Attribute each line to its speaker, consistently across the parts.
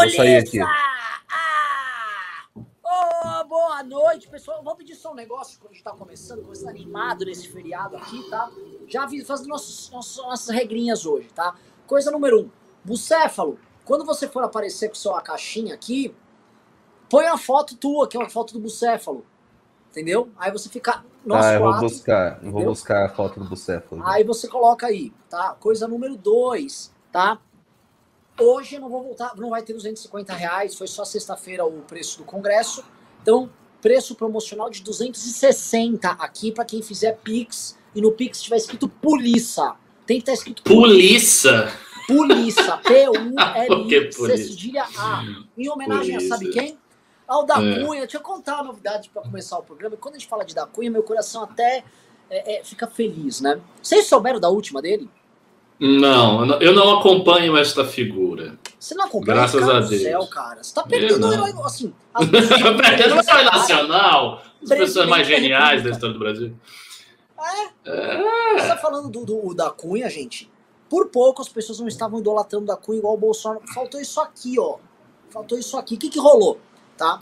Speaker 1: Aqui. Ah! Oh, boa noite, pessoal. Vou pedir só um negócio quando a gente tá começando, começando animado nesse feriado aqui, tá? Já vi fazendo nossos, nossos, nossas regrinhas hoje, tá? Coisa número um. Bucéfalo, quando você for aparecer com sua caixinha aqui, põe a foto tua, que é uma foto do bucéfalo. Entendeu? Aí você fica.
Speaker 2: Nós ah, eu quatro, vou buscar. Eu vou buscar a foto do bucéfalo.
Speaker 1: Aí você coloca aí, tá? Coisa número dois, tá? Hoje não vou voltar, não vai ter 250 reais, foi só sexta-feira o preço do congresso. Então, preço promocional de 260 aqui para quem fizer Pix. E no Pix tiver escrito Polícia. Tem que estar tá escrito
Speaker 3: Polícia.
Speaker 1: Polícia. P-U-L-I-C, cedilha A. Em homenagem Polícia. a sabe quem? Ao da é. Cunha. Deixa eu contar uma novidade para começar o programa. Quando a gente fala de da Cunha, meu coração até é, é, fica feliz, né? Vocês souberam da última dele?
Speaker 3: Não, eu não acompanho esta figura.
Speaker 1: Você não acompanha?
Speaker 3: Graças a Deus.
Speaker 1: Céu, cara. Você tá perdendo o herói, assim.
Speaker 3: perdendo o herói nacional. As pessoas mais geniais da história do Brasil.
Speaker 1: É. é. Você tá falando do, do, da Cunha, gente? Por pouco as pessoas não estavam idolatrando da Cunha igual o Bolsonaro. Faltou isso aqui, ó. Faltou isso aqui. O que, que rolou? Tá?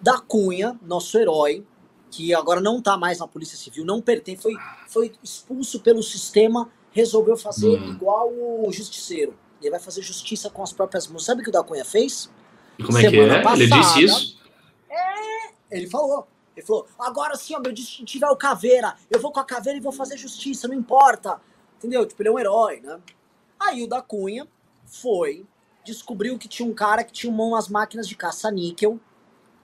Speaker 1: Da Cunha, nosso herói, que agora não tá mais na Polícia Civil, não pertence, foi, foi expulso pelo sistema resolveu fazer hum. igual o Justiceiro. Ele vai fazer justiça com as próprias mãos. Sabe o que o da Cunha fez?
Speaker 3: E como é que é? Passada, ele disse isso?
Speaker 1: É, ele falou. Ele falou, agora sim, ó, meu distintivo é o caveira. Eu vou com a caveira e vou fazer justiça, não importa. Entendeu? Tipo, ele é um herói, né? Aí o da Cunha foi, descobriu que tinha um cara que tinha mão as máquinas de caça-níquel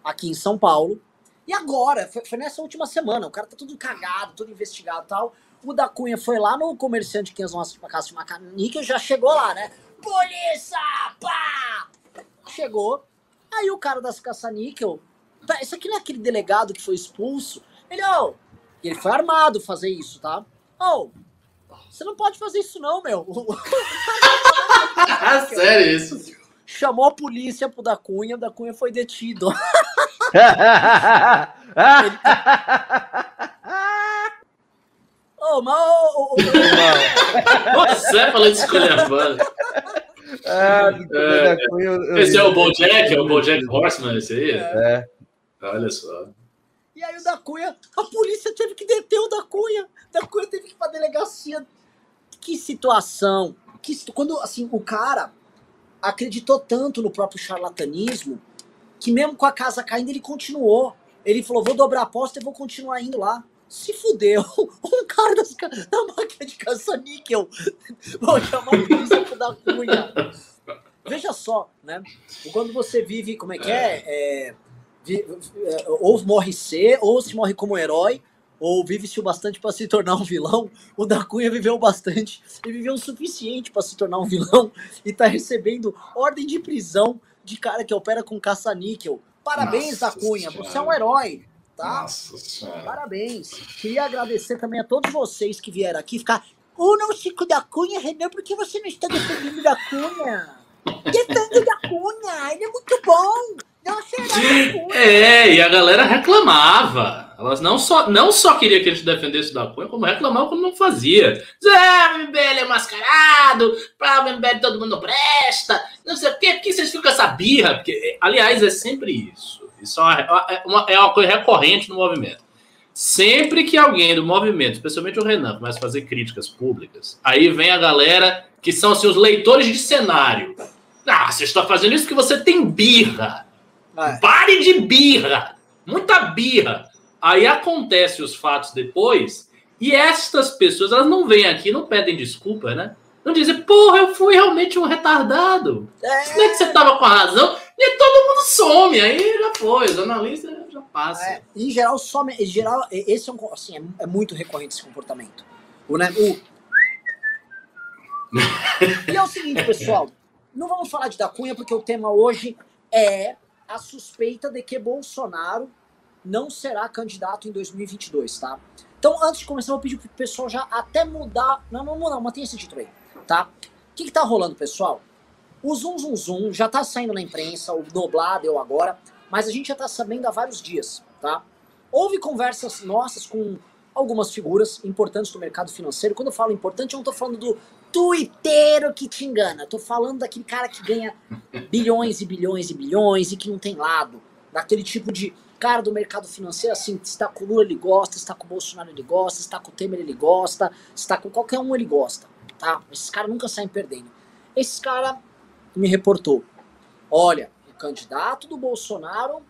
Speaker 1: aqui em São Paulo. E agora, foi, foi, nessa última semana, o cara tá tudo cagado, tudo investigado e tal. O da Cunha foi lá no comerciante que usa uma casa de macaníquel, já chegou lá, né? Polícia! Pá! Chegou. Aí o cara das caça-níquel. Isso aqui não é aquele delegado que foi expulso. Ele, ô. Oh, ele foi armado fazer isso, tá? Ô, oh, você não pode fazer isso, não, meu.
Speaker 3: Ah, sério isso?
Speaker 1: Chamou a polícia pro da Cunha, o da Cunha foi detido. ele... Ô, mas
Speaker 3: Você falando de escolher banda. Ah, é, esse é o Bojack, é o Bojack Horseman, esse aí? É. Olha só.
Speaker 1: E aí o da Cunha, a polícia teve que deter o da Cunha. Da Cunha teve que ir pra delegacia. Que situação. Que, quando, assim, o cara acreditou tanto no próprio charlatanismo que mesmo com a casa caindo, ele continuou. Ele falou, vou dobrar a aposta e vou continuar indo lá se fudeu. Um cara das, da máquina de caça-níquel. Vou chamar o príncipe da cunha. Veja só, né? Quando você vive, como é que é? é, é ou morre ser, ou se morre como herói, ou vive-se o bastante para se tornar um vilão. O da Cunha viveu bastante e viveu o suficiente para se tornar um vilão e tá recebendo ordem de prisão de cara que opera com caça-níquel. Parabéns, Nossa da Cunha, você é um herói tá? Nossa senhora. Parabéns. Queria agradecer também a todos vocês que vieram aqui ficar. O não Chico da Cunha, Renan, por que você não está defendendo da Cunha? Defende da Cunha, ele é muito bom. Não será
Speaker 3: É, e a galera reclamava. Elas não só, não só queria que a gente defendesse da Cunha, como reclamavam quando não fazia. Ah, o MBL é mascarado, para MBL todo mundo presta, não sei o quê, por que vocês ficam com essa birra? Porque, aliás, é sempre isso. Isso é, é uma, é uma coisa recorrente no movimento. Sempre que alguém do movimento, especialmente o Renan, começa a fazer críticas públicas, aí vem a galera que são assim, os leitores de cenário. Ah, você está fazendo isso porque você tem birra. É. Pare de birra. Muita birra. Aí acontece os fatos depois e estas pessoas elas não vêm aqui, não pedem desculpa, né? Não dizem, porra, eu fui realmente um retardado. É. Não é que você tava com a razão. E todo mundo some, aí já foi, o jornalista já passa.
Speaker 1: É, em geral, some. Em geral, esse é, um, assim, é, é muito recorrente esse comportamento. O, né, o... e é o seguinte, pessoal. Não vamos falar de da Cunha, porque o tema hoje é a suspeita de que Bolsonaro não será candidato em 2022, tá? Então, antes de começar, eu vou pedir pro pessoal já até mudar. Não, não, não, mantém esse título aí, tá? O que, que tá rolando, pessoal? O Zoom Zoom Zoom já tá saindo na imprensa, o Doblado eu agora, mas a gente já tá sabendo há vários dias, tá? Houve conversas nossas com algumas figuras importantes do mercado financeiro. Quando eu falo importante, eu não tô falando do tuiteiro que te engana. Tô falando daquele cara que ganha bilhões e bilhões e bilhões e que não tem lado. Daquele tipo de cara do mercado financeiro, assim, se está com o Lula ele gosta, se está com o Bolsonaro ele gosta, se está com o Temer ele gosta, se está com qualquer um ele gosta, tá? Esses caras nunca saem perdendo. Esse cara me reportou, olha, o candidato do Bolsonaro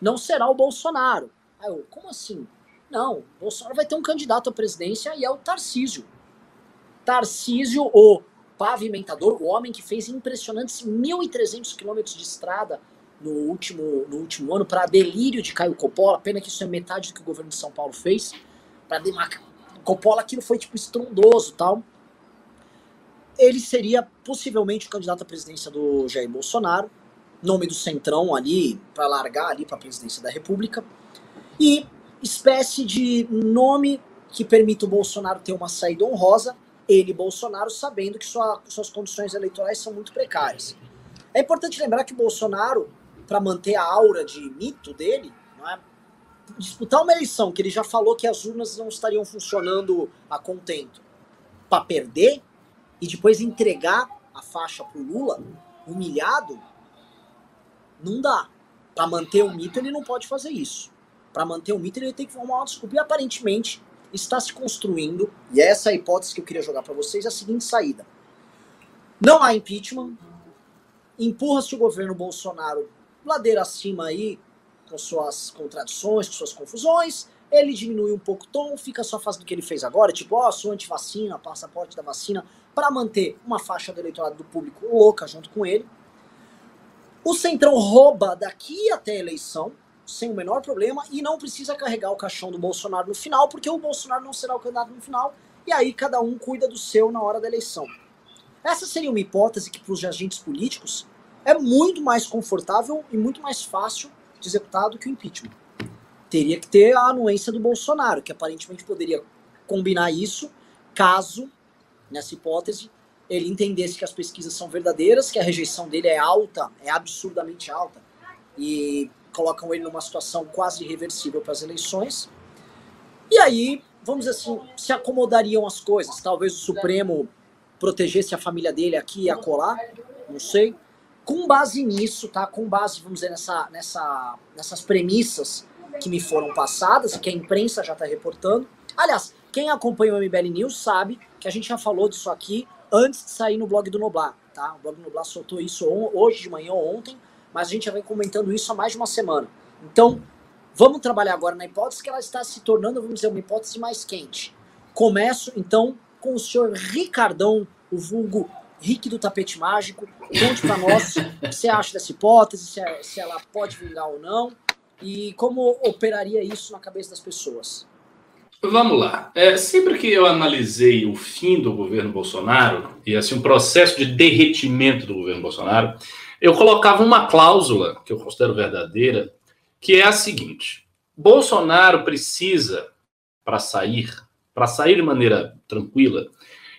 Speaker 1: não será o Bolsonaro. Aí eu, como assim? Não, Bolsonaro vai ter um candidato à presidência e é o Tarcísio. Tarcísio, o pavimentador, o homem que fez impressionantes 1.300 quilômetros de estrada no último, no último ano para delírio de Caio Coppola. Pena que isso é metade do que o governo de São Paulo fez. Para. Coppola aquilo foi tipo estrondoso tal. Ele seria possivelmente o candidato à presidência do Jair Bolsonaro, nome do Centrão ali, para largar ali para a presidência da República. E espécie de nome que permita o Bolsonaro ter uma saída honrosa, ele, Bolsonaro, sabendo que sua, suas condições eleitorais são muito precárias. É importante lembrar que o Bolsonaro para manter a aura de mito dele, é? disputar uma eleição que ele já falou que as urnas não estariam funcionando a contento, para perder e depois entregar a faixa pro Lula, humilhado, não dá. Para manter o mito, ele não pode fazer isso. Para manter o mito, ele tem que formar uma desculpa. E aparentemente está se construindo, e essa é a hipótese que eu queria jogar para vocês, a seguinte saída. Não há impeachment, empurra-se o governo Bolsonaro ladeira acima aí, com suas contradições, com suas confusões. Ele diminui um pouco o tom, fica só fazendo o que ele fez agora, tipo, ó, oh, sou anti-vacina, passaporte da vacina, para manter uma faixa do eleitorado do público louca junto com ele. O Centrão rouba daqui até a eleição, sem o menor problema, e não precisa carregar o caixão do Bolsonaro no final, porque o Bolsonaro não será o candidato no final, e aí cada um cuida do seu na hora da eleição. Essa seria uma hipótese que, para os agentes políticos, é muito mais confortável e muito mais fácil de executar do que o impeachment. Teria que ter a anuência do Bolsonaro, que aparentemente poderia combinar isso, caso, nessa hipótese, ele entendesse que as pesquisas são verdadeiras, que a rejeição dele é alta, é absurdamente alta, e colocam ele numa situação quase irreversível para as eleições. E aí, vamos dizer assim, se acomodariam as coisas. Talvez o Supremo protegesse a família dele aqui e acolá, não sei com base nisso, tá? Com base, vamos dizer, nessa, nessa, nessas premissas que me foram passadas, que a imprensa já está reportando. Aliás, quem acompanha o MBL News sabe que a gente já falou disso aqui antes de sair no blog do Noblar, tá? O blog do Noblar soltou isso hoje de manhã ou ontem, mas a gente já vem comentando isso há mais de uma semana. Então, vamos trabalhar agora na hipótese que ela está se tornando, vamos dizer, uma hipótese mais quente. Começo, então, com o senhor Ricardão, o vulgo Rick do Tapete Mágico. Conte para nós o que você acha dessa hipótese, se, é, se ela pode vingar ou não, e como operaria isso na cabeça das pessoas.
Speaker 3: Vamos lá. É, sempre que eu analisei o fim do governo Bolsonaro e assim um processo de derretimento do governo Bolsonaro, eu colocava uma cláusula que eu considero verdadeira, que é a seguinte: Bolsonaro precisa para sair, para sair de maneira tranquila,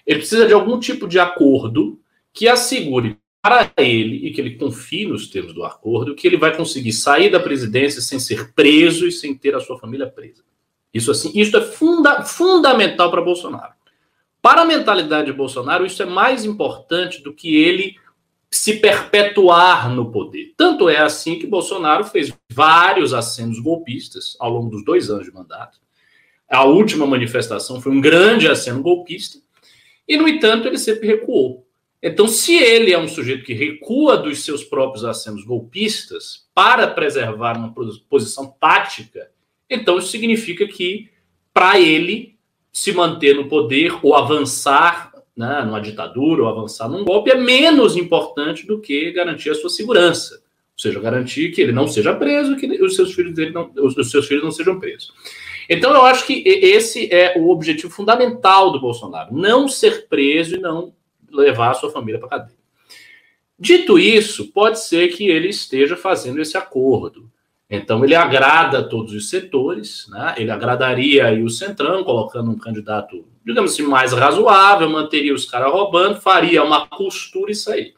Speaker 3: ele precisa de algum tipo de acordo que assegure para ele e que ele confie nos termos do acordo que ele vai conseguir sair da presidência sem ser preso e sem ter a sua família presa. Isso assim, isso é funda fundamental para Bolsonaro. Para a mentalidade de Bolsonaro, isso é mais importante do que ele se perpetuar no poder. Tanto é assim que Bolsonaro fez vários acenos golpistas ao longo dos dois anos de mandato. A última manifestação foi um grande aceno golpista e, no entanto, ele sempre recuou. Então, se ele é um sujeito que recua dos seus próprios acenos golpistas para preservar uma posição tática, então isso significa que, para ele se manter no poder ou avançar né, numa ditadura ou avançar num golpe, é menos importante do que garantir a sua segurança. Ou seja, garantir que ele não seja preso, que os seus filhos, dele não, os seus filhos não sejam presos. Então, eu acho que esse é o objetivo fundamental do Bolsonaro: não ser preso e não levar a sua família para cadeia. Dito isso, pode ser que ele esteja fazendo esse acordo. Então, ele agrada todos os setores, né? ele agradaria aí o Centrão, colocando um candidato, digamos assim, mais razoável, manteria os caras roubando, faria uma costura e sair.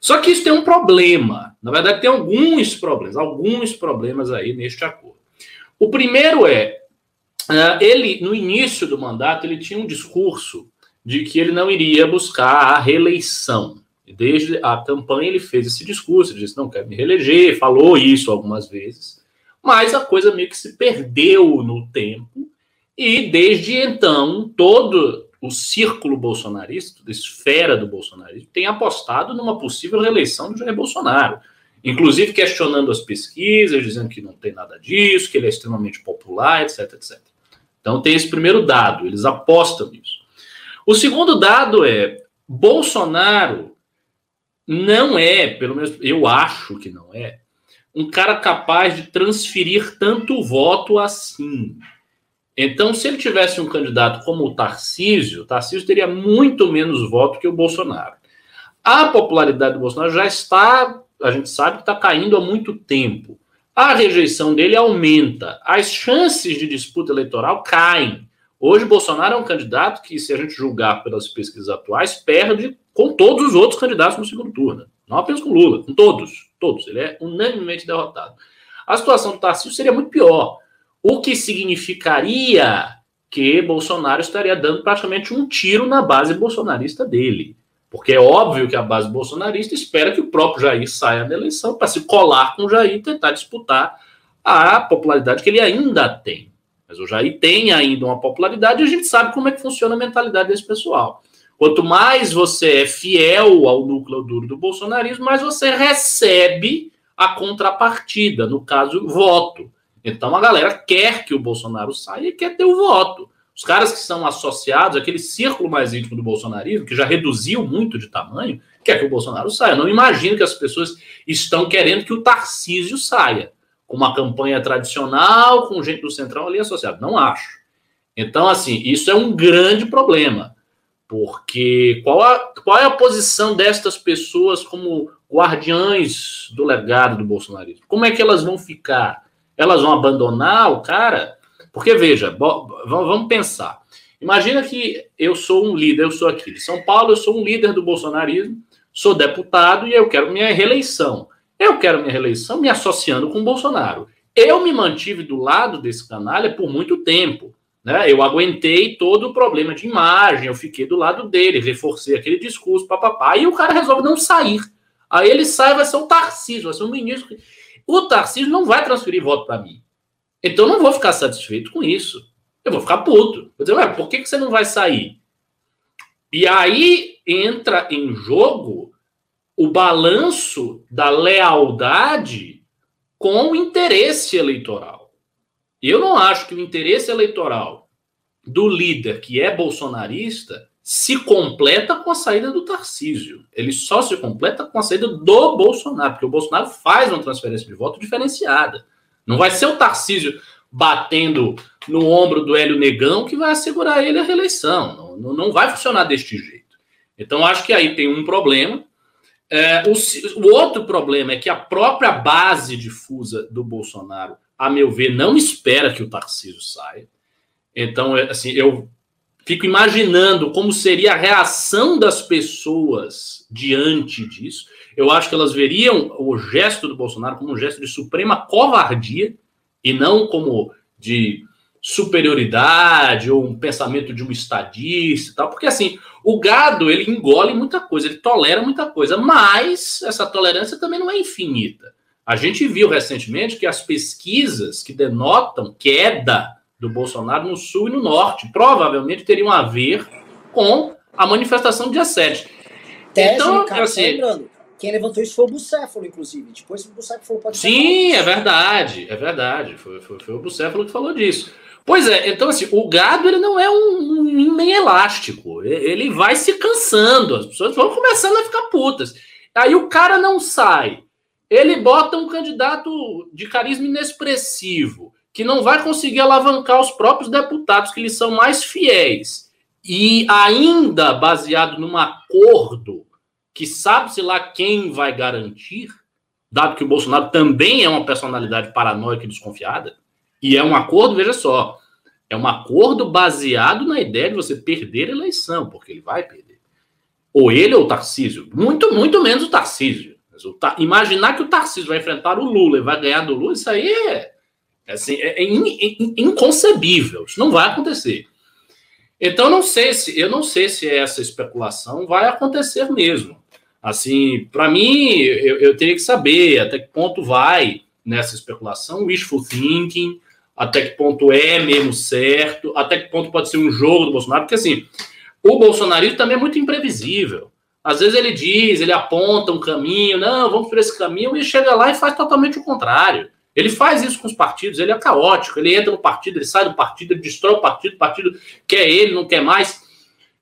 Speaker 3: Só que isso tem um problema. Na verdade, tem alguns problemas, alguns problemas aí neste acordo. O primeiro é, Uh, ele, no início do mandato, ele tinha um discurso de que ele não iria buscar a reeleição. Desde a campanha ele fez esse discurso, ele disse, não quero me reeleger, falou isso algumas vezes, mas a coisa meio que se perdeu no tempo, e desde então todo o círculo bolsonarista, da esfera do bolsonarismo, tem apostado numa possível reeleição do Jair Bolsonaro. Inclusive questionando as pesquisas, dizendo que não tem nada disso, que ele é extremamente popular, etc, etc. Então tem esse primeiro dado, eles apostam nisso. O segundo dado é Bolsonaro não é, pelo menos eu acho que não é, um cara capaz de transferir tanto voto assim. Então, se ele tivesse um candidato como o Tarcísio, o Tarcísio teria muito menos voto que o Bolsonaro. A popularidade do Bolsonaro já está, a gente sabe que está caindo há muito tempo. A rejeição dele aumenta, as chances de disputa eleitoral caem. Hoje, Bolsonaro é um candidato que, se a gente julgar pelas pesquisas atuais, perde com todos os outros candidatos no segundo turno. Não apenas com Lula, com todos. Todos. Ele é unanimemente derrotado. A situação do Tarcísio seria muito pior. O que significaria que Bolsonaro estaria dando praticamente um tiro na base bolsonarista dele. Porque é óbvio que a base bolsonarista espera que o próprio Jair saia da eleição para se colar com o Jair e tentar disputar a popularidade que ele ainda tem. Mas o Jair tem ainda uma popularidade e a gente sabe como é que funciona a mentalidade desse pessoal. Quanto mais você é fiel ao núcleo duro do bolsonarismo, mais você recebe a contrapartida, no caso, voto. Então a galera quer que o Bolsonaro saia e quer ter o voto. Os caras que são associados, aquele círculo mais íntimo do bolsonarismo, que já reduziu muito de tamanho, quer que o Bolsonaro saia. Eu não imagino que as pessoas estão querendo que o Tarcísio saia, com uma campanha tradicional, com gente do Centrão ali associado. Não acho. Então, assim, isso é um grande problema. Porque qual, a, qual é a posição destas pessoas como guardiães do legado do bolsonarismo? Como é que elas vão ficar? Elas vão abandonar o cara? Porque, veja, vamos pensar. Imagina que eu sou um líder, eu sou aqui de São Paulo, eu sou um líder do bolsonarismo, sou deputado e eu quero minha reeleição. Eu quero minha reeleição me associando com o Bolsonaro. Eu me mantive do lado desse canalha por muito tempo. Né? Eu aguentei todo o problema de imagem, eu fiquei do lado dele, reforcei aquele discurso, papapá, e o cara resolve não sair. Aí ele sai, vai ser o Tarcísio, vai ser um ministro. O Tarcísio não vai transferir voto para mim. Então eu não vou ficar satisfeito com isso. Eu vou ficar puto. Vou dizer, ué, por que, que você não vai sair? E aí entra em jogo o balanço da lealdade com o interesse eleitoral. Eu não acho que o interesse eleitoral do líder que é bolsonarista se completa com a saída do Tarcísio. Ele só se completa com a saída do Bolsonaro, porque o Bolsonaro faz uma transferência de voto diferenciada. Não vai ser o Tarcísio batendo no ombro do Hélio Negão que vai assegurar ele a reeleição. Não, não vai funcionar deste jeito. Então, acho que aí tem um problema. É, o, o outro problema é que a própria base difusa do Bolsonaro a meu ver, não espera que o Tarcísio saia. Então, é, assim, eu fico imaginando como seria a reação das pessoas diante disso. Eu acho que elas veriam o gesto do Bolsonaro como um gesto de suprema covardia e não como de superioridade ou um pensamento de um estadista e tal, porque assim, o gado ele engole muita coisa, ele tolera muita coisa, mas essa tolerância também não é infinita. A gente viu recentemente que as pesquisas que denotam queda do Bolsonaro no sul e no norte provavelmente teriam a ver com a manifestação do dia 7.
Speaker 1: Tese, então, cara, assim, lembrando, quem levantou isso foi o Bucéfalo, inclusive. Depois o Bucéfalo falou pode
Speaker 3: Sim, é verdade, é verdade. Foi, foi, foi, o Bucéfalo que falou disso. Pois é, então assim, o gado ele não é um, um nem elástico. Ele vai se cansando, as pessoas vão começando a ficar putas. Aí o cara não sai ele bota um candidato de carisma inexpressivo, que não vai conseguir alavancar os próprios deputados que lhe são mais fiéis. E ainda baseado num acordo que sabe-se lá quem vai garantir, dado que o Bolsonaro também é uma personalidade paranoica e desconfiada, e é um acordo, veja só, é um acordo baseado na ideia de você perder a eleição, porque ele vai perder. Ou ele ou o Tarcísio. Muito, muito menos o Tarcísio. Imaginar que o Tarcísio vai enfrentar o Lula e vai ganhar do Lula, isso aí é, é assim, é, é in, inconcebível. Isso não vai acontecer. Então não sei se eu não sei se essa especulação vai acontecer mesmo. Assim, para mim, eu, eu, teria que saber até que ponto vai nessa especulação, wishful thinking, até que ponto é mesmo certo, até que ponto pode ser um jogo do Bolsonaro, porque assim, o bolsonarismo também é muito imprevisível. Às vezes ele diz, ele aponta um caminho, não, vamos por esse caminho, e chega lá e faz totalmente o contrário. Ele faz isso com os partidos, ele é caótico, ele entra no partido, ele sai do partido, ele destrói o partido, o partido quer ele, não quer mais.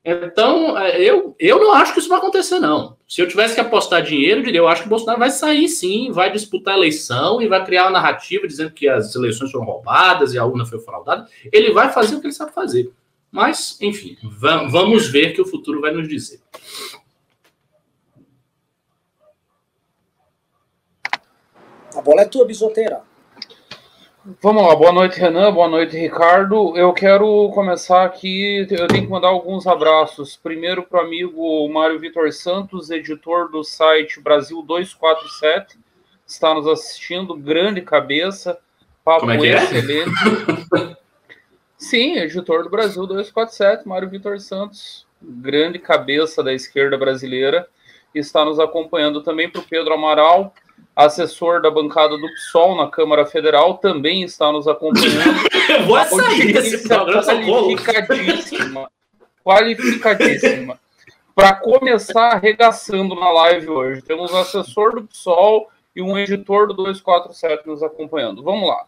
Speaker 3: Então, é, eu, eu não acho que isso vai acontecer, não. Se eu tivesse que apostar dinheiro, eu diria, eu acho que o Bolsonaro vai sair sim, vai disputar a eleição e vai criar uma narrativa dizendo que as eleições foram roubadas e a urna foi fraudada. Ele vai fazer o que ele sabe fazer. Mas, enfim, vamos ver que o futuro vai nos dizer.
Speaker 1: A bola é tua, bisoteira.
Speaker 4: Vamos lá, boa noite, Renan, boa noite, Ricardo. Eu quero começar aqui, eu tenho que mandar alguns abraços. Primeiro para o amigo Mário Vitor Santos, editor do site Brasil 247, está nos assistindo, grande cabeça,
Speaker 3: papo Como é que é?
Speaker 4: excelente. Sim, editor do Brasil 247, Mário Vitor Santos, grande cabeça da esquerda brasileira, está nos acompanhando também para o Pedro Amaral, assessor da bancada do PSOL na Câmara Federal, também está nos acompanhando.
Speaker 3: Vou sair desse programa,
Speaker 4: qualificadíssima. Qualificadíssima. Para começar arregaçando na live hoje, temos assessor do PSOL e um editor do 247 nos acompanhando. Vamos lá.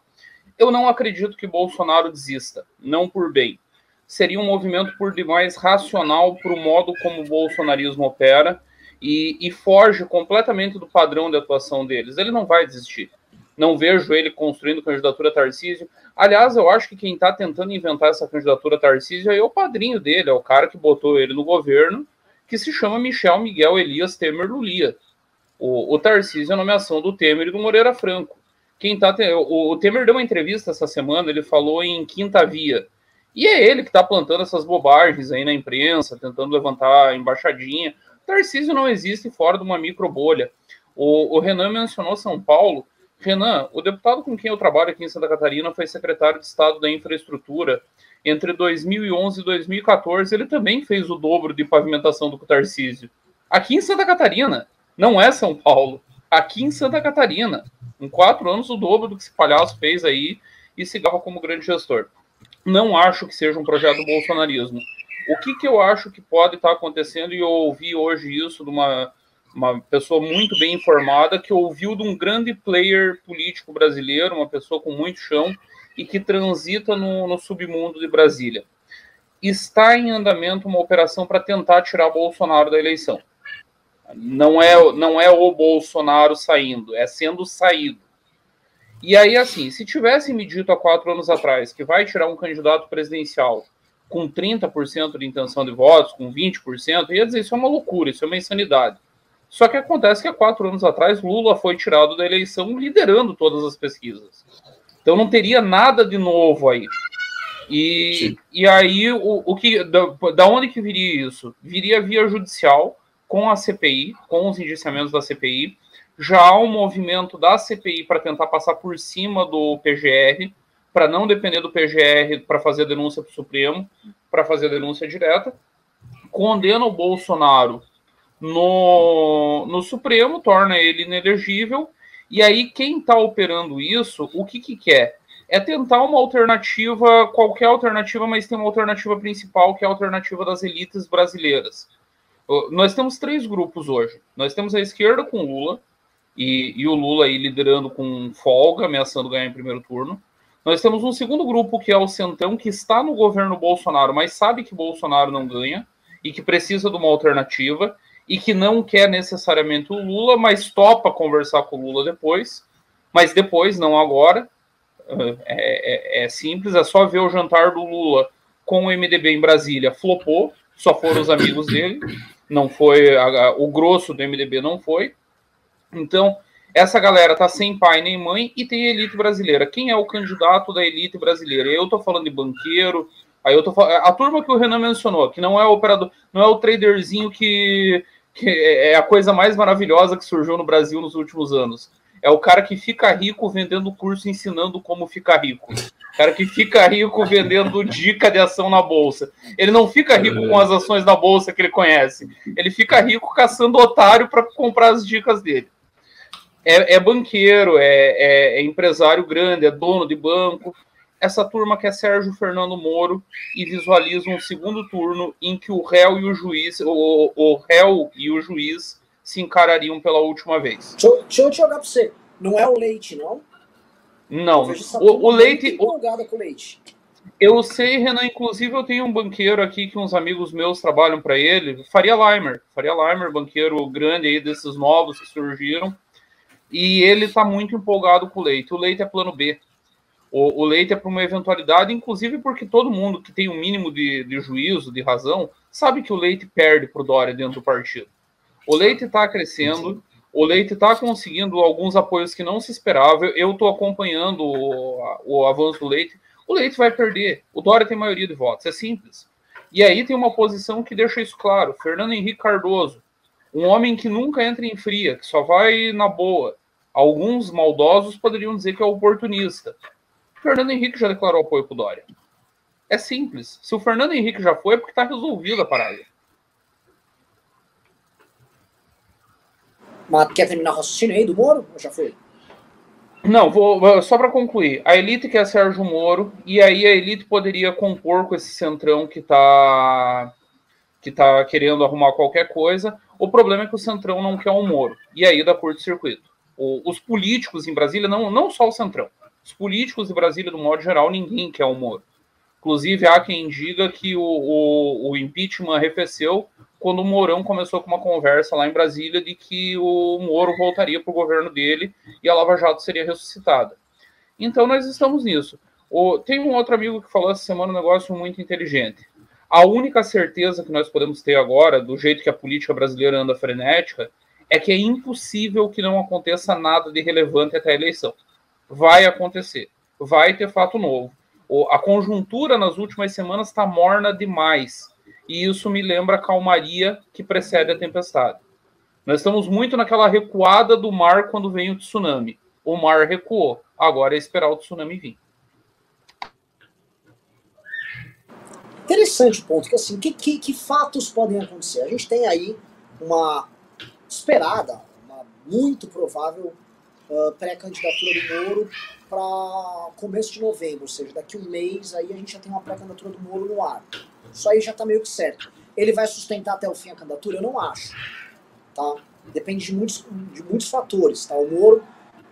Speaker 4: Eu não acredito que Bolsonaro desista, não por bem. Seria um movimento por demais racional para o modo como o bolsonarismo opera e, e foge completamente do padrão de atuação deles. Ele não vai desistir. Não vejo ele construindo candidatura Tarcísio. Aliás, eu acho que quem está tentando inventar essa candidatura Tarcísio é o padrinho dele, é o cara que botou ele no governo, que se chama Michel Miguel Elias Temer Lulia. O, o Tarcísio é a nomeação do Temer e do Moreira Franco. Quem tá o, o Temer deu uma entrevista essa semana, ele falou em quinta via. E é ele que está plantando essas bobagens aí na imprensa, tentando levantar a embaixadinha. Tarcísio não existe fora de uma micro bolha. O, o Renan mencionou São Paulo. Renan, o deputado com quem eu trabalho aqui em Santa Catarina foi secretário de Estado da Infraestrutura. Entre 2011 e 2014, ele também fez o dobro de pavimentação do que o Tarcísio. Aqui em Santa Catarina, não é São Paulo. Aqui em Santa Catarina. Em quatro anos, o dobro do que esse palhaço fez aí e se gava como grande gestor. Não acho que seja um projeto do bolsonarismo. O que, que eu acho que pode estar acontecendo, e eu ouvi hoje isso de uma, uma pessoa muito bem informada, que ouviu de um grande player político brasileiro, uma pessoa com muito chão, e que transita no, no submundo de Brasília. Está em andamento uma operação para tentar tirar Bolsonaro da eleição. Não é, não é o Bolsonaro saindo, é sendo saído. E aí, assim, se tivesse me dito há quatro anos atrás que vai tirar um candidato presidencial com 30% de intenção de votos, com 20%, ia dizer isso é uma loucura, isso é uma insanidade. Só que acontece que há quatro anos atrás Lula foi tirado da eleição liderando todas as pesquisas. Então não teria nada de novo aí. E, e aí, o, o que da, da onde que viria isso? Viria via judicial, com a CPI, com os indiciamentos da CPI. Já há um movimento da CPI para tentar passar por cima do PGR, para não depender do PGR para fazer a denúncia para o Supremo, para fazer a denúncia direta. Condena o Bolsonaro no, no Supremo, torna ele inelegível. E aí, quem está operando isso, o que, que quer? É tentar uma alternativa, qualquer alternativa, mas tem uma alternativa principal, que é a alternativa das elites brasileiras. Nós temos três grupos hoje. Nós temos a esquerda com Lula, e, e o Lula aí liderando com folga, ameaçando ganhar em primeiro turno. Nós temos um segundo grupo, que é o Centrão, que está no governo Bolsonaro, mas sabe que Bolsonaro não ganha e que precisa de uma alternativa e que não quer necessariamente o Lula, mas topa conversar com o Lula depois, mas depois, não agora. É, é, é simples, é só ver o jantar do Lula com o MDB em Brasília, flopou, só foram os amigos dele, não foi a, o grosso do MDB não foi. Então, essa galera tá sem pai nem mãe e tem elite brasileira. Quem é o candidato da elite brasileira? Eu tô falando de banqueiro, aí eu tô a turma que o Renan mencionou, que não é o operador, não é o traderzinho que, que é a coisa mais maravilhosa que surgiu no Brasil nos últimos anos. É o cara que fica rico vendendo curso ensinando como ficar rico. O cara que fica rico vendendo dica de ação na bolsa. Ele não fica rico com as ações da bolsa que ele conhece. Ele fica rico caçando otário para comprar as dicas dele. É, é banqueiro, é, é, é empresário grande, é dono de banco essa turma que é Sérgio Fernando Moro e visualiza um segundo turno em que o réu e o juiz, o, o réu e o juiz se encarariam pela última vez.
Speaker 1: Deixa eu, deixa eu jogar para você. Não é o leite, não?
Speaker 4: Não. O, o leite.
Speaker 1: O, com leite.
Speaker 4: Eu sei, Renan. Inclusive, eu tenho um banqueiro aqui que uns amigos meus trabalham para ele, Faria Limer. Faria Limer, banqueiro grande aí desses novos que surgiram. E ele está muito empolgado com o leite. O leite é plano B. O, o leite é para uma eventualidade, inclusive porque todo mundo que tem um mínimo de, de juízo, de razão, sabe que o leite perde para o Dória dentro do partido. O leite está crescendo, o leite está conseguindo alguns apoios que não se esperava. Eu estou acompanhando o, o avanço do leite. O leite vai perder. O Dória tem maioria de votos. É simples. E aí tem uma posição que deixa isso claro. Fernando Henrique Cardoso, um homem que nunca entra em fria, que só vai na boa. Alguns maldosos poderiam dizer que é oportunista. Fernando Henrique já declarou apoio pro Dória. É simples. Se o Fernando Henrique já foi, é porque tá resolvida a parada.
Speaker 1: Mas quer terminar o raciocínio aí do Moro? Ou já foi?
Speaker 4: Não, vou, só para concluir. A elite quer Sérgio Moro, e aí a elite poderia compor com esse centrão que tá, que tá querendo arrumar qualquer coisa. O problema é que o centrão não quer o Moro. E aí dá curto-circuito. Os políticos em Brasília, não, não só o centrão, os políticos de Brasília, do modo geral, ninguém quer o Moro. Inclusive, há quem diga que o, o, o impeachment arrefeceu quando o Mourão começou com uma conversa lá em Brasília de que o Moro voltaria para o governo dele e a Lava Jato seria ressuscitada. Então, nós estamos nisso. O, tem um outro amigo que falou essa semana um negócio muito inteligente. A única certeza que nós podemos ter agora, do jeito que a política brasileira anda frenética, é que é impossível que não aconteça nada de relevante até a eleição vai acontecer. Vai ter fato novo. A conjuntura nas últimas semanas está morna demais. E isso me lembra a calmaria que precede a tempestade. Nós estamos muito naquela recuada do mar quando vem o tsunami. O mar recuou. Agora é esperar o tsunami vir.
Speaker 1: Interessante o ponto, que assim, que, que, que fatos podem acontecer? A gente tem aí uma esperada, uma muito provável uh, pré-candidatura do Moro para começo de novembro, ou seja, daqui um mês aí a gente já tem uma pré-candidatura do Moro no ar. Isso aí já está meio que certo. Ele vai sustentar até o fim a candidatura? Eu não acho. Tá? Depende de muitos, de muitos fatores. Tá? O Moro,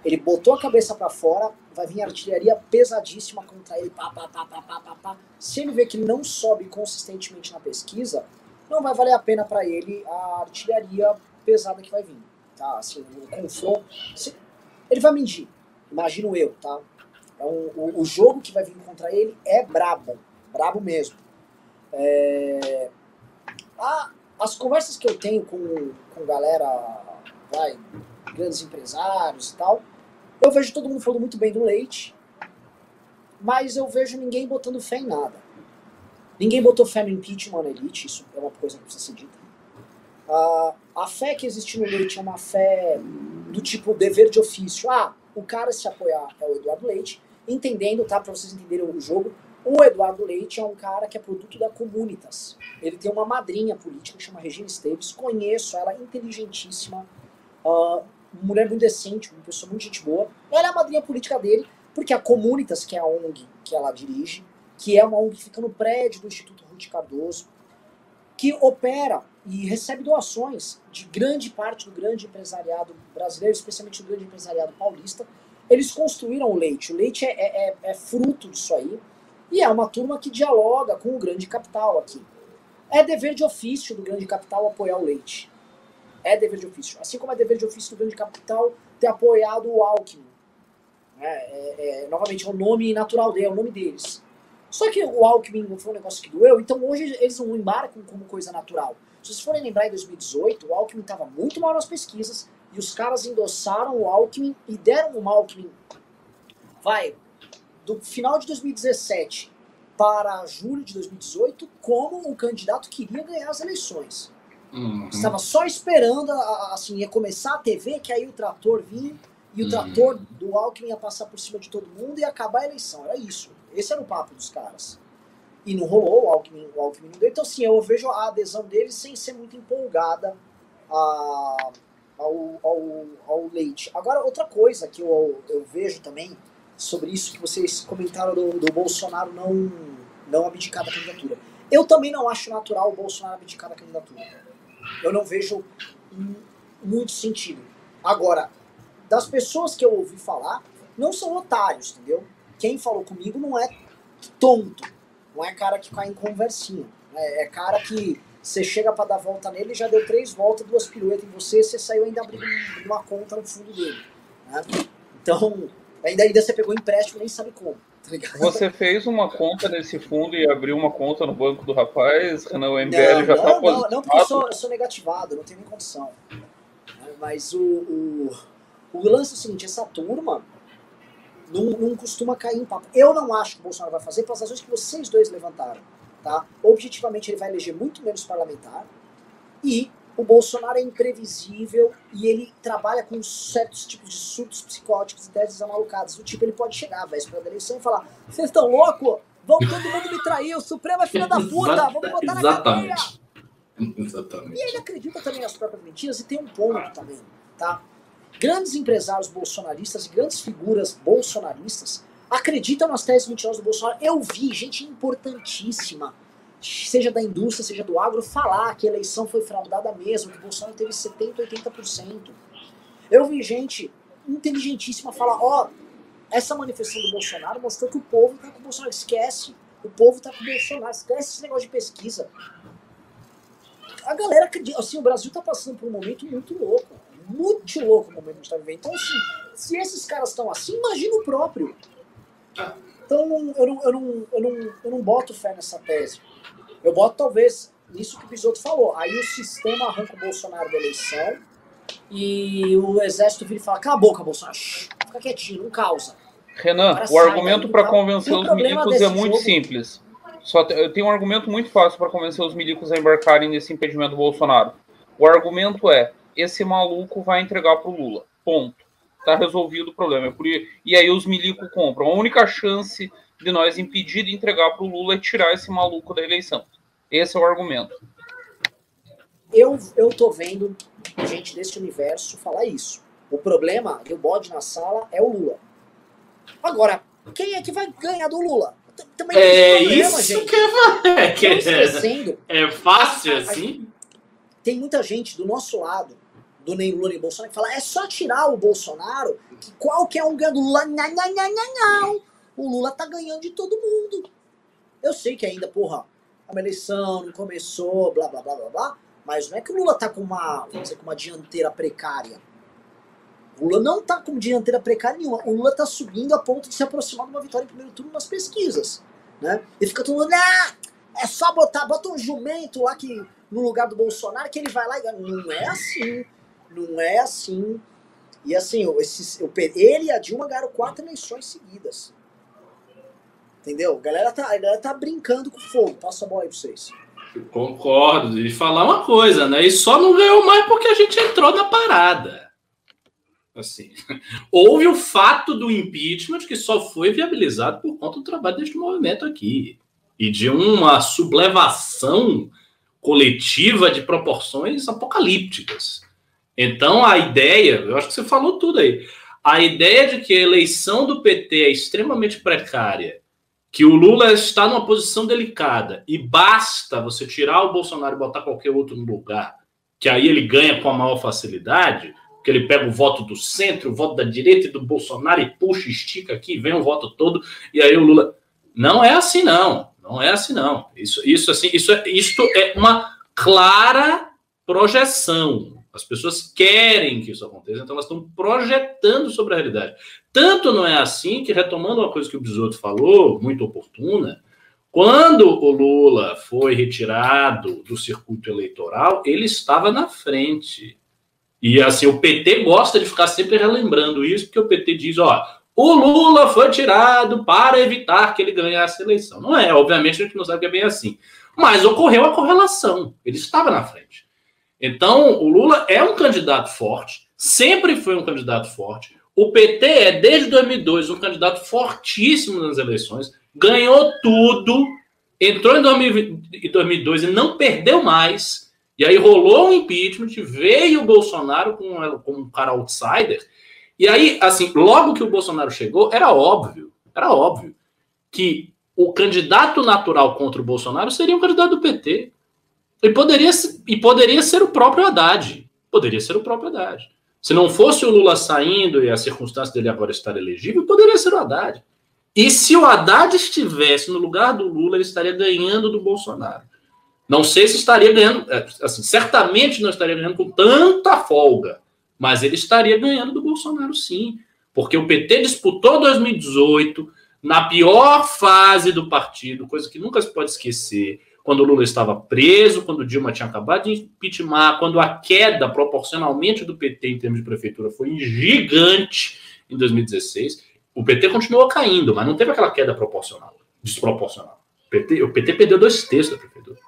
Speaker 1: ele botou a cabeça para fora, vai vir artilharia pesadíssima contra ele, pá, pá, pá, pá, pá, pá. Se ele vê que não sobe consistentemente na pesquisa, não vai valer a pena para ele a artilharia pesada que vai vir. Tá? Assim, o confronto. Se, ele vai mentir, imagino eu, tá? Um, o, o, jogo que vai vir contra ele é brabo, brabo mesmo. É... Ah, as conversas que eu tenho com, com galera, vai, grandes empresários e tal, eu vejo todo mundo falando muito bem do leite, mas eu vejo ninguém botando fé em nada. Ninguém botou fé no impeachment na elite, isso é uma coisa que precisa ser dita. Uh, a fé que existe no leite é uma fé do tipo dever de ofício. Ah, o cara se apoiar é o Eduardo Leite, entendendo, tá, para vocês entenderem o jogo, o Eduardo Leite é um cara que é produto da Comunitas. Ele tem uma madrinha política que chama Regina Esteves, conheço ela, inteligentíssima, uh, mulher muito decente, uma pessoa muito gente boa. Ela é a madrinha política dele, porque a Comunitas, que é a ONG que ela dirige, que é uma ONG que fica no prédio do Instituto Ruth Cardoso, que opera e recebe doações de grande parte do grande empresariado brasileiro, especialmente do grande empresariado paulista. Eles construíram o leite. O leite é, é, é, é fruto disso aí. E é uma turma que dialoga com o grande capital aqui. É dever de ofício do grande capital apoiar o leite. É dever de ofício. Assim como é dever de ofício do grande capital ter apoiado o Alckmin. É, é, é novamente, é o nome natural dele, é o nome deles. Só que o Alckmin foi um negócio que doeu, então hoje eles não embarcam como coisa natural. Se vocês forem lembrar, em 2018, o Alckmin estava muito mal nas pesquisas e os caras endossaram o Alckmin e deram o Alckmin, vai, do final de 2017 para julho de 2018 como o candidato que iria ganhar as eleições. Uhum. Estava só esperando, assim, ia começar a TV, que aí o trator vinha e o trator do Alckmin ia passar por cima de todo mundo e acabar a eleição. Era isso. Esse era o papo dos caras. E não rolou, o Alckmin, o Alckmin não deu. Então, assim, eu vejo a adesão deles sem ser muito empolgada a, ao, ao, ao leite. Agora, outra coisa que eu, eu vejo também sobre isso que vocês comentaram do, do Bolsonaro não, não abdicar da candidatura. Eu também não acho natural o Bolsonaro abdicar da candidatura. Eu não vejo muito sentido. Agora, das pessoas que eu ouvi falar, não são otários, entendeu? Quem falou comigo não é tonto, não é cara que cai em conversinha. É, é cara que você chega para dar volta nele, já deu três voltas, duas piruetas em você, você saiu ainda abrindo uma conta no fundo dele. Né? Então, ainda, ainda você pegou empréstimo nem sabe como. Tá
Speaker 4: você fez uma conta nesse fundo e abriu uma conta no banco do rapaz, Renan, o MBL não, já está
Speaker 1: positivo. Não, não, porque eu sou, eu sou negativado, não tenho nem condição. Mas o, o, o lance é o seguinte, essa turma não, não costuma cair em papo. Eu não acho que o Bolsonaro vai fazer pelas razões que vocês dois levantaram. Tá? Objetivamente, ele vai eleger muito menos parlamentar e o Bolsonaro é imprevisível e ele trabalha com certos tipos de surtos psicóticos e teses amalucadas. Do tipo, ele pode chegar véspera da eleição e falar: vocês estão loucos? Vão todo mundo me trair, o Supremo é filha da puta, vamos botar na cadeia.
Speaker 3: Exatamente.
Speaker 1: E ele acredita também nas próprias mentiras e tem um ponto também, tá? Grandes empresários bolsonaristas e grandes figuras bolsonaristas acreditam nas teses mentirosas do Bolsonaro. Eu vi gente importantíssima, seja da indústria, seja do agro, falar que a eleição foi fraudada mesmo, que o Bolsonaro teve 70%, 80%. Eu vi gente inteligentíssima falar, ó, oh, essa manifestação do Bolsonaro mostrou que o povo tá com o Bolsonaro. Esquece, o povo tá com o Bolsonaro, esquece esse negócio de pesquisa. A galera acredita, assim, o Brasil tá passando por um momento muito louco, muito louco o momento que a gente tá vivendo. Então, assim, se esses caras estão assim, imagina o próprio. Então eu não, eu, não, eu, não, eu não boto fé nessa tese. Eu boto talvez nisso que o Bisotto falou. Aí o sistema arranca o Bolsonaro da eleição e o exército vira e fala: cala a boca, Bolsonaro, Shhh, fica quietinho, não causa.
Speaker 4: Renan, o, o argumento para convencer os milicos é muito jogo... simples. Só eu tenho um argumento muito fácil para convencer os milicos a embarcarem nesse impedimento do Bolsonaro. O argumento é: esse maluco vai entregar para o Lula. Ponto tá resolvido o problema. E aí os milico compram. A única chance de nós impedir de entregar para o Lula é tirar esse maluco da eleição. Esse é o argumento.
Speaker 1: Eu, eu tô vendo gente desse universo falar isso. O problema e o bode na sala é o Lula. Agora, quem é que vai ganhar do Lula?
Speaker 3: Também é problema, isso gente. que é, que é, é fácil assim.
Speaker 1: Tem muita gente do nosso lado do nem Lula nem Bolsonaro, que fala é só tirar o Bolsonaro, que qualquer um ganha do Lula. Não, não, não, não, não. O Lula tá ganhando de todo mundo. Eu sei que ainda, porra, uma eleição não começou, blá, blá, blá, blá, blá, mas não é que o Lula tá com uma, vamos dizer, com uma dianteira precária. O Lula não tá com dianteira precária nenhuma. O Lula tá subindo a ponto de se aproximar de uma vitória em primeiro turno nas pesquisas. Né? E fica todo mundo, ah, é só botar, bota um jumento lá que, no lugar do Bolsonaro que ele vai lá e. Não é assim. Não é assim. E assim, esses, ele e a Dilma ganharam quatro eleições seguidas. Entendeu? A galera tá, a galera tá brincando com fogo. Passa a bola aí pra vocês.
Speaker 3: Eu concordo. E falar uma coisa, né? E só não ganhou mais porque a gente entrou na parada. Assim, houve o fato do impeachment que só foi viabilizado por conta do trabalho deste movimento aqui e de uma sublevação coletiva de proporções apocalípticas. Então, a ideia, eu acho que você falou tudo aí. A ideia de que a eleição do PT é extremamente precária, que o Lula está numa posição delicada e basta você tirar o Bolsonaro e botar qualquer outro no lugar, que aí ele ganha com a maior facilidade, que ele pega o voto do centro, o voto da direita e do Bolsonaro e puxa, estica aqui, vem o voto todo, e aí o Lula. Não é assim, não. Não é assim, não. Isso, isso, assim, isso, é, isso é uma clara projeção. As pessoas querem que isso aconteça, então elas estão projetando sobre a realidade. Tanto não é assim que, retomando uma coisa que o Bisotto falou, muito oportuna, quando o Lula foi retirado do circuito eleitoral, ele estava na frente. E assim, o PT gosta de ficar sempre relembrando isso, porque o PT diz, ó, o Lula foi tirado para evitar que ele ganhasse a eleição. Não é, obviamente a gente não sabe que é bem assim. Mas ocorreu a correlação. Ele estava na frente. Então, o Lula é um candidato forte, sempre foi um candidato forte. O PT é, desde 2002, um candidato fortíssimo nas eleições, ganhou tudo, entrou em 2002 e não perdeu mais. E aí rolou um impeachment, veio o Bolsonaro com, com um cara outsider. E aí, assim, logo que o Bolsonaro chegou, era óbvio, era óbvio que o candidato natural contra o Bolsonaro seria um candidato do PT. E poderia, e poderia ser o próprio Haddad. Poderia ser o próprio Haddad. Se não fosse o Lula saindo e a circunstância dele agora estar elegível, poderia ser o Haddad. E se o Haddad estivesse no lugar do Lula, ele estaria ganhando do Bolsonaro. Não sei se estaria ganhando, é, assim, certamente não estaria ganhando com tanta folga, mas ele estaria ganhando do Bolsonaro sim, porque o PT disputou 2018 na pior fase do partido, coisa que nunca se pode esquecer quando Lula estava preso, quando Dilma tinha acabado de impeachment, quando a queda proporcionalmente do PT em termos de prefeitura foi gigante em 2016. O PT continuou caindo, mas não teve aquela queda proporcional, desproporcional. O PT, o PT perdeu dois terços da prefeitura.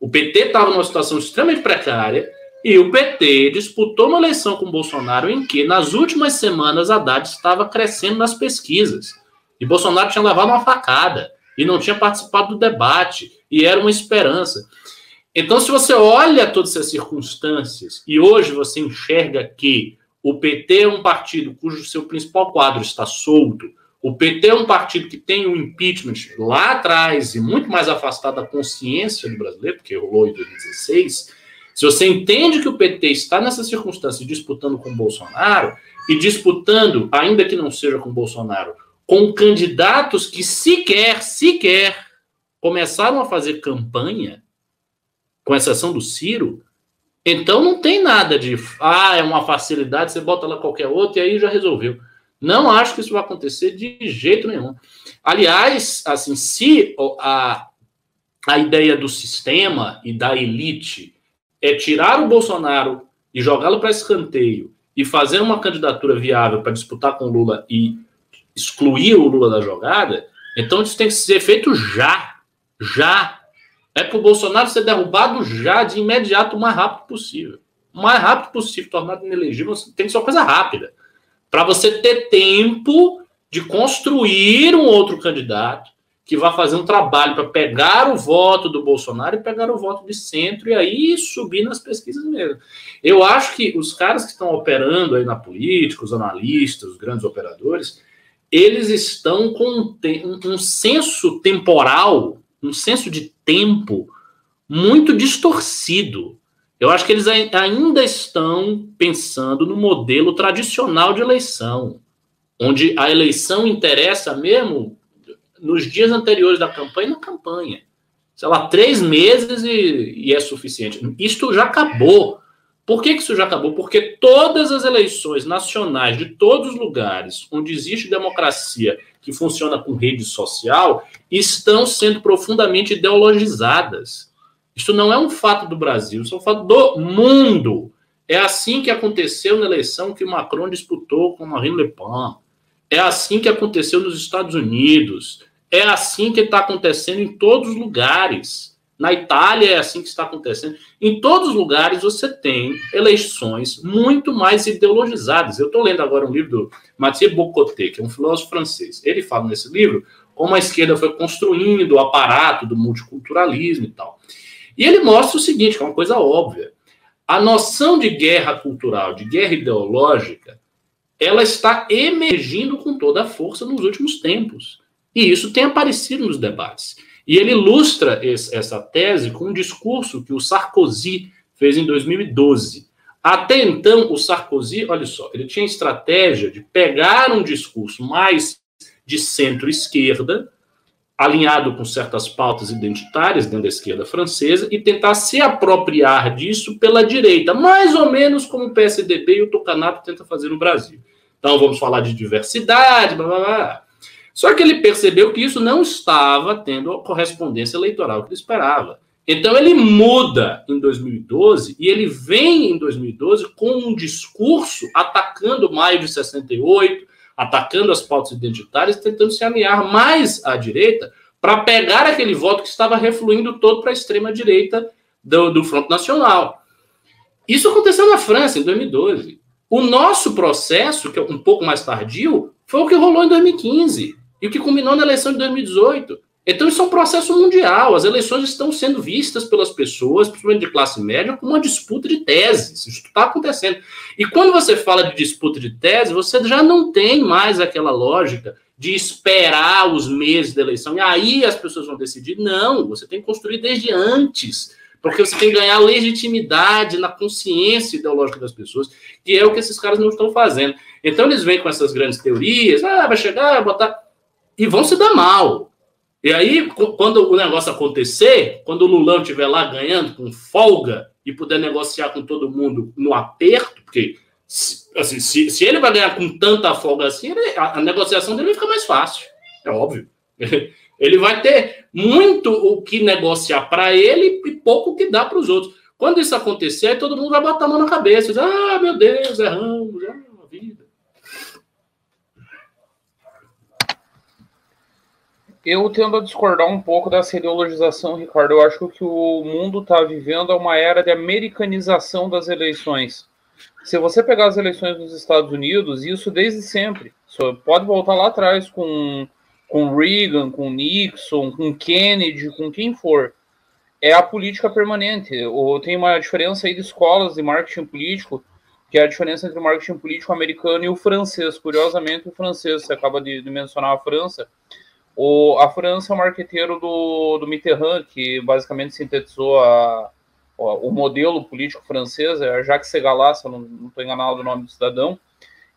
Speaker 3: O PT estava numa situação extremamente precária e o PT disputou uma eleição com Bolsonaro em que, nas últimas semanas, a Haddad estava crescendo nas pesquisas. E Bolsonaro tinha levado uma facada e não tinha participado do debate e era uma esperança. Então, se você olha todas essas circunstâncias e hoje você enxerga que o PT é um partido cujo seu principal quadro está solto, o PT é um partido que tem o um impeachment lá atrás e muito mais afastado da consciência do brasileiro, porque rolou em 2016. Se você entende que o PT está nessa circunstância disputando com Bolsonaro e disputando, ainda que não seja com Bolsonaro, com candidatos que sequer, sequer começaram a fazer campanha, com exceção do Ciro, então não tem nada de, ah, é uma facilidade, você bota lá qualquer outro e aí já resolveu. Não acho que isso vai acontecer de jeito nenhum. Aliás, assim, se a, a ideia do sistema e da elite é tirar o Bolsonaro e jogá-lo para escanteio e fazer uma candidatura viável para disputar com o Lula e excluir o Lula da jogada, então isso tem que ser feito já já. É para o Bolsonaro ser derrubado já, de imediato, o mais rápido possível. O mais rápido possível, tornado inelegível, tem que ser uma coisa rápida. Para você ter tempo de construir um outro candidato que vai fazer um trabalho para pegar o voto do Bolsonaro e pegar o voto de centro e aí subir nas pesquisas mesmo. Eu acho que os caras que estão operando aí na política, os analistas, os grandes operadores, eles estão com um, um senso temporal um senso de tempo muito distorcido. Eu acho que eles ainda estão pensando no modelo tradicional de eleição, onde a eleição interessa mesmo nos dias anteriores da campanha e na campanha. Sei lá, três meses e, e é suficiente. Isto já acabou. Por que, que isso já acabou? Porque todas as eleições nacionais de todos os lugares onde existe democracia que funciona com rede social estão sendo profundamente ideologizadas. Isso não é um fato do Brasil, isso é um fato do mundo. É assim que aconteceu na eleição que Macron disputou com Marine Le Pen. É assim que aconteceu nos Estados Unidos. É assim que está acontecendo em todos os lugares. Na Itália é assim que está acontecendo. Em todos os lugares você tem eleições muito mais ideologizadas. Eu estou lendo agora um livro do Mathieu Bocoté, que é um filósofo francês. Ele fala nesse livro como a esquerda foi construindo o aparato do multiculturalismo e tal. E ele mostra o seguinte, que é uma coisa óbvia. A noção de guerra cultural, de guerra ideológica, ela está emergindo com toda a força nos últimos tempos. E isso tem aparecido nos debates. E ele ilustra esse, essa tese com um discurso que o Sarkozy fez em 2012. Até então, o Sarkozy, olha só, ele tinha estratégia de pegar um discurso mais de centro-esquerda, alinhado com certas pautas identitárias dentro da esquerda francesa, e tentar se apropriar disso pela direita, mais ou menos como o PSDB e o Tocanato tentam fazer no Brasil. Então, vamos falar de diversidade, blá blá blá. Só que ele percebeu que isso não estava tendo a correspondência eleitoral que ele esperava. Então ele muda em 2012 e ele vem em 2012 com um discurso atacando maio de 68, atacando as pautas identitárias, tentando se alinhar mais à direita para pegar aquele voto que estava refluindo todo para a extrema direita do, do Front Nacional. Isso aconteceu na França em 2012. O nosso processo, que é um pouco mais tardio, foi o que rolou em 2015 e o que culminou na eleição de 2018. Então, isso é um processo mundial. As eleições estão sendo vistas pelas pessoas, principalmente de classe média, como uma disputa de teses. Isso está acontecendo. E quando você fala de disputa de tese, você já não tem mais aquela lógica de esperar os meses da eleição e aí as pessoas vão decidir. Não, você tem que construir desde antes, porque você tem que ganhar legitimidade na consciência ideológica das pessoas, que é o que esses caras não estão fazendo. Então, eles vêm com essas grandes teorias, ah, vai chegar, botar. E vão se dar mal e aí, quando o negócio acontecer, quando o Lulão estiver lá ganhando com folga e puder negociar com todo mundo no aperto, porque assim, se, se ele vai ganhar com tanta folga assim, ele, a, a, negociação dele vai ficar mais fácil. É óbvio. Ele vai ter muito o que negociar para ele e pouco o que dá para os outros. Quando isso acontecer, todo mundo vai botar a mão na cabeça. Diz, ah, meu Deus, erramos. Ah, vida.
Speaker 4: Eu tendo a discordar um pouco dessa ideologização, Ricardo. Eu acho que o mundo está vivendo uma era de americanização das eleições. Se você pegar as eleições nos Estados Unidos, isso desde sempre. Pode voltar lá atrás com, com Reagan, com Nixon, com Kennedy, com quem for. É a política permanente. Ou tem uma diferença aí de escolas de marketing político, que é a diferença entre o marketing político americano e o francês. Curiosamente, o francês, você acaba de, de mencionar a França o, a França é o marqueteiro do, do Mitterrand, que basicamente sintetizou a, o modelo político francês, é Jacques Segalas, se eu não estou enganado o nome do cidadão,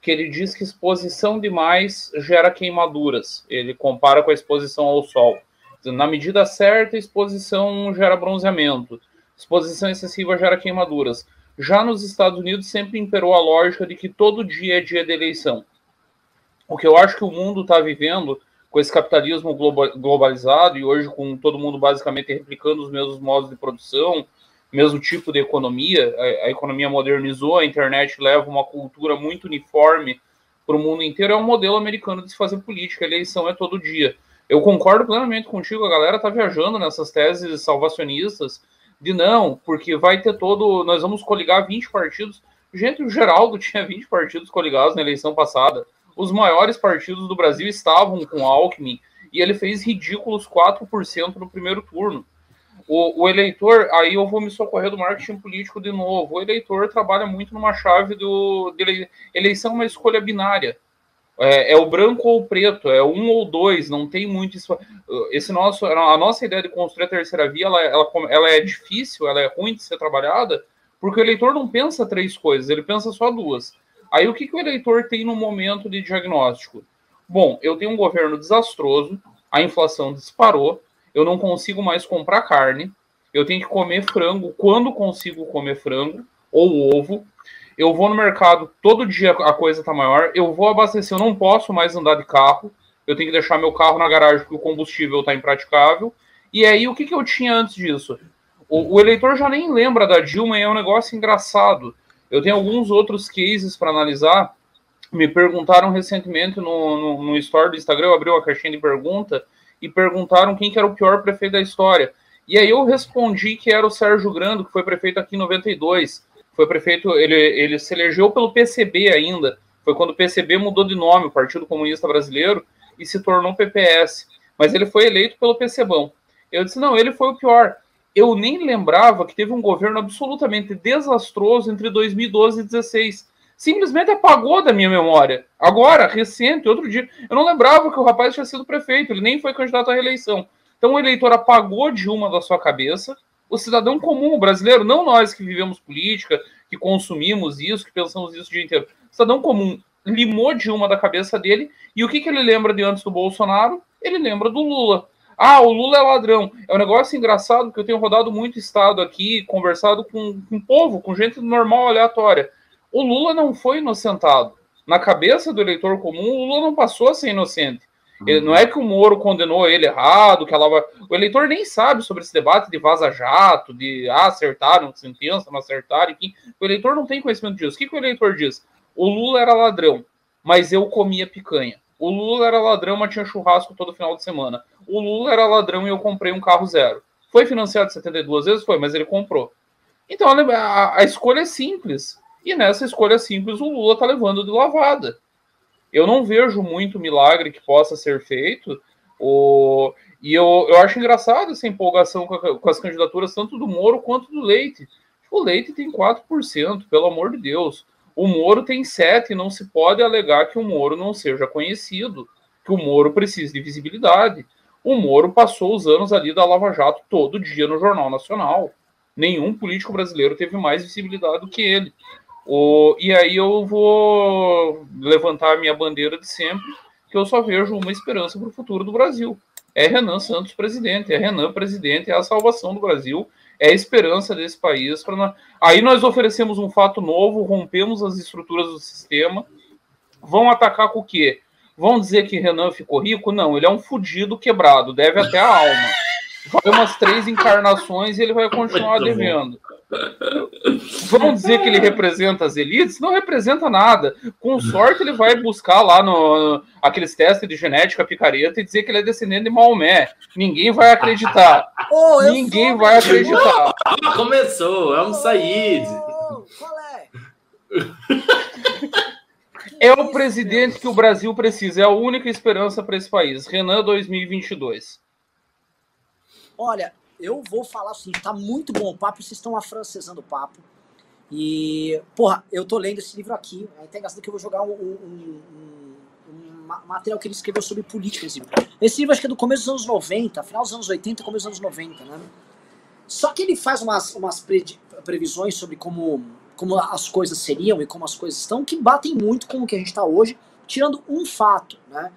Speaker 4: que ele diz que exposição demais gera queimaduras. Ele compara com a exposição ao sol. Na medida certa, exposição gera bronzeamento. Exposição excessiva gera queimaduras. Já nos Estados Unidos sempre imperou a lógica de que todo dia é dia de eleição. O que eu acho que o mundo está vivendo com esse capitalismo globalizado e hoje com todo mundo basicamente replicando os mesmos modos de produção, mesmo tipo de economia, a, a economia modernizou, a internet leva uma cultura muito uniforme para o mundo inteiro, é um modelo americano de se fazer política, a eleição é todo dia. Eu concordo plenamente contigo, a galera tá viajando nessas teses salvacionistas de não, porque vai ter todo, nós vamos coligar 20 partidos. Gente, o Geraldo tinha 20 partidos coligados na eleição passada os maiores partidos do Brasil estavam com Alckmin e ele fez ridículos 4% no primeiro turno. O, o, eleitor, aí eu vou me socorrer do marketing político de novo. O eleitor trabalha muito numa chave do de eleição, uma escolha binária. É, é, o branco ou o preto, é um ou dois, não tem muito isso. Esse nosso, a nossa ideia de construir a terceira via, ela, ela, ela é difícil, ela é ruim de ser trabalhada, porque o eleitor não pensa três coisas, ele pensa só duas Aí o que, que o eleitor tem no momento de diagnóstico? Bom, eu tenho um governo desastroso, a inflação disparou, eu não consigo mais comprar carne, eu tenho que comer frango quando consigo comer frango, ou ovo. Eu vou no mercado, todo dia a coisa tá maior, eu vou abastecer, eu não posso mais andar de carro, eu tenho que deixar meu carro na garagem porque o combustível está impraticável. E aí, o que, que eu tinha antes disso? O, o eleitor já nem lembra da Dilma e é um negócio engraçado. Eu tenho alguns outros cases para analisar. Me perguntaram recentemente no, no, no story do Instagram, eu abri uma caixinha de pergunta e perguntaram quem que era o pior prefeito da história. E aí eu respondi que era o Sérgio Grando, que foi prefeito aqui em 92. Foi prefeito, ele, ele se elegeu pelo PCB ainda. Foi quando o PCB mudou de nome, o Partido Comunista Brasileiro, e se tornou PPS. Mas ele foi eleito pelo PCBão. Eu disse, não, ele foi o pior eu nem lembrava que teve um governo absolutamente desastroso entre 2012 e 2016. Simplesmente apagou da minha memória. Agora, recente, outro dia. Eu não lembrava que o rapaz tinha sido prefeito, ele nem foi candidato à reeleição. Então o eleitor apagou de uma da sua cabeça. O cidadão comum, o brasileiro, não nós que vivemos política, que consumimos isso, que pensamos isso o dia inteiro. O cidadão comum limou de uma da cabeça dele. E o que, que ele lembra de antes do Bolsonaro? Ele lembra do Lula. Ah, o Lula é ladrão. É um negócio engraçado que eu tenho rodado muito estado aqui, conversado com, o povo, com gente normal, aleatória. O Lula não foi inocentado. Na cabeça do eleitor comum, o Lula não passou a ser inocente. Ele, não é que o Moro condenou ele errado, que ela O eleitor nem sabe sobre esse debate de vaza-jato, de ah, acertaram sentença, não acertaram, enfim. O eleitor não tem conhecimento disso. O que, que o eleitor diz? O Lula era ladrão, mas eu comia picanha. O Lula era ladrão, mas tinha churrasco todo final de semana. O Lula era ladrão e eu comprei um carro zero. Foi financiado 72 vezes? Foi, mas ele comprou. Então a, a escolha é simples. E nessa escolha simples, o Lula está levando de lavada. Eu não vejo muito milagre que possa ser feito. O... E eu, eu acho engraçado essa empolgação com, a, com as candidaturas, tanto do Moro quanto do Leite. O Leite tem 4%, pelo amor de Deus. O Moro tem 7%, e não se pode alegar que o Moro não seja conhecido, que o Moro precise de visibilidade. O Moro passou os anos ali da Lava Jato todo dia no Jornal Nacional. Nenhum político brasileiro teve mais visibilidade do que ele. O, e aí eu vou levantar a minha bandeira de sempre, que eu só vejo uma esperança para o futuro do Brasil. É Renan Santos presidente, é Renan presidente, é a salvação do Brasil, é a esperança desse país. Pra... Aí nós oferecemos um fato novo, rompemos as estruturas do sistema. Vão atacar com o quê? Vão dizer que Renan ficou rico? Não, ele é um fudido quebrado, deve até a alma. Vai umas três encarnações e ele vai continuar Muito devendo. Bom. Vão dizer que ele representa as elites? Não representa nada. Com sorte, ele vai buscar lá no, no aqueles testes de genética picareta e dizer que ele é descendente de Maomé. Ninguém vai acreditar. Oh, Ninguém sou... vai acreditar.
Speaker 3: Ah, começou, é um Said.
Speaker 4: qual é? É o presidente que o Brasil precisa, é a única esperança para esse país. Renan 2022.
Speaker 1: Olha, eu vou falar o seguinte, tá muito bom o papo, vocês estão afrancesando o papo. E, porra, eu tô lendo esse livro aqui, é até engraçado que eu vou jogar um, um, um, um, material que ele escreveu sobre política esse livro. Esse livro acho que é do começo dos anos 90, final dos anos 80, começo dos anos 90, né? Só que ele faz umas, umas pre, previsões sobre como, como as coisas seriam e como as coisas estão, que batem muito com o que a gente está hoje, tirando um fato, né?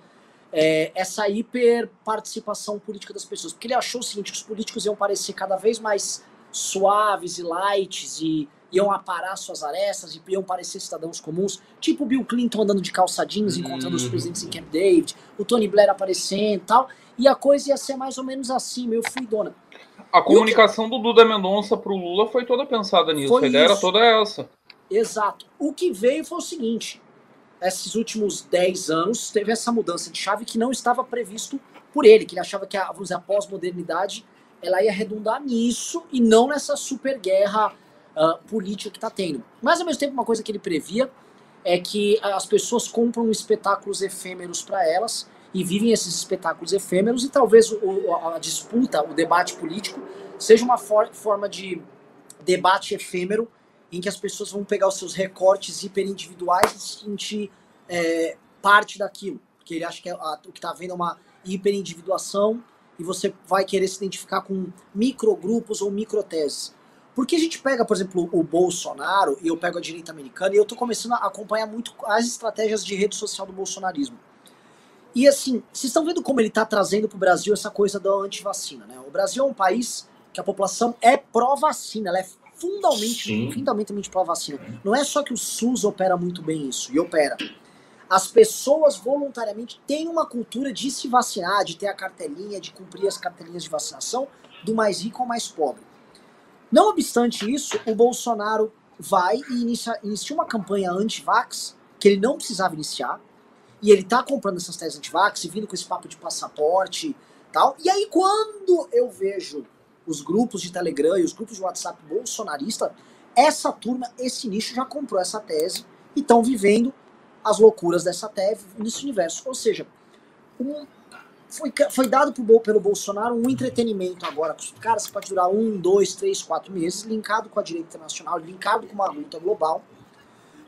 Speaker 1: É, essa hiperparticipação política das pessoas. Porque ele achou o seguinte, que os políticos iam parecer cada vez mais suaves e lights e iam aparar suas arestas e iam parecer cidadãos comuns, tipo o Bill Clinton andando de calça jeans, uhum. encontrando os presidentes em Camp David, o Tony Blair aparecendo e tal, e a coisa ia ser mais ou menos assim, meio fluidona.
Speaker 4: A comunicação que... do Duda Mendonça pro Lula foi toda pensada nisso, foi a ideia isso. era toda essa.
Speaker 1: Exato. O que veio foi o seguinte, esses últimos 10 anos, teve essa mudança de chave que não estava previsto por ele, que ele achava que a, a pós-modernidade ela ia redundar nisso e não nessa super guerra uh, política que está tendo. Mas, ao mesmo tempo, uma coisa que ele previa é que as pessoas compram espetáculos efêmeros para elas e vivem esses espetáculos efêmeros e talvez o, a disputa, o debate político seja uma for forma de debate efêmero em que as pessoas vão pegar os seus recortes hiperindividuais e se sentir é, parte daquilo. Porque ele acha que é, a, o que está vendo é uma hiperindividuação e você vai querer se identificar com microgrupos ou microteses. Porque a gente pega, por exemplo, o Bolsonaro, e eu pego a direita americana, e eu estou começando a acompanhar muito as estratégias de rede social do bolsonarismo. E assim, vocês estão vendo como ele está trazendo para o Brasil essa coisa da antivacina, né? O Brasil é um país que a população é pró-vacina, ela é fundamentalmente, fundamentalmente para a vacina. Não é só que o SUS opera muito bem isso, e opera. As pessoas voluntariamente têm uma cultura de se vacinar, de ter a cartelinha, de cumprir as cartelinhas de vacinação, do mais rico ao mais pobre. Não obstante isso, o Bolsonaro vai e inicia, inicia uma campanha anti-vax que ele não precisava iniciar, e ele tá comprando essas teses anti-vax e vindo com esse papo de passaporte tal. E aí, quando eu vejo os grupos de Telegram e os grupos de WhatsApp bolsonarista, essa turma, esse nicho já comprou essa tese e estão vivendo as loucuras dessa tese nesse universo. Ou seja, um, foi, foi dado pro, pelo Bolsonaro um entretenimento agora. Cara, você pode durar um, dois, três, quatro meses, linkado com a direita internacional, linkado com uma luta global.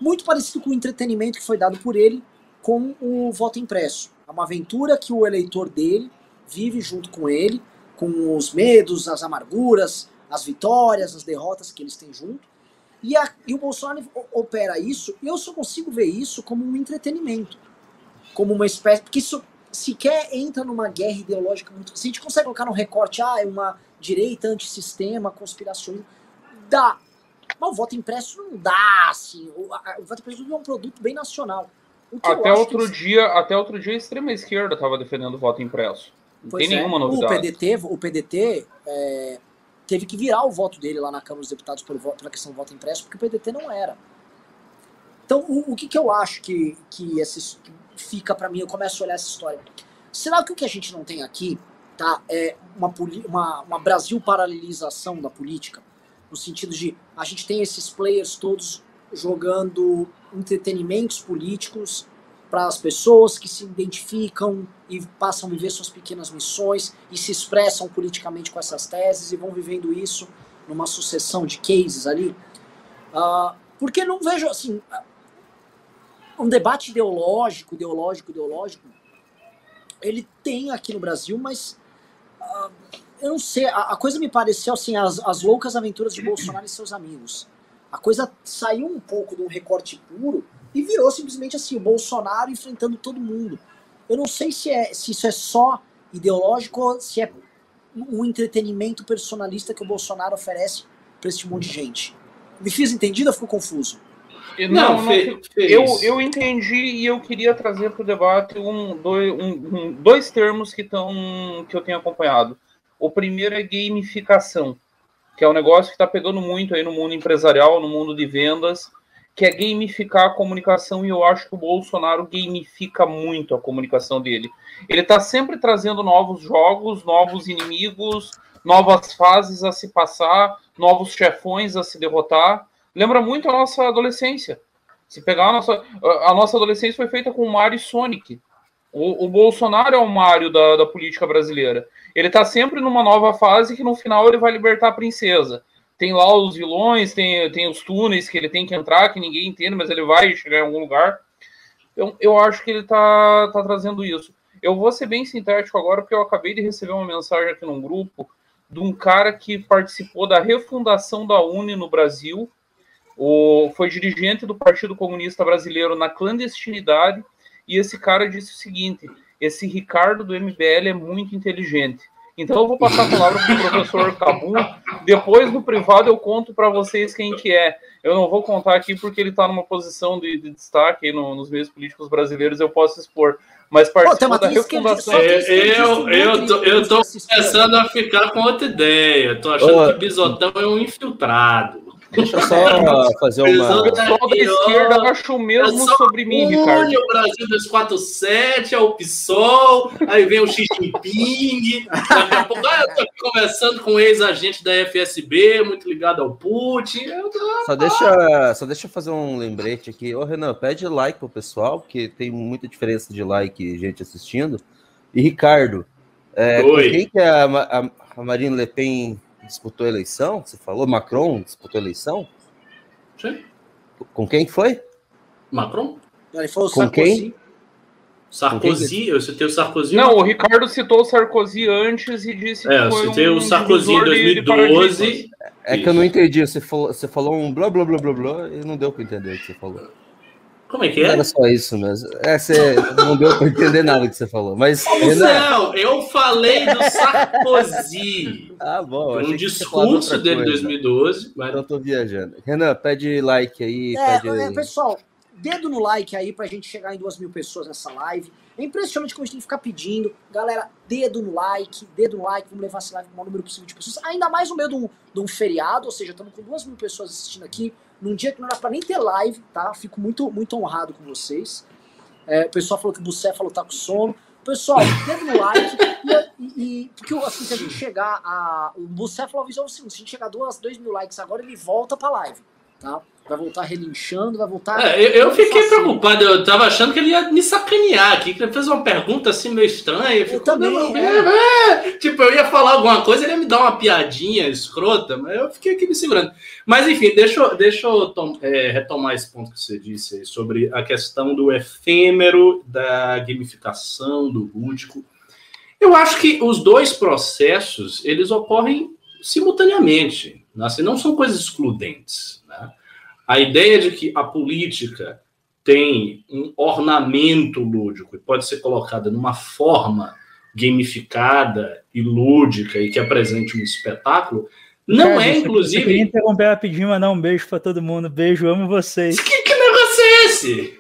Speaker 1: Muito parecido com o entretenimento que foi dado por ele com o voto impresso. É uma aventura que o eleitor dele vive junto com ele, com os medos, as amarguras, as vitórias, as derrotas que eles têm junto. E, a, e o Bolsonaro opera isso, e eu só consigo ver isso como um entretenimento. Como uma espécie. Porque isso sequer entra numa guerra ideológica muito. Se a gente consegue colocar no recorte, ah, é uma direita antissistema, conspirações. Dá. Mas o voto impresso não dá, assim. O, a, o voto impresso é um produto bem nacional.
Speaker 4: Até outro, dia, até outro dia, a extrema esquerda estava defendendo o voto impresso. Não pois tem é. nenhuma novidade.
Speaker 1: O PDT, o PDT é, teve que virar o voto dele lá na Câmara dos Deputados pelo voto, pela questão do voto impresso, porque o PDT não era. Então, o, o que, que eu acho que, que, esse, que fica para mim, eu começo a olhar essa história. Será que o que a gente não tem aqui tá, é uma, uma, uma Brasil paralelização da política? No sentido de a gente tem esses players todos jogando entretenimentos políticos para as pessoas que se identificam e passam a viver suas pequenas missões e se expressam politicamente com essas teses e vão vivendo isso numa sucessão de cases ali. Uh, porque não vejo assim um debate ideológico, ideológico, ideológico. Ele tem aqui no Brasil, mas uh, eu não sei. A, a, coisa me pareceu assim as, as loucas aventuras de Bolsonaro e seus amigos. A coisa saiu um pouco de um recorte puro e virou simplesmente assim o Bolsonaro enfrentando todo mundo. Eu não sei se é se isso é só ideológico ou se é um entretenimento personalista que o Bolsonaro oferece para esse monte de gente. Me fiz entendido ou ficou confuso?
Speaker 4: Não, não, fe, eu, eu entendi e eu queria trazer para o debate um, dois, um, um, dois termos que, tão, que eu tenho acompanhado. O primeiro é gamificação, que é um negócio que está pegando muito aí no mundo empresarial, no mundo de vendas, que é gamificar a comunicação, e eu acho que o Bolsonaro gamifica muito a comunicação dele. Ele está sempre trazendo novos jogos, novos inimigos, novas fases a se passar, novos chefões a se derrotar. Lembra muito a nossa adolescência. Se pegar a nossa. A nossa adolescência foi feita com Mario e Sonic. O, o Bolsonaro é o Mario da, da política brasileira. Ele está sempre numa nova fase que no final ele vai libertar a princesa. Tem lá os vilões, tem, tem os túneis que ele tem que entrar, que ninguém entende, mas ele vai chegar em algum lugar. Eu, eu acho que ele está tá trazendo isso. Eu vou ser bem sintético agora, porque eu acabei de receber uma mensagem aqui num grupo de um cara que participou da refundação da Uni no Brasil, o, foi dirigente do Partido Comunista Brasileiro na clandestinidade, e esse cara disse o seguinte: esse Ricardo do MBL é muito inteligente. Então eu vou passar a palavra para o professor Cabu. Depois no privado eu conto para vocês quem que é. Eu não vou contar aqui porque ele está numa posição de, de destaque no, nos meios políticos brasileiros, eu posso expor mas participou da refundação.
Speaker 3: É, eu, eu, tô, eu tô começando a ficar com outra ideia. Tô achando Ô, que Bisotão é um infiltrado.
Speaker 2: Deixa eu só fazer uma. O
Speaker 4: pessoal da esquerda acha o mesmo sobre mim, Ricardo.
Speaker 3: O Brasil 247, é o PSOL, aí vem o Xi Jinping. Daqui a pouco, ah, eu tô aqui conversando com um ex-agente da FSB, muito ligado ao Putin. Tô...
Speaker 2: Só, deixa, só deixa eu fazer um lembrete aqui. Ô, Renan, pede like pro pessoal, porque tem muita diferença de like e gente assistindo. E Ricardo, é, quem que é a, a, a Marine Le Pen disputou a eleição? Você falou? Macron disputou a eleição?
Speaker 3: Sim.
Speaker 2: Com quem foi?
Speaker 3: Macron?
Speaker 1: Ele falou
Speaker 2: Com Sarkozy. quem?
Speaker 3: Sarkozy, eu citei o Sarkozy.
Speaker 4: Não, o Ricardo citou o Sarkozy antes e disse
Speaker 3: é, que foi eu citei um o Sarkozy em 2012.
Speaker 2: é que eu não entendi. Você falou, você falou um blá blá blá blá blá e não deu para entender o que você falou.
Speaker 3: Como é que é?
Speaker 2: Era só isso mesmo. É, você não deu para entender nada que você falou. Mas.
Speaker 3: Não, eu falei do Sarkozy.
Speaker 2: ah, bom.
Speaker 3: Um discurso dele em 2012.
Speaker 2: Mas... Eu tô viajando. Renan, pede like aí.
Speaker 1: É,
Speaker 2: pede...
Speaker 1: é, pessoal, dedo no like aí pra gente chegar em duas mil pessoas nessa live. É impressionante como a gente tem que ficar pedindo. Galera, dedo no like, dedo no like, vamos levar essa live com o maior número possível de pessoas. Ainda mais no meio de um, de um feriado, ou seja, estamos com duas mil pessoas assistindo aqui num dia que não era pra nem ter live, tá? Fico muito, muito honrado com vocês. É, o pessoal falou que o Bucéfalo tá com sono. Pessoal, dedo no like. E, e, porque assim, se a gente chegar a. O Bucéfalo avisou o seguinte: se a gente chegar a 2 mil likes agora, ele volta pra live. Tá? Vai voltar relinchando, vai voltar.
Speaker 3: É, eu, eu fiquei preocupado, eu tava achando que ele ia me sacanear aqui, que ele fez uma pergunta assim meio estranha. Eu,
Speaker 1: eu também.
Speaker 3: É, é. Tipo, eu ia falar alguma coisa, ele ia me dar uma piadinha escrota, mas eu fiquei aqui me segurando. Mas enfim, deixa, eu, deixa eu é, retomar esse ponto que você disse aí sobre a questão do efêmero, da gamificação, do lúdico. Eu acho que os dois processos eles ocorrem simultaneamente, né? assim, não são coisas excludentes. Né? A ideia de que a política tem um ornamento lúdico e pode ser colocada numa forma gamificada e lúdica e que apresente um espetáculo, não Cara, é, inclusive. Eu
Speaker 5: queria interromper rapidinho, mandar um beijo para todo mundo. Beijo, amo vocês.
Speaker 3: Que, que negócio é esse?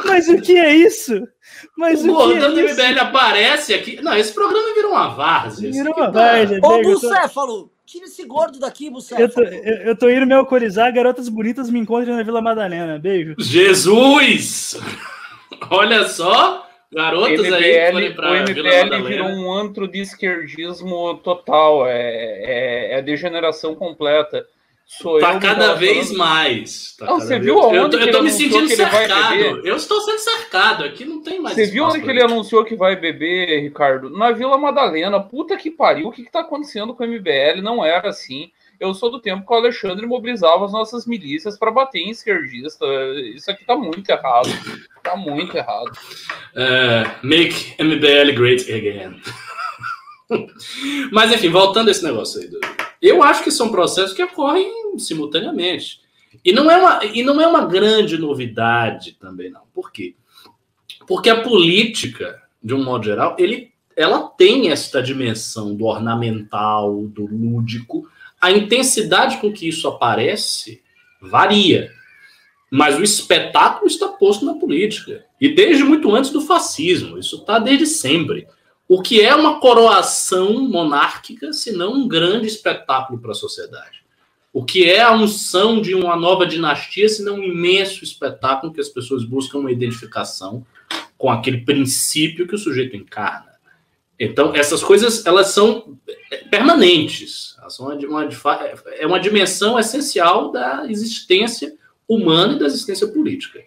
Speaker 5: Mas o que é isso? Mas
Speaker 3: o, o gordão do MBL aparece aqui. Não, esse programa virou uma várzea.
Speaker 5: Virou uma várzea.
Speaker 1: Ô, Bucéfalo, tira esse gordo daqui, Bucéfalo.
Speaker 5: Eu tô, eu, eu tô indo me alcoolizar, garotas bonitas me encontram na Vila Madalena. Beijo.
Speaker 3: Jesus! Olha só. Garotas MBL, aí
Speaker 4: pra O MBL virou um antro de esquerdismo total. É, é, é a degeneração completa. Sou
Speaker 3: tá
Speaker 4: eu
Speaker 3: cada vez falando... mais. Tá
Speaker 4: não, você viu aonde
Speaker 3: eu, eu tô me sentindo cercado. Eu estou sendo cercado. Aqui não tem mais.
Speaker 4: Você viu onde que ele anunciou que vai beber, Ricardo? Na Vila Madalena. Puta que pariu. O que, que tá acontecendo com o MBL? Não era assim. Eu sou do tempo que o Alexandre mobilizava as nossas milícias para bater em esquerdista. Isso aqui tá muito errado. Tá muito errado.
Speaker 3: Uh, make MBL great again. Mas enfim, voltando a esse negócio aí. Do... Eu acho que são processos que ocorrem simultaneamente. E não, é uma, e não é uma grande novidade também, não. Por quê? Porque a política, de um modo geral, ele, ela tem esta dimensão do ornamental, do lúdico, a intensidade com que isso aparece varia. Mas o espetáculo está posto na política. E desde muito antes do fascismo. Isso está desde sempre. O que é uma coroação monárquica, se não um grande espetáculo para a sociedade? O que é a unção de uma nova dinastia, se não um imenso espetáculo que as pessoas buscam uma identificação com aquele princípio que o sujeito encarna? Então, essas coisas, elas são permanentes. Elas são uma, uma, é uma dimensão essencial da existência humana e da existência política.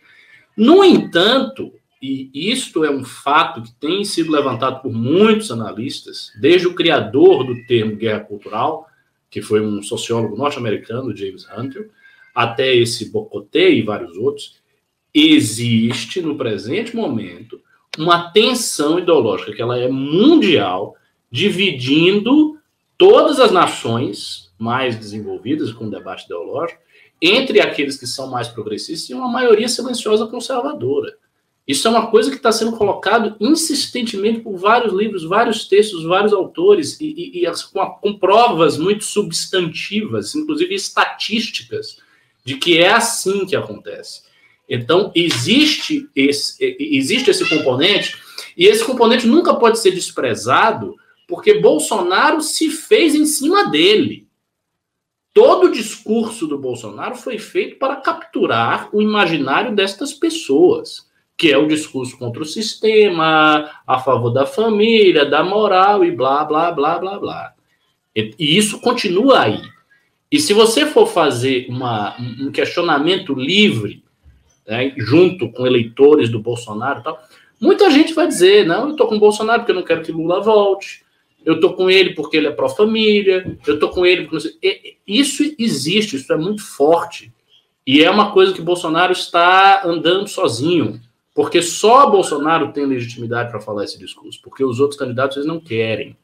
Speaker 3: No entanto, e isto é um fato que tem sido levantado por muitos analistas, desde o criador do termo guerra cultural, que foi um sociólogo norte-americano, James Hunter, até esse Bocoté e vários outros, existe no presente momento uma tensão ideológica que ela é mundial, dividindo todas as nações mais desenvolvidas com debate ideológico entre aqueles que são mais progressistas e uma maioria silenciosa conservadora. Isso é uma coisa que está sendo colocado insistentemente por vários livros, vários textos, vários autores, e, e, e com, com, provas muito substantivas, inclusive estatísticas, de que é assim que acontece. Então, existe esse, existe esse componente, e esse componente nunca pode ser desprezado, porque Bolsonaro se fez em cima dele. Todo o discurso do Bolsonaro foi feito para capturar o imaginário destas pessoas, que é o discurso contra o sistema, a favor da família, da moral e blá, blá, blá, blá, blá. E isso continua aí. E se você for fazer uma, um questionamento livre né, junto com eleitores do Bolsonaro e tal, muita gente vai dizer, não, eu estou com o Bolsonaro porque eu não quero que Lula volte, eu estou com ele porque ele é pró-família, eu estou com ele porque... Isso existe, isso é muito forte. E é uma coisa que Bolsonaro está andando sozinho, porque só Bolsonaro tem legitimidade para falar esse discurso, porque os outros candidatos eles não querem.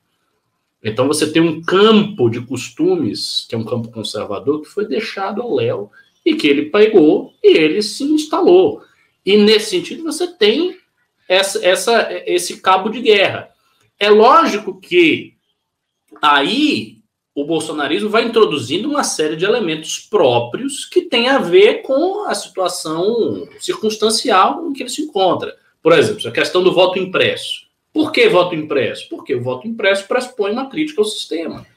Speaker 3: Então você tem um campo de costumes, que é um campo conservador, que foi deixado ao Léo e que ele pegou e ele se instalou. E nesse sentido você tem essa, essa, esse cabo de guerra. É lógico que aí o bolsonarismo vai introduzindo uma série de elementos próprios que tem a ver com a situação circunstancial em que ele se encontra. Por exemplo, a questão do voto impresso. Por que voto impresso? Porque o voto impresso pressupõe uma crítica ao sistema.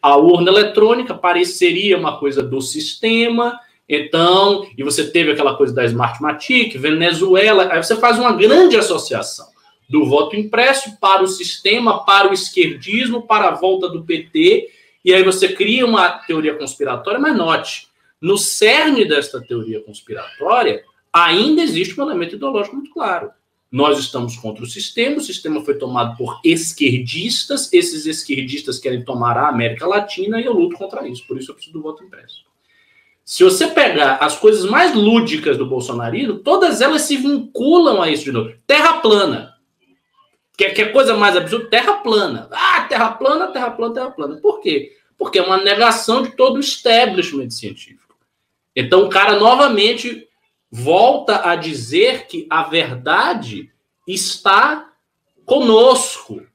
Speaker 3: A urna eletrônica pareceria uma coisa do sistema, então, e você teve aquela coisa da Smartmatic, Venezuela, aí você faz uma grande associação do voto impresso para o sistema, para o esquerdismo, para a volta do PT, e aí você cria uma teoria conspiratória, mas note, no cerne desta teoria conspiratória, ainda existe um elemento ideológico muito claro. Nós estamos contra o sistema, o sistema foi tomado por esquerdistas, esses esquerdistas querem tomar a América Latina e eu luto contra isso, por isso eu preciso do voto impresso. Se você pegar as coisas mais lúdicas do bolsonarismo, todas elas se vinculam a isso de novo. Terra plana. Que, que é coisa mais absurda? Terra plana. Ah, terra plana, terra plana, terra plana. Por quê? Porque é uma negação de todo o establishment científico. Então o cara novamente volta a dizer que a verdade está conosco.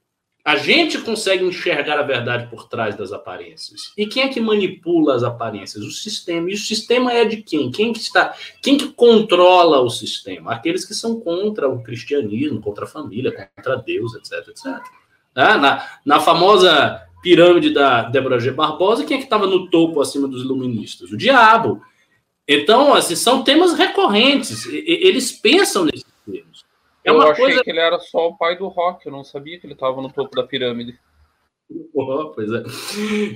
Speaker 3: A gente consegue enxergar a verdade por trás das aparências. E quem é que manipula as aparências? O sistema. E o sistema é de quem? Quem que está? Quem que controla o sistema? Aqueles que são contra o cristianismo, contra a família, contra Deus, etc, etc. Ah, na, na famosa pirâmide da Débora G. Barbosa, quem é que estava no topo acima dos iluministas? O diabo. Então, assim, são temas recorrentes. Eles pensam termos.
Speaker 4: É eu achei coisa... que ele era só o pai do rock, eu não sabia que ele estava no topo da pirâmide.
Speaker 3: Oh, pois é.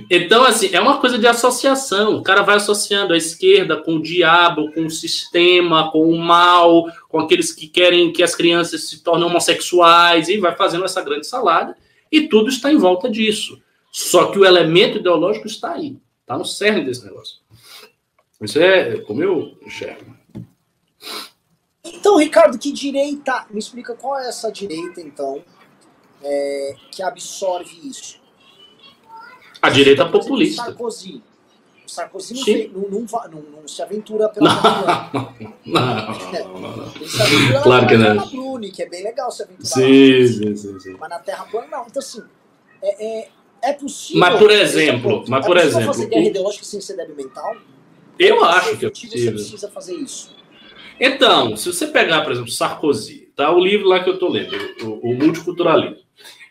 Speaker 3: Então, assim, é uma coisa de associação. O cara vai associando a esquerda com o diabo, com o sistema, com o mal, com aqueles que querem que as crianças se tornem homossexuais, e vai fazendo essa grande salada, e tudo está em volta disso. Só que o elemento ideológico está aí, está no cerne desse negócio. Isso é como eu enxergo.
Speaker 1: Então, Ricardo, que direita? Me explica qual é essa direita, então, é, que absorve isso.
Speaker 3: A direita populista.
Speaker 1: Sarkozy. O Sarkozy não, fez, não, não, não, se aventura pela
Speaker 3: não, não, não, não,
Speaker 1: Ele se aventura
Speaker 3: claro que
Speaker 1: não. Bruni, que é bem legal se aventurar.
Speaker 3: Sim, sim, sim, sim.
Speaker 1: Mas na Terra plana, não. Então, assim, é, é, é possível...
Speaker 3: Mas, por exemplo, mas, por
Speaker 1: é
Speaker 3: exemplo...
Speaker 1: fazer guerra ideológica sem ser débil mental?
Speaker 3: Eu acho que é possível.
Speaker 1: Você precisa fazer isso.
Speaker 3: Então, se você pegar, por exemplo, Sarkozy, tá? O livro lá que eu estou lendo, o, o Multiculturalismo,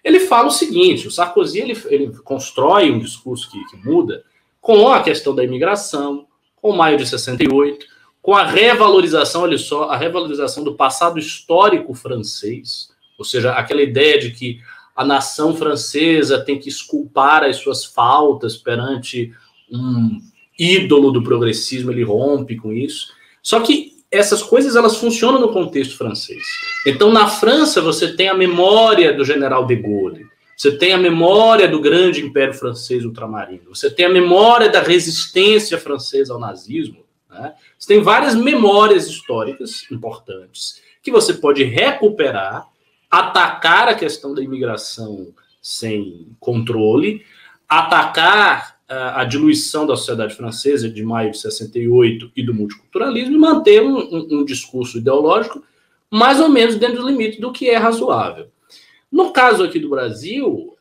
Speaker 3: ele fala o seguinte: o Sarkozy ele, ele constrói um discurso que, que, muda com a questão da imigração, com maio de 68, com a revalorização, olha só, a revalorização do passado histórico francês, ou seja, aquela ideia de que a nação francesa tem que esculpar as suas faltas perante um ídolo do progressismo, ele rompe com isso. Só que essas coisas elas funcionam no contexto francês. Então, na França, você tem a memória do general de Gaulle, você tem a memória do grande império francês ultramarino, você tem a memória da resistência francesa ao nazismo. Né? Você tem várias memórias históricas importantes que você pode recuperar, atacar a questão da imigração sem controle, atacar a diluição da sociedade francesa de maio de 68 e do multiculturalismo e manter um, um, discurso ideológico mais ou menos dentro do limite do que é razoável. No caso aqui do Brasil,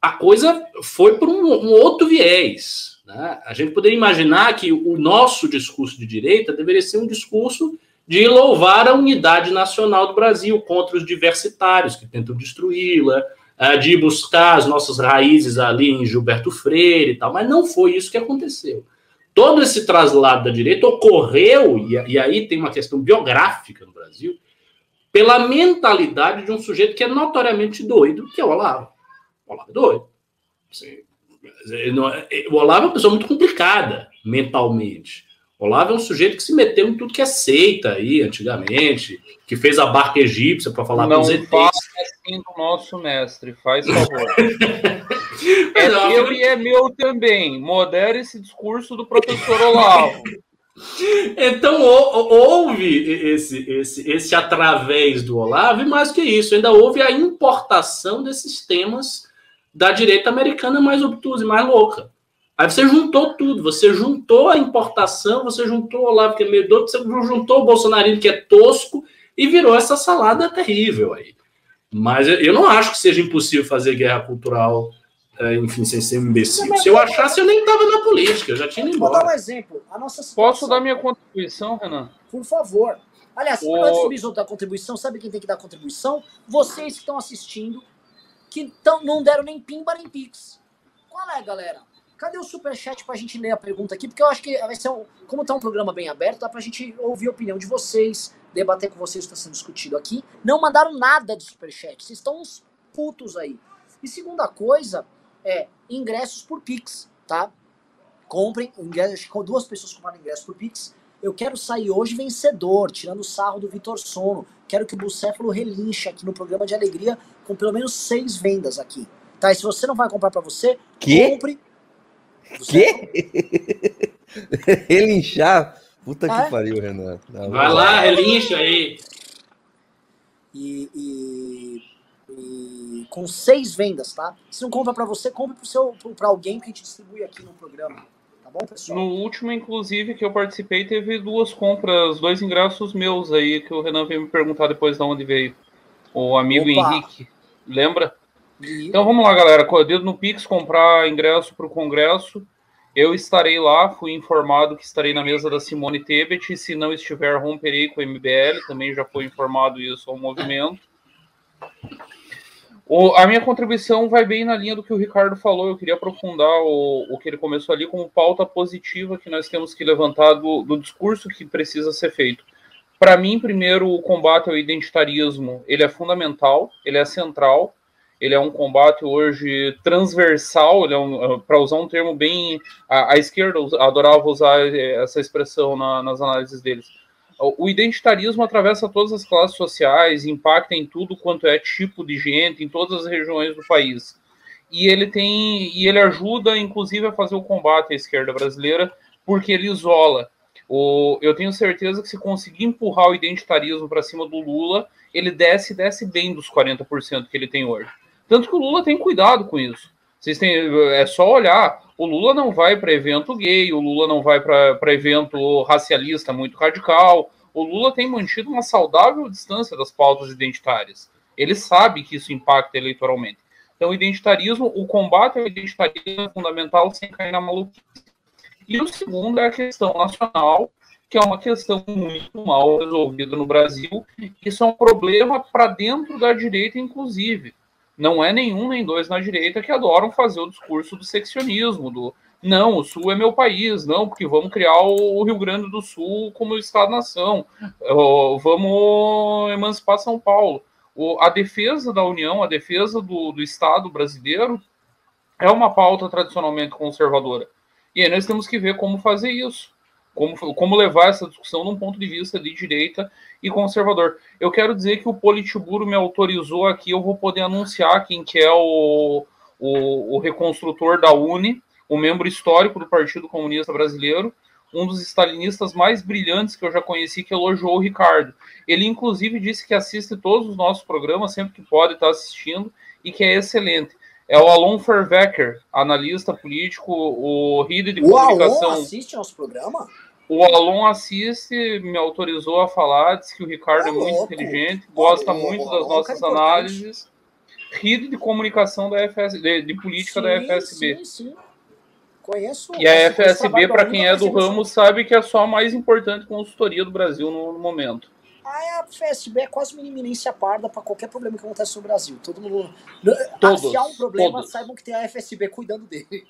Speaker 3: a coisa foi por um, um outro viés. Né? A gente poderia imaginar que o nosso discurso de direita deveria ser um discurso de louvar a unidade nacional do Brasil contra os diversitários que tentam destruí-la, é, de buscar as nossas raízes ali em Gilberto Freire e tal, mas não foi isso que aconteceu. Todo esse traslado da direita ocorreu, e, aí tem uma questão biográfica no Brasil, pela mentalidade de um sujeito que é notoriamente doido, que é o Olavo. O Olavo é doido. É, o Olavo é uma pessoa muito complicada mentalmente. Olavo é um sujeito que se meteu em tudo que é seita aí, antigamente, que fez a barca egípcia para falar
Speaker 4: Não
Speaker 3: com os
Speaker 4: ETs. faça assim do nosso mestre, faz favor. é meu e é meu também. Modere esse discurso do professor Olavo.
Speaker 3: Então houve esse, esse, esse através do Olavo, e mais que isso, ainda houve a importação desses temas da direita americana mais obtusa e mais louca. Aí você juntou tudo, você juntou a importação, você juntou o Olavo, que é meio doido, você juntou o Bolsonaro, que é tosco, e virou essa salada terrível aí. Mas eu não acho que seja impossível fazer guerra cultural, é, enfim, sem ser um imbecil. Se eu achasse, eu nem estava na política, eu já tinha ido embora.
Speaker 1: Vou dar um exemplo. A nossa
Speaker 4: situação... Posso dar minha contribuição, Renan?
Speaker 1: Por favor. Aliás, o... antes do Bisoto dar contribuição, sabe quem tem que dar contribuição? Vocês que estão assistindo, que tão, não deram nem pimba nem pix. Qual é, galera? Cadê o superchat pra gente ler a pergunta aqui? Porque eu acho que vai ser um, como tá um programa bem aberto, dá pra gente ouvir a opinião de vocês, debater com vocês o que está sendo discutido aqui. Não mandaram nada de superchat, vocês estão uns putos aí. E segunda coisa é ingressos por Pix, tá? Comprem ingressos, duas pessoas compraram ingressos por Pix. Eu quero sair hoje vencedor, tirando o sarro do Vitor Sono. Quero que o Bucéfalo relinche aqui no programa de alegria com pelo menos seis vendas aqui. Tá? E se você não vai comprar para você,
Speaker 2: que?
Speaker 1: compre
Speaker 2: Quê? Relinchar? Puta que pariu, Renan.
Speaker 3: Não, vai lá, relincha aí.
Speaker 1: E, e, e, com seis vendas, tá? Se não compra para você, compre para alguém que a gente distribui aqui no programa. Tá bom, pessoal?
Speaker 4: No último, inclusive, que eu participei, teve duas compras, dois ingressos meus aí, que o Renan veio me perguntar depois de onde veio. O amigo Opa. Henrique. Lembra? Então vamos lá, galera. Dedo no Pix, comprar ingresso para o Congresso. Eu estarei lá, fui informado que estarei na mesa da Simone Tebet. Se não estiver, romperei com o MBL. Também já foi informado isso ao movimento. O, a minha contribuição vai bem na linha do que o Ricardo falou. Eu queria aprofundar o, o que ele começou ali como pauta positiva que nós temos que levantar do, do discurso que precisa ser feito. Para mim, primeiro, o combate ao identitarismo ele é fundamental, ele é central ele é um combate hoje transversal, é um, para usar um termo bem. A, a, esquerda adorava usar essa expressão na, nas análises deles. O identitarismo atravessa todas as classes sociais, impacta em tudo quanto é tipo de gente, em todas as regiões do país. E ele tem. E ele ajuda, inclusive, a fazer o combate à esquerda brasileira, porque ele isola. O, eu tenho certeza que se conseguir empurrar o identitarismo para cima do Lula, ele desce desce bem dos 40% que ele tem hoje. Tanto que o Lula tem cuidado com isso. Vocês têm, é só olhar. O Lula não vai para evento gay, o Lula não vai para evento racialista muito radical. O Lula tem mantido uma saudável distância das pautas identitárias. Ele sabe que isso impacta eleitoralmente. Então, o identitarismo, o combate ao identitarismo é fundamental sem cair na maluquice. E o segundo é a questão nacional, que é uma questão muito mal resolvida no Brasil. Isso é um problema para dentro da direita, inclusive não é nenhum nem dois na direita que adoram fazer o discurso do seccionismo, do não, o Sul é meu país, não, porque vamos criar o Rio Grande do Sul como Estado-nação, vamos emancipar São Paulo. a defesa da União, a defesa do, do Estado brasileiro é uma pauta tradicionalmente conservadora. E aí nós temos que ver como fazer isso como, como levar essa discussão num ponto de vista de direita e conservador. Eu quero dizer que o Politburo me autorizou aqui, eu vou poder anunciar quem que é o, o, o reconstrutor da UNE, o membro histórico do Partido Comunista Brasileiro, um dos stalinistas mais brilhantes que eu já conheci, que elogiou o Ricardo. Ele, inclusive, disse que assiste todos os nossos programas, sempre que pode estar assistindo, e que é excelente. É o Alon Fervecker, analista político, o RID de
Speaker 1: o comunicação. O Alon assiste nosso programa?
Speaker 4: O Alon assiste, me autorizou a falar, diz que o Ricardo é, é muito inteligente, gosta muito das nossas análises. RID de comunicação da FS, de, de política sim, da FSB. Sim, sim.
Speaker 1: Conheço.
Speaker 4: E a FSB, para quem é do ramo, sabe que é só a mais importante consultoria do Brasil no, no momento.
Speaker 1: A FSB é quase uma iminência parda para qualquer problema que acontece no Brasil. Todo mundo.
Speaker 4: Todos,
Speaker 1: se há um problema, todos. saibam que tem a FSB cuidando dele.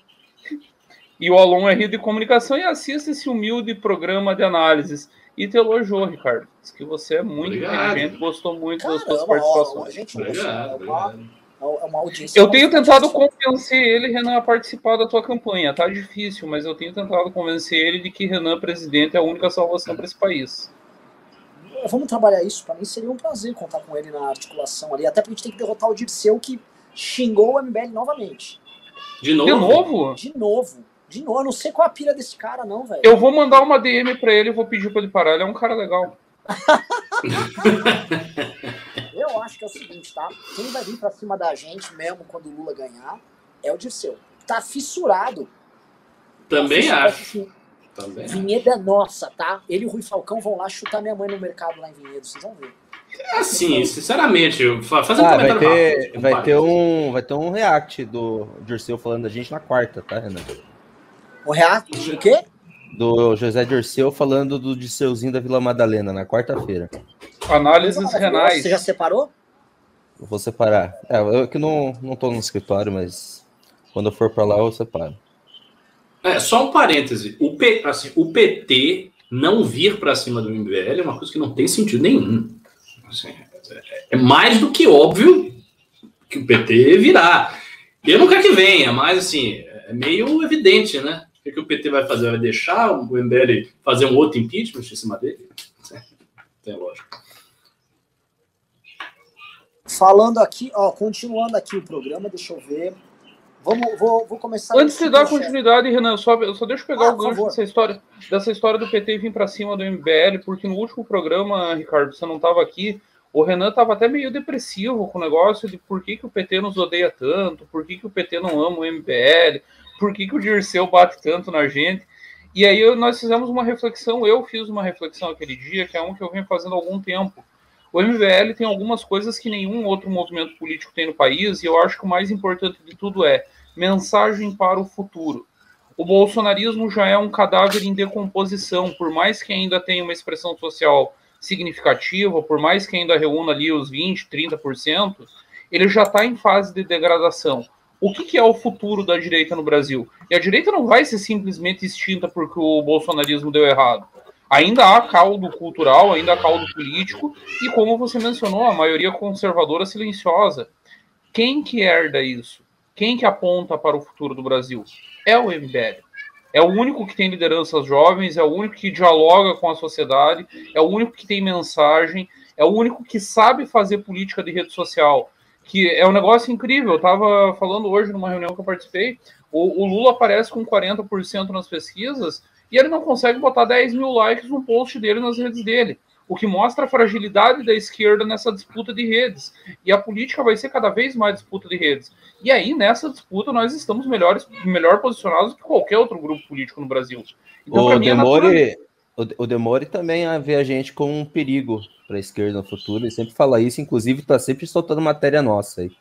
Speaker 4: E o Alon é Rio de Comunicação e assista esse humilde programa de análises. E te elogiou, Ricardo. Diz que você é muito obrigado. inteligente, gostou muito Caramba, das suas participações.
Speaker 1: Ó, gente, obrigado, é uma, é uma
Speaker 4: audiência. Eu tenho tentado convencer ele, Renan, a participar da tua campanha. Tá difícil, mas eu tenho tentado convencer ele de que Renan, presidente, é a única salvação para esse país
Speaker 1: vamos trabalhar isso. Para mim seria um prazer contar com ele na articulação ali. Até porque a gente tem que derrotar o Dirceu que xingou o MBL novamente.
Speaker 4: De novo? De novo?
Speaker 1: De novo. De novo. Eu não sei qual a pira desse cara, não, velho.
Speaker 4: Eu vou mandar uma DM para ele e vou pedir para ele parar. Ele é um cara legal.
Speaker 1: eu acho que é o seguinte, tá? Quem vai vir para cima da gente mesmo quando o Lula ganhar é o Dirceu. Tá fissurado.
Speaker 3: Também tá fissurado, acho. Assim,
Speaker 1: também. Vinhedo é nossa, tá? Ele e o Rui Falcão vão lá chutar minha mãe no mercado lá em Vinhedo, vocês vão ver.
Speaker 3: É assim, sinceramente, fazendo
Speaker 2: ah, um vai ter, rápido, vai ter um Vai ter um react do Dirceu falando da gente na quarta, tá, Renan?
Speaker 1: O react do quê?
Speaker 2: Do José Dirceu falando do Dirceuzinho da Vila Madalena, na quarta-feira.
Speaker 4: Análises renais.
Speaker 1: Você já separou?
Speaker 2: vou separar. É, eu que não, não tô no escritório, mas quando eu for para lá eu separo.
Speaker 3: É, só um parêntese. O, P, assim, o PT não vir para cima do MBL é uma coisa que não tem sentido nenhum. Assim, é, é mais do que óbvio que o PT virá. Eu não quero que venha, mas assim, é meio evidente, né? O que o PT vai fazer? Vai deixar o MBL fazer um outro impeachment em cima dele? Tem lógica.
Speaker 1: Falando aqui, ó, continuando aqui o programa, deixa eu ver. Vamos, vou, vou começar.
Speaker 4: Antes de dar continuidade, Renan, só, só deixa eu pegar ah, o gancho dessa história, dessa história do PT vir para cima do MBL, porque no último programa, Ricardo, você não estava aqui. O Renan estava até meio depressivo com o negócio de por que, que o PT nos odeia tanto, por que, que o PT não ama o MBL, por que, que o Dirceu bate tanto na gente. E aí nós fizemos uma reflexão, eu fiz uma reflexão aquele dia, que é um que eu venho fazendo há algum tempo. O MBL tem algumas coisas que nenhum outro movimento político tem no país, e eu acho que o mais importante de tudo é mensagem para o futuro. O bolsonarismo já é um cadáver em decomposição, por mais que ainda tenha uma expressão social significativa, por mais que ainda reúna ali os 20%, 30%, ele já está em fase de degradação. O que, que, é o futuro da direita no Brasil? E a direita não vai ser simplesmente extinta porque o bolsonarismo deu errado ainda há caldo cultural, ainda há caldo político, e como você mencionou, a maioria conservadora silenciosa. Quem que herda isso? Quem que aponta para o futuro do Brasil? É o MBL. É o único que tem lideranças jovens, é o único que dialoga com a sociedade, é o único que tem mensagem, é o único que sabe fazer política de rede social. Que é um negócio incrível. Eu estava falando hoje numa reunião que eu participei. O, o Lula aparece com 40% nas pesquisas e ele não consegue botar 10 mil likes no post dele nas redes dele o que mostra a fragilidade da esquerda nessa disputa de redes. E a política vai ser cada vez mais disputa de redes. E aí, nessa disputa, nós estamos melhores, melhor posicionados que qualquer outro grupo político no Brasil.
Speaker 2: Então, o, Demore, é o, Demore também vê a gente como um perigo para a esquerda no futuro. Ele sempre fala isso, inclusive está sempre soltando matéria nossa aí.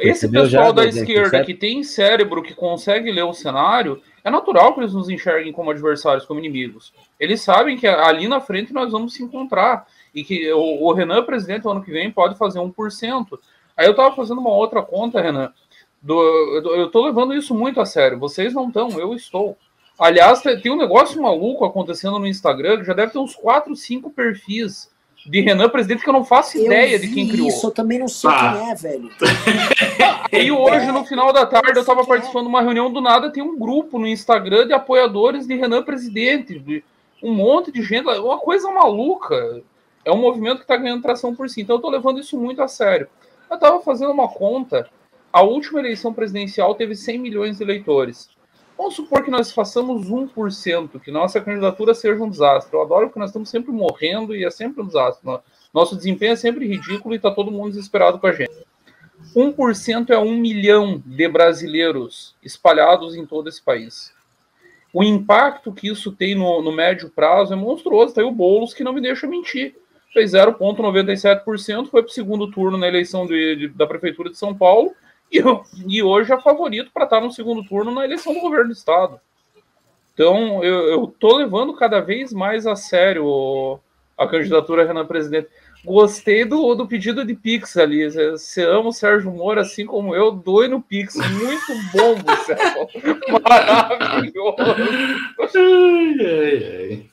Speaker 4: Esse pessoal da esquerda que tem cérebro, que consegue ler o cenário, é natural que eles nos enxerguem como adversários, como inimigos. Eles sabem que ali na frente nós vamos se encontrar. E que o, o Renan, presidente, no ano que vem, pode fazer 1%. Aí eu estava fazendo uma outra conta, Renan. Do, eu estou levando isso muito a sério. Vocês não estão, eu estou. Aliás, tem um negócio maluco acontecendo no Instagram que já deve ter uns 4, 5 perfis de Renan Presidente que eu não faço eu ideia de quem criou.
Speaker 1: Isso, eu também não sei ah. quem é, velho.
Speaker 4: e hoje, no final da tarde, eu estava participando de uma reunião do nada, tem um grupo no Instagram de apoiadores de Renan Presidente. De um monte de gente, uma coisa maluca. É um movimento que está ganhando tração por si. Então eu estou levando isso muito a sério. Eu estava fazendo uma conta. A última eleição presidencial teve 100 milhões de eleitores. Vamos supor que nós façamos 1%, que nossa candidatura seja um desastre. Eu adoro que nós estamos sempre morrendo e é sempre um desastre. Nosso desempenho é sempre ridículo e está todo mundo desesperado com a gente. 1% é um milhão de brasileiros espalhados em todo esse país. O impacto que isso tem no, no médio prazo é monstruoso. Tem o Boulos que não me deixa mentir. Fez 0,97%, foi para o segundo turno na eleição de, de, da Prefeitura de São Paulo e, e hoje é favorito para estar no segundo turno na eleição do governo do estado. Então, eu estou levando cada vez mais a sério a candidatura a Renan Presidente. Gostei do, do pedido de Pix ali. Você ama o Sérgio Moro assim como eu, doi no Pix. Muito bom, você. Maravilhoso. Ai, ai, ai.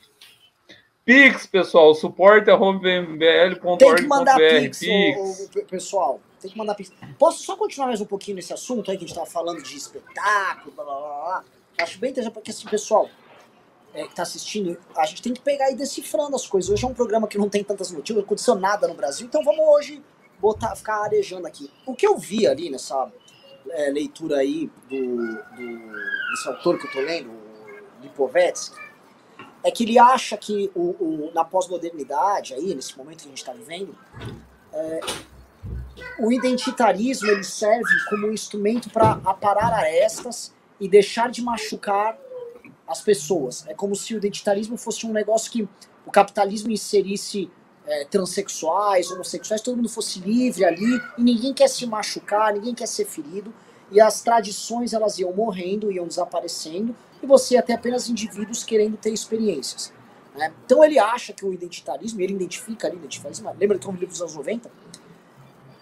Speaker 4: Pix, pessoal, suporte.mbl.org.br.
Speaker 1: Tem que mandar Pix, Pix. O, o, pessoal tem que mandar pix. Posso só continuar mais um pouquinho nesse assunto aí que a gente estava falando de espetáculo, blá, blá, blá. Acho bem interessante, porque assim, pessoal é, que está assistindo, a gente tem que pegar e decifrando as coisas. Hoje é um programa que não tem tantas notícias, não aconteceu nada no Brasil, então vamos hoje botar, ficar arejando aqui. O que eu vi ali nessa é, leitura aí do, do, desse autor que eu tô lendo, Lipovetsky, é que ele acha que o, o na pós-modernidade, aí, nesse momento que a gente está vivendo, é, o identitarismo ele serve como um instrumento para aparar arestas e deixar de machucar as pessoas. É como se o identitarismo fosse um negócio que o capitalismo inserisse é, transexuais, homossexuais, todo mundo fosse livre ali e ninguém quer se machucar, ninguém quer ser ferido e as tradições elas iam morrendo, iam desaparecendo e você ia ter apenas indivíduos querendo ter experiências. Né? Então ele acha que o identitarismo, ele identifica ali identitarismo, lembra que é um livro dos anos 90?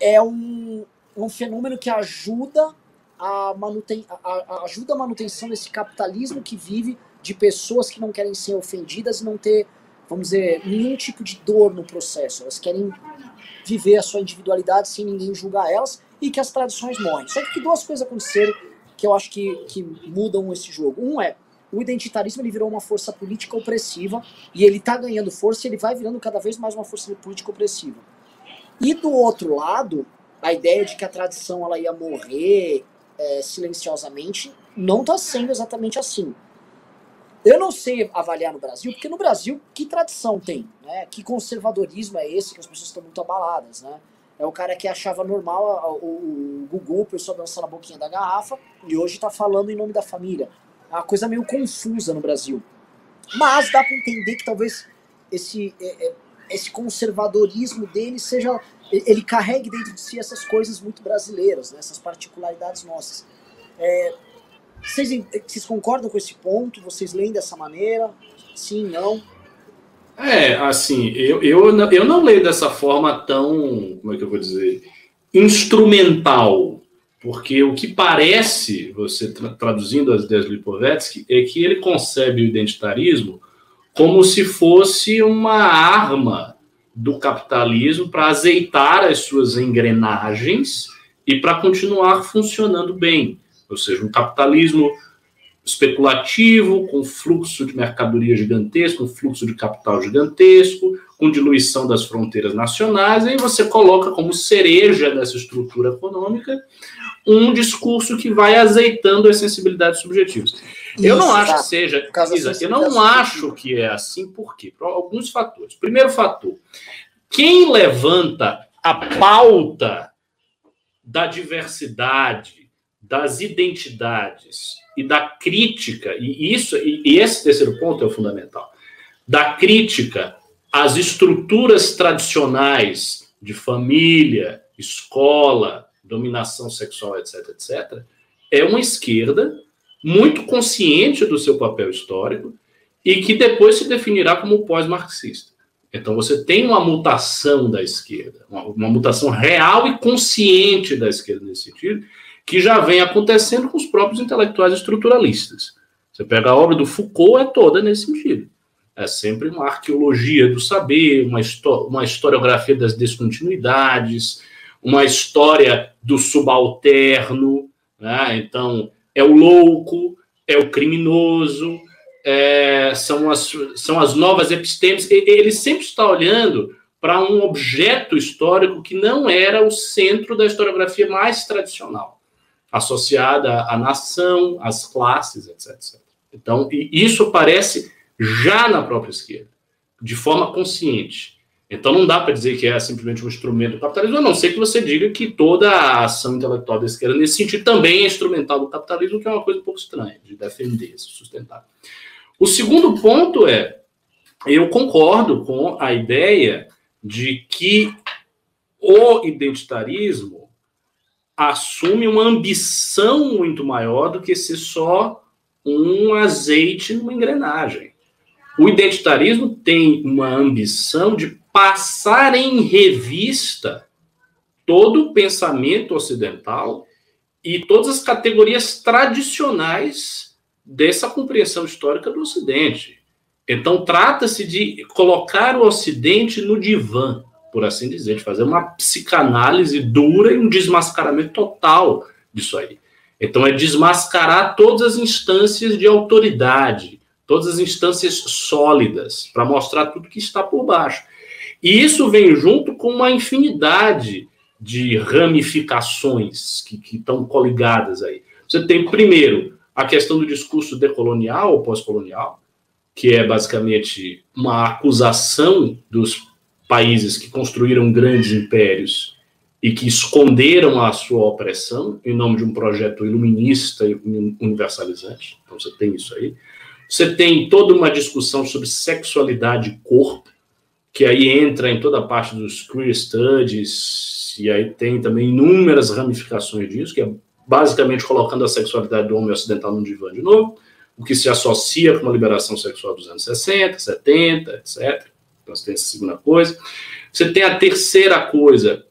Speaker 1: É um, um fenômeno que ajuda a, manuten, a, a, ajuda a manutenção desse capitalismo que vive de pessoas que não querem ser ofendidas e não ter, vamos dizer, nenhum tipo de dor no processo. Elas querem viver a sua individualidade sem ninguém julgar elas e que as tradições morrem. Só que duas coisas aconteceram que eu acho que, que mudam esse jogo. Um é, o identitarismo ele virou uma força política opressiva e ele está ganhando força e ele vai virando cada vez mais uma força política opressiva. E do outro lado, a ideia de que a tradição ela ia morrer é, silenciosamente não está sendo exatamente assim. Eu não sei avaliar no Brasil, porque no Brasil, que tradição tem? Né? Que conservadorismo é esse que as pessoas estão muito abaladas? Né? É o cara que achava normal o, o Gugu, o pessoal dançar na boquinha da garrafa, e hoje está falando em nome da família. É uma coisa meio confusa no Brasil. Mas dá para entender que talvez esse, é, é, esse conservadorismo dele seja ele carregue dentro de si essas coisas muito brasileiras, né, essas particularidades nossas. É, vocês, vocês concordam com esse ponto? Vocês leem dessa maneira? Sim, não?
Speaker 3: É, assim, eu, eu, eu não leio dessa forma tão, como é que eu vou dizer, instrumental, porque o que parece, você tra traduzindo as ideias de Lipovetsky, é que ele concebe o identitarismo como se fosse uma arma do capitalismo para azeitar as suas engrenagens e para continuar funcionando bem. Ou seja, um capitalismo especulativo, com fluxo de mercadoria gigantesco, com fluxo de capital gigantesco, com diluição das fronteiras nacionais, aí você coloca como cereja dessa estrutura econômica um discurso que vai azeitando as sensibilidades subjetivas. Isso, eu não acho tá. que seja. eu não acho que é assim, por quê? Por alguns fatores. Primeiro fator: quem levanta a pauta da diversidade, das identidades e da crítica, e isso e esse terceiro ponto é o fundamental, da crítica às estruturas tradicionais de família, escola, dominação sexual, etc, etc, é uma esquerda muito consciente do seu papel histórico e que depois se definirá como pós-marxista. Então você tem uma mutação da esquerda, uma, uma, mutação real e consciente da esquerda nesse sentido, que já vem acontecendo com os próprios intelectuais estruturalistas. Você pega a obra do Foucault, é toda nesse sentido. É sempre uma arqueologia do saber, uma, uma historiografia das descontinuidades, uma história do subalterno. Né? Então, é o louco, é o criminoso, é, são, as, são as novas epistemes. Ele sempre está olhando para um objeto histórico que não era o centro da historiografia mais tradicional, associada à nação, às classes, etc. Então, isso aparece já na própria esquerda, de forma consciente. Então, não dá para dizer que é simplesmente um instrumento do capitalismo, a não ser que você diga que toda a ação intelectual da esquerda, nesse sentido, também é instrumental do capitalismo, que é uma coisa um pouco estranha de defender, se sustentar. O segundo ponto é: eu concordo com a ideia de que o identitarismo assume uma ambição muito maior do que ser só um azeite numa engrenagem. O identitarismo tem uma ambição de passar em revista todo o pensamento ocidental e todas as categorias tradicionais dessa compreensão histórica do Ocidente. Então, trata-se de colocar o Ocidente no divã, por assim dizer, de fazer uma psicanálise dura e um desmascaramento total disso aí. Então, é desmascarar todas as instâncias de autoridade, todas as instâncias sólidas, para mostrar tudo que está por baixo. E isso vem junto com uma infinidade de ramificações que, estão coligadas aí. Você tem, primeiro, a questão do discurso decolonial ou pós-colonial, que é basicamente uma acusação dos países que construíram grandes impérios e que esconderam a sua opressão em nome de um projeto iluminista e universalizante. Então você tem isso aí. Você tem toda uma discussão sobre sexualidade e corpo, que aí entra em toda a parte dos queer studies, e aí tem também inúmeras ramificações disso, que é basicamente colocando a sexualidade do homem ocidental no divã de novo, o que se associa com uma liberação sexual dos anos 60, 70, etc. Então você tem essa segunda coisa. Você tem a terceira coisa,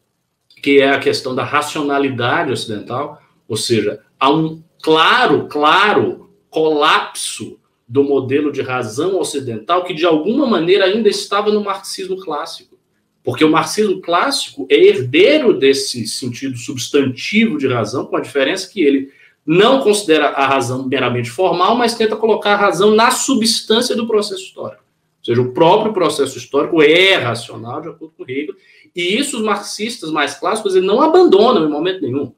Speaker 3: que é a questão da racionalidade ocidental, ou seja, há um claro, claro colapso do modelo de razão ocidental que de alguma maneira ainda estava no marxismo clássico. Porque o marxismo clássico é herdeiro desse sentido substantivo de razão, com a diferença que ele não considera a razão meramente formal, mas tenta colocar a razão na substância do processo histórico. Ou seja, o próprio processo histórico é racional, de acordo com Hegel, e isso os marxistas mais clássicos não abandonam em momento nenhum.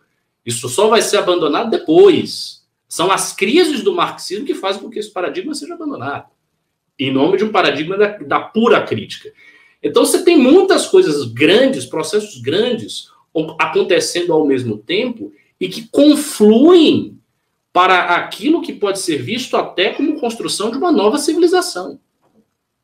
Speaker 3: Isso só vai ser abandonado depois. São as crises do marxismo que fazem com que esse paradigma seja abandonado, em nome de um paradigma da, da pura crítica. Então você tem muitas coisas grandes, processos grandes acontecendo ao mesmo tempo e que confluem para aquilo que pode ser visto até como construção de uma nova civilização.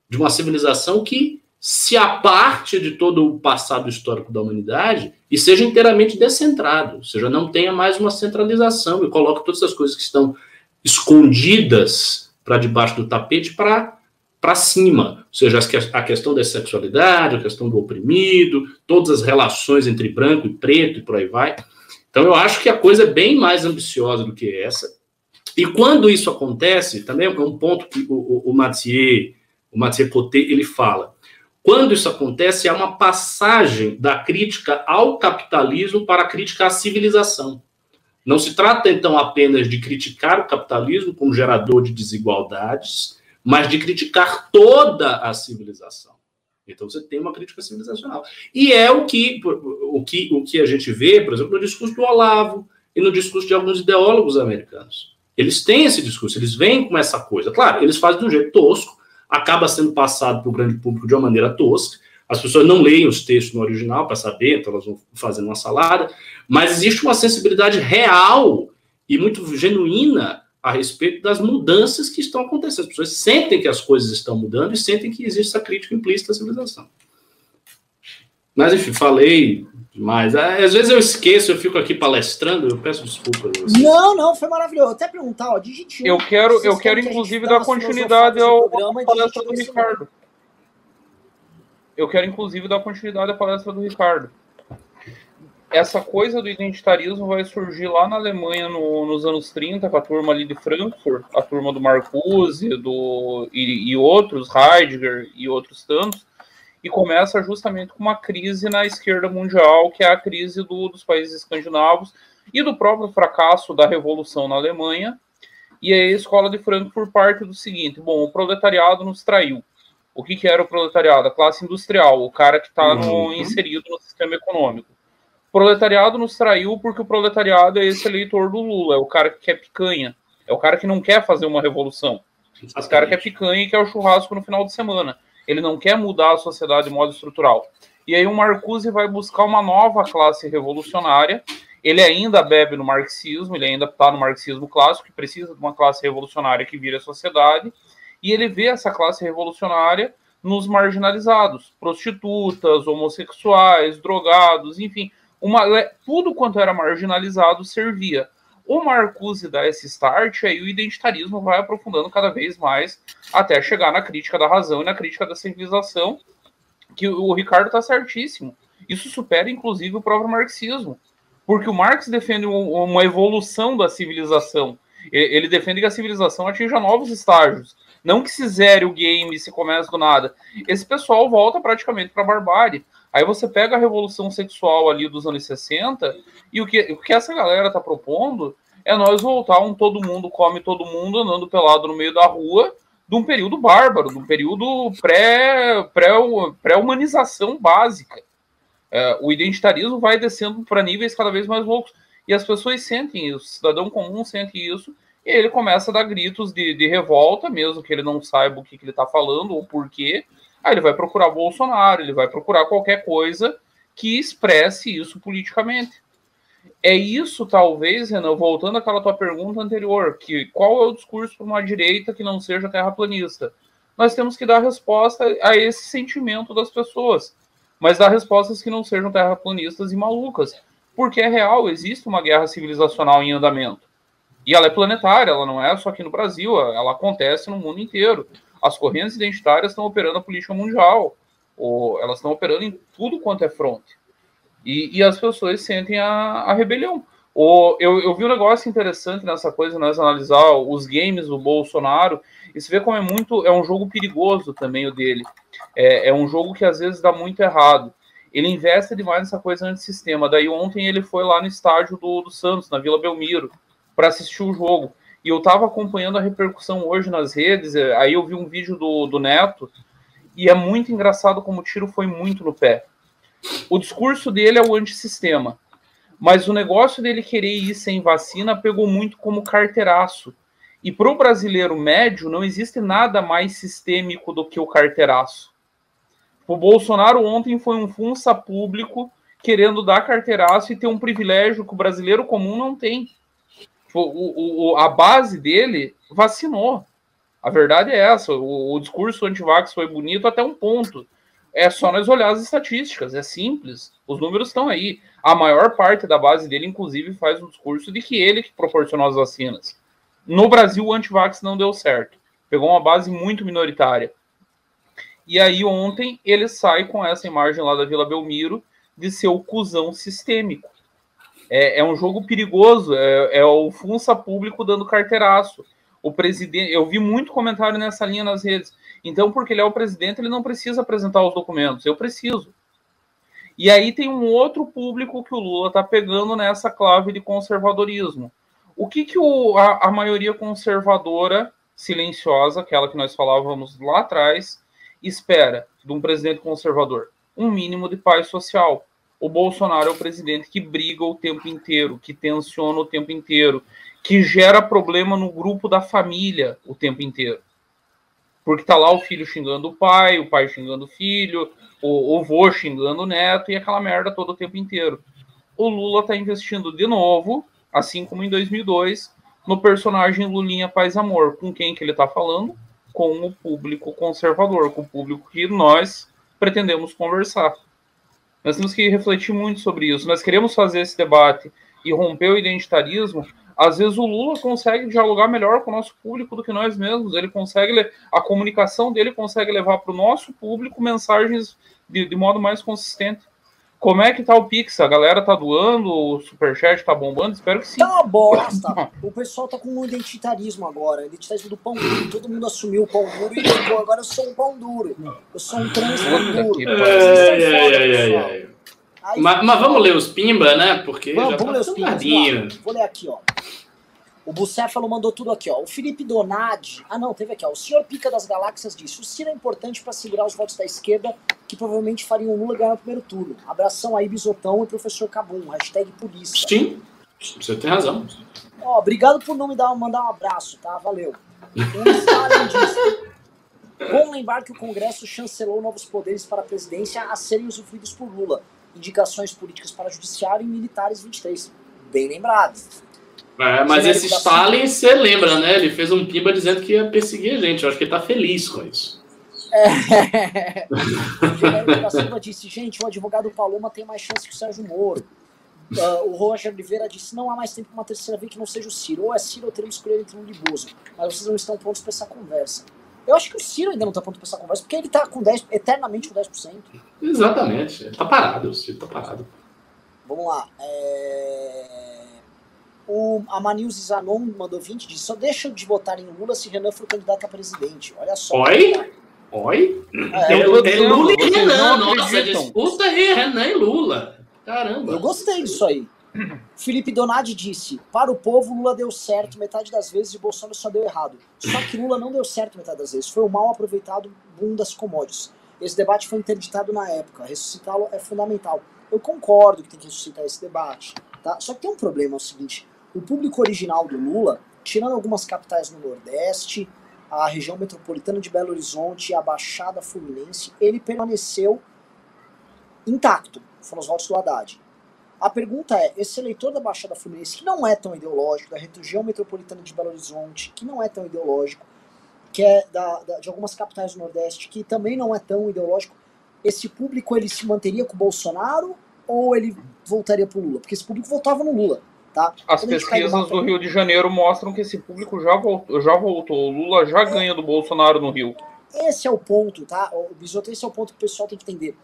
Speaker 3: De uma civilização que se aparte de todo o passado histórico da humanidade e seja inteiramente descentrado, ou seja, não tenha mais uma centralização e coloque todas as coisas que estão escondidas para debaixo do tapete para para cima, ou seja, a questão da sexualidade, a questão do oprimido, todas as relações entre branco e preto e por aí vai. Então eu acho que a coisa é bem mais ambiciosa do que essa. E quando isso acontece, também é um ponto que o, o, o Mathieu, o Mathieu ele fala, Quando isso acontece, é uma passagem da crítica ao capitalismo para a crítica à civilização. Não se trata, então, apenas de criticar o capitalismo como gerador de desigualdades, mas de criticar toda a civilização. Então você tem uma crítica civilizacional. E é o que, o que, o que a gente vê, por exemplo, no discurso do Olavo e no discurso de alguns ideólogos americanos. Eles têm esse discurso, eles vêm com essa coisa. Claro, eles fazem de um jeito tosco, acaba sendo passado para o grande público de uma maneira tosca. As pessoas não leem os textos no original para saber, então elas vão fazendo uma salada. Mas existe uma sensibilidade real e muito genuína a respeito das mudanças que estão acontecendo. As pessoas sentem que as coisas estão mudando e sentem que existe essa crítica implícita à civilização. Mas, enfim, falei demais. Ah, às vezes eu esqueço, eu fico aqui palestrando, eu peço desculpas.
Speaker 1: Não, não, foi maravilhoso. Até perguntar, ó, digite
Speaker 4: Eu quero, eu quero inclusive dar continuidade ao palestra do Ricardo. Eu quero, inclusive, dar continuidade à palestra do Ricardo essa coisa do identitarismo vai surgir lá na Alemanha no, nos anos 30, com a turma ali de Frankfurt, a turma do Marcuse do, e, e, outros, Heidegger e outros tantos, e começa justamente com uma crise na esquerda mundial, que é a crise do, dos países escandinavos e do próprio fracasso da Revolução na Alemanha. E aí a escola de Frankfurt parte do seguinte: bom, o proletariado nos traiu. O que, que era o proletariado? A classe industrial, o cara que está uhum. inserido no sistema econômico proletariado nos traiu porque o proletariado é esse eleitor do Lula, é o cara que quer picanha, é o cara que não quer fazer uma revolução. Esse cara quer picanha e quer o churrasco no final de semana. Ele não quer mudar a sociedade de modo estrutural. E aí o Marcuse vai buscar uma nova classe revolucionária. Ele ainda bebe no marxismo, ele ainda está no marxismo clássico, que precisa de uma classe revolucionária que vire a sociedade. E ele vê essa classe revolucionária nos marginalizados, prostitutas, homossexuais, drogados, enfim, uma, tudo quanto era marginalizado servia. O Marcuse dá esse start, aí o identitarismo vai aprofundando cada vez mais até chegar na crítica da razão e na crítica da civilização, que o Ricardo está certíssimo. Isso supera, inclusive, o próprio marxismo. Porque o Marx defende uma evolução da civilização. Ele defende que a civilização atinja novos estágios. Não que se zere o game e se comece do nada. Esse pessoal volta praticamente para a barbárie. Aí você pega a revolução sexual ali dos anos 60 e o que, o que essa galera tá propondo é nós voltar um todo mundo come todo mundo andando pelado no meio da rua de um período bárbaro, de um período pré-humanização pré, pré básica. É, o identitarismo vai descendo para níveis cada vez mais loucos. E as pessoas sentem isso, o cidadão comum sente isso, e ele começa a dar gritos de, de revolta, mesmo que ele não saiba o que, que ele está falando ou por quê. Aí ele vai procurar Bolsonaro, ele vai procurar qualquer coisa que expresse isso politicamente. É isso, talvez, Renan, voltando àquela tua pergunta anterior, que qual é o discurso para uma direita que não seja terraplanista? Nós temos que dar resposta a esse sentimento das pessoas, mas dar respostas que não sejam terraplanistas e malucas, porque é real, existe uma guerra civilizacional em andamento. E ela é planetária, ela não é só aqui no Brasil, ela acontece no mundo inteiro as correntes identitárias estão operando a política mundial, ou elas estão operando em tudo quanto é fronte. E, e as pessoas sentem a, a rebelião. Eu, eu, vi um negócio interessante nessa coisa, nós analisar os games do Bolsonaro, e se vê como é muito. É um jogo perigoso também o dele. É, é um jogo que às vezes dá muito errado. Ele investe demais nessa coisa antissistema. Daí ontem ele foi lá no estádio do, do Santos, na Vila Belmiro, para assistir o jogo. E eu estava acompanhando a repercussão hoje nas redes, é, aí eu vi um vídeo do, do Neto, e é muito engraçado como o tiro foi muito no pé. O discurso dele é o antissistema, mas o negócio dele querer ir sem vacina pegou muito como carteiraço. E para o brasileiro médio, não existe nada mais sistêmico do que o carteiraço. O Bolsonaro ontem foi um funça público querendo dar carteiraço e ter um privilégio que o brasileiro comum não tem. O, o, a base dele vacinou. A verdade é essa. O, o discurso anti-vax foi bonito até um ponto. É só nós olhar as estatísticas, é simples. Os números estão aí. A maior parte da base dele, inclusive, faz um discurso de que ele que proporcionou as vacinas. No Brasil, o anti-vax não deu certo. Pegou uma base muito minoritária. E aí, ontem, ele sai com essa imagem lá da Vila Belmiro de ser o cuzão sistêmico é, é um jogo perigoso, é, é, o Funça público dando carteiraço. O presidente, eu vi muito comentário nessa linha nas redes. Então, porque ele é o presidente, ele não precisa apresentar os documentos. Eu preciso. E aí tem um outro público que o Lula está pegando nessa clave de conservadorismo. O que, que o, a, a maioria conservadora, silenciosa, aquela que nós falávamos lá atrás, espera de um presidente conservador? Um mínimo de paz social. O Bolsonaro é o presidente que briga o tempo inteiro, que tensiona o tempo inteiro, que gera problema no grupo da família o tempo inteiro. Porque tá lá o filho xingando o pai, o pai xingando o filho, o, o xingando o neto e aquela merda todo o tempo inteiro. O Lula tá investindo de novo, assim como em 2002, no personagem Lulinha Paz Amor. Com quem que ele tá falando? Com o público conservador, com o público que nós pretendemos conversar. Nós temos que refletir muito sobre isso. Nós queremos fazer esse debate e romper o identitarismo às vezes o Lula consegue dialogar melhor com o nosso público do que nós mesmos. Ele consegue, a comunicação dele consegue levar para o nosso público mensagens de, de, modo mais consistente. Como é que tá o Pix? A galera tá doando, o Superchat tá bombando? Espero que sim.
Speaker 1: Tá uma bosta. o pessoal tá com um identitarismo agora. Identitarismo do pão duro. Todo mundo assumiu o pão duro e ficou. Agora eu sou um pão duro. Eu sou um trans pão duro.
Speaker 3: Mas, vamos ler os Pimba, né? Porque
Speaker 1: vamos,
Speaker 3: já
Speaker 1: vamos
Speaker 3: tá
Speaker 1: ler os Pimba. Vou ler aqui, ó. O Bucéfalo mandou tudo aqui, ó. O Felipe Donadi. Ah, não, teve aqui, ó. O senhor Pica das Galáxias disse: o Ciro é importante para segurar os votos da esquerda que provavelmente fariam o Lula ganhar no primeiro turno. Abração aí, Bisotão e professor Cabum. Hashtag polícia.
Speaker 3: Sim, você tem razão.
Speaker 1: Ó, obrigado por não me dar, mandar um abraço, tá? Valeu. Bom lembrar que o Congresso chancelou novos poderes para a presidência a serem usufruídos por Lula indicações políticas para judiciário e militares 23. Bem lembrado.
Speaker 3: É, mas esse Stalin, você lembra, né? Ele fez um piba dizendo que ia perseguir a gente. Eu acho que ele tá feliz com isso.
Speaker 1: É. o Silva disse, gente, o advogado Paloma tem mais chance que o Sérgio Moro. Uh, o Roger Oliveira disse, não há mais tempo para uma terceira vez que não seja o Ciro. Ou é Ciro ou teremos que escolher entre um de Bozo. Mas vocês não estão prontos para essa conversa. Eu acho que o Ciro ainda não está pronto para essa conversa, porque ele está com 10, eternamente com 10%.
Speaker 3: Exatamente. Está parado, o Ciro está parado.
Speaker 1: Vamos lá. É... O Amanils Zanon mandou 20 disse: só deixa de votar em Lula se Renan for candidato a presidente. Olha só.
Speaker 3: Oi? Oi? É, é, é Lula e Renan. Nossa, disputa aí, Renan e Lula. Caramba.
Speaker 1: Eu gostei disso aí. Felipe Donadi disse: Para o povo, Lula deu certo metade das vezes e Bolsonaro só deu errado. Só que Lula não deu certo metade das vezes. Foi o mal aproveitado boom das commodities. Esse debate foi interditado na época. Ressuscitá-lo é fundamental. Eu concordo que tem que ressuscitar esse debate. Tá? Só que tem um problema: é o seguinte: o público original do Lula, tirando algumas capitais no Nordeste, a região metropolitana de Belo Horizonte a Baixada Fluminense, ele permaneceu intacto. Foram os votos do Haddad. A pergunta é: esse eleitor da Baixada Fluminense, que não é tão ideológico, da região metropolitana de Belo Horizonte, que não é tão ideológico, que é da, da, de algumas capitais do Nordeste, que também não é tão ideológico, esse público ele se manteria com o Bolsonaro ou ele voltaria para o Lula? Porque esse público votava no Lula. Tá?
Speaker 4: As pesquisas do Rio de Janeiro mostram que esse público já voltou, já voltou. O Lula já é, ganha do Bolsonaro no Rio.
Speaker 1: Esse é o ponto, tá? O Bisoto, esse é o ponto que o pessoal tem que entender.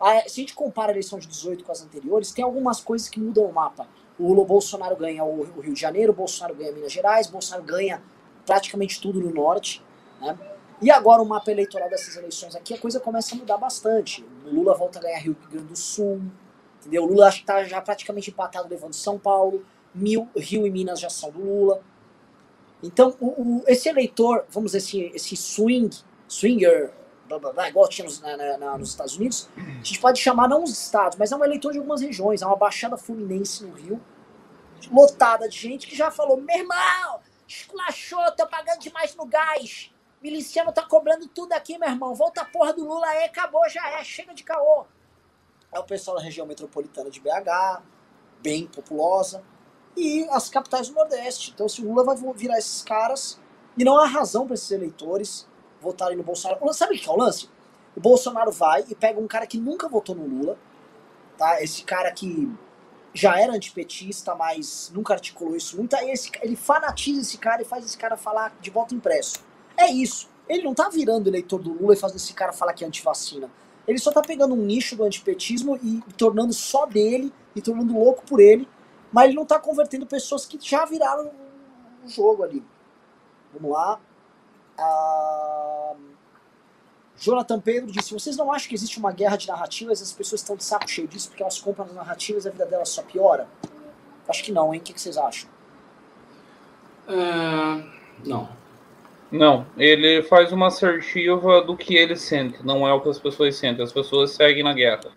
Speaker 1: A, se a gente compara a eleição de 18 com as anteriores, tem algumas coisas que mudam o mapa. O Lula Bolsonaro ganha o, Rio de Janeiro, o Bolsonaro ganha Minas Gerais, o Bolsonaro ganha praticamente tudo no norte. Né? E agora o mapa eleitoral dessas eleições aqui, a coisa começa a mudar bastante. O Lula volta a ganhar Rio Grande do Sul, entendeu? O Lula acho que está já praticamente empatado levando São Paulo, Mil, Rio e Minas já são do Lula. Então, o, o, esse eleitor, vamos dizer assim, esse swing, swinger blá, blá, blá, igual tinha nos, na, na, nos Estados Unidos, a gente pode chamar não os estados, mas é um eleitor de algumas regiões, é uma baixada fluminense no Rio, lotada de gente que já falou, meu irmão, esculachou, tô pagando demais no gás, miliciano tá cobrando tudo aqui, meu irmão, volta a porra do Lula aí, acabou, já é, chega de caô. É o pessoal da região metropolitana de BH, bem populosa, e as capitais do Nordeste. Então, se o Lula vai virar esses caras, e não há razão para esses eleitores votarem no Bolsonaro. Sabe o que é o lance? O Bolsonaro vai e pega um cara que nunca votou no Lula, tá? Esse cara que já era antipetista, mas nunca articulou isso muito. Aí esse, ele fanatiza esse cara e faz esse cara falar de voto impresso. É isso. Ele não tá virando eleitor do Lula e fazendo esse cara falar que é antivacina. Ele só tá pegando um nicho do antipetismo e tornando só dele, e tornando louco por ele, mas ele não tá convertendo pessoas que já viraram o jogo ali. Vamos lá. Ah, Jonathan Pedro disse: vocês não acham que existe uma guerra de narrativas? As pessoas estão de saco cheio disso porque elas compram as narrativas e a vida delas só piora? Acho que não, hein? O que, que vocês acham?
Speaker 3: É, não.
Speaker 4: Não, ele faz uma assertiva do que ele sente, não é o que as pessoas sentem. As pessoas seguem na guerra.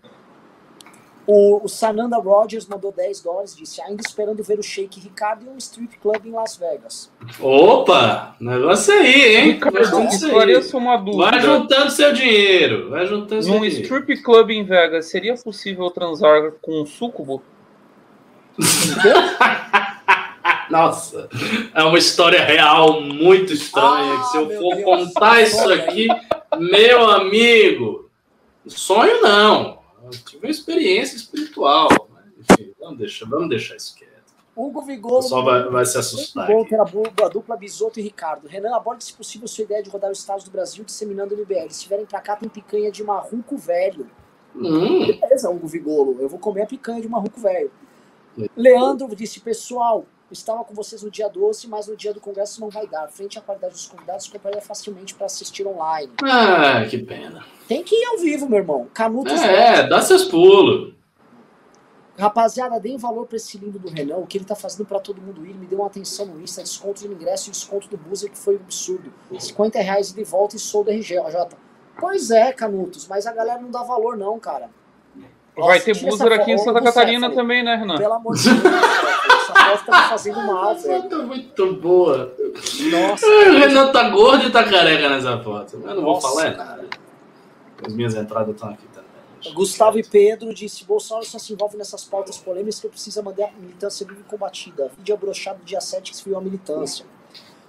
Speaker 1: O, o Sananda Rogers mandou 10 dólares disse: ainda esperando ver o Shake Ricardo em um strip club em Las Vegas.
Speaker 3: Opa! Negócio aí, hein?
Speaker 4: Ricardo, esclareça uma dúvida.
Speaker 3: Vai juntando seu dinheiro. Vai juntando seu
Speaker 4: Num
Speaker 3: dinheiro.
Speaker 4: strip club em Vegas, seria possível transar com um súcubo?
Speaker 3: Nossa, é uma história real muito estranha.
Speaker 1: Ah,
Speaker 3: se eu
Speaker 1: meu
Speaker 3: for
Speaker 1: Deus,
Speaker 3: contar isso
Speaker 1: história
Speaker 3: aqui, meu amigo, sonho não. Eu tive uma experiência espiritual. Mas, enfim, vamos deixar, vamos deixar isso quieto.
Speaker 1: Hugo
Speaker 3: O
Speaker 1: Vigolo.
Speaker 3: pessoal vai, vai se assustar.
Speaker 1: bom a a dupla Bisoto e Ricardo. Renan, aborde se possível sua ideia de rodar os estados do Brasil disseminando o MBL. Se vierem pra cá, tem picanha de marruco velho.
Speaker 3: Hum,
Speaker 1: Beleza, Hugo Vigolo. Eu vou comer a picanha de marruco velho. Leandro disse, pessoal, estava com vocês no dia 12, mas no dia do congresso não vai dar. Frente à qualidade dos convidados, compraria facilmente para assistir online.
Speaker 3: ah, que pena.
Speaker 1: Tem que ir ao vivo, meu irmão. Canutos.
Speaker 3: É, dá seus pulos.
Speaker 1: Rapaziada, deem valor pra esse lindo do Renan. O que ele tá fazendo pra todo mundo ir. Me deu uma atenção no Insta, desconto do ingresso e desconto do Boozer, que foi um absurdo. 50 reais de volta e sou do RG, ó, Jota. Pois é, Canutos, mas a galera não dá valor, não, cara.
Speaker 4: Vai
Speaker 1: Nossa,
Speaker 4: ter
Speaker 1: essa
Speaker 4: aqui em Santa Catarina também, né, Renan?
Speaker 1: Pelo amor de Deus, essa foto tá fazendo mal, velho.
Speaker 3: Foto muito boa.
Speaker 1: Nossa.
Speaker 3: O Renan tá gordo e tá careca nessa foto. Eu não vou
Speaker 1: Nossa,
Speaker 3: falar
Speaker 1: cara.
Speaker 3: nada. As minhas entradas estão aqui também.
Speaker 1: Gustavo e Pedro disse: Bolsonaro só se envolve nessas pautas polêmicas que precisa manter a militância viva e combatida. Vídeo abrochado dia 7 que se viu a militância.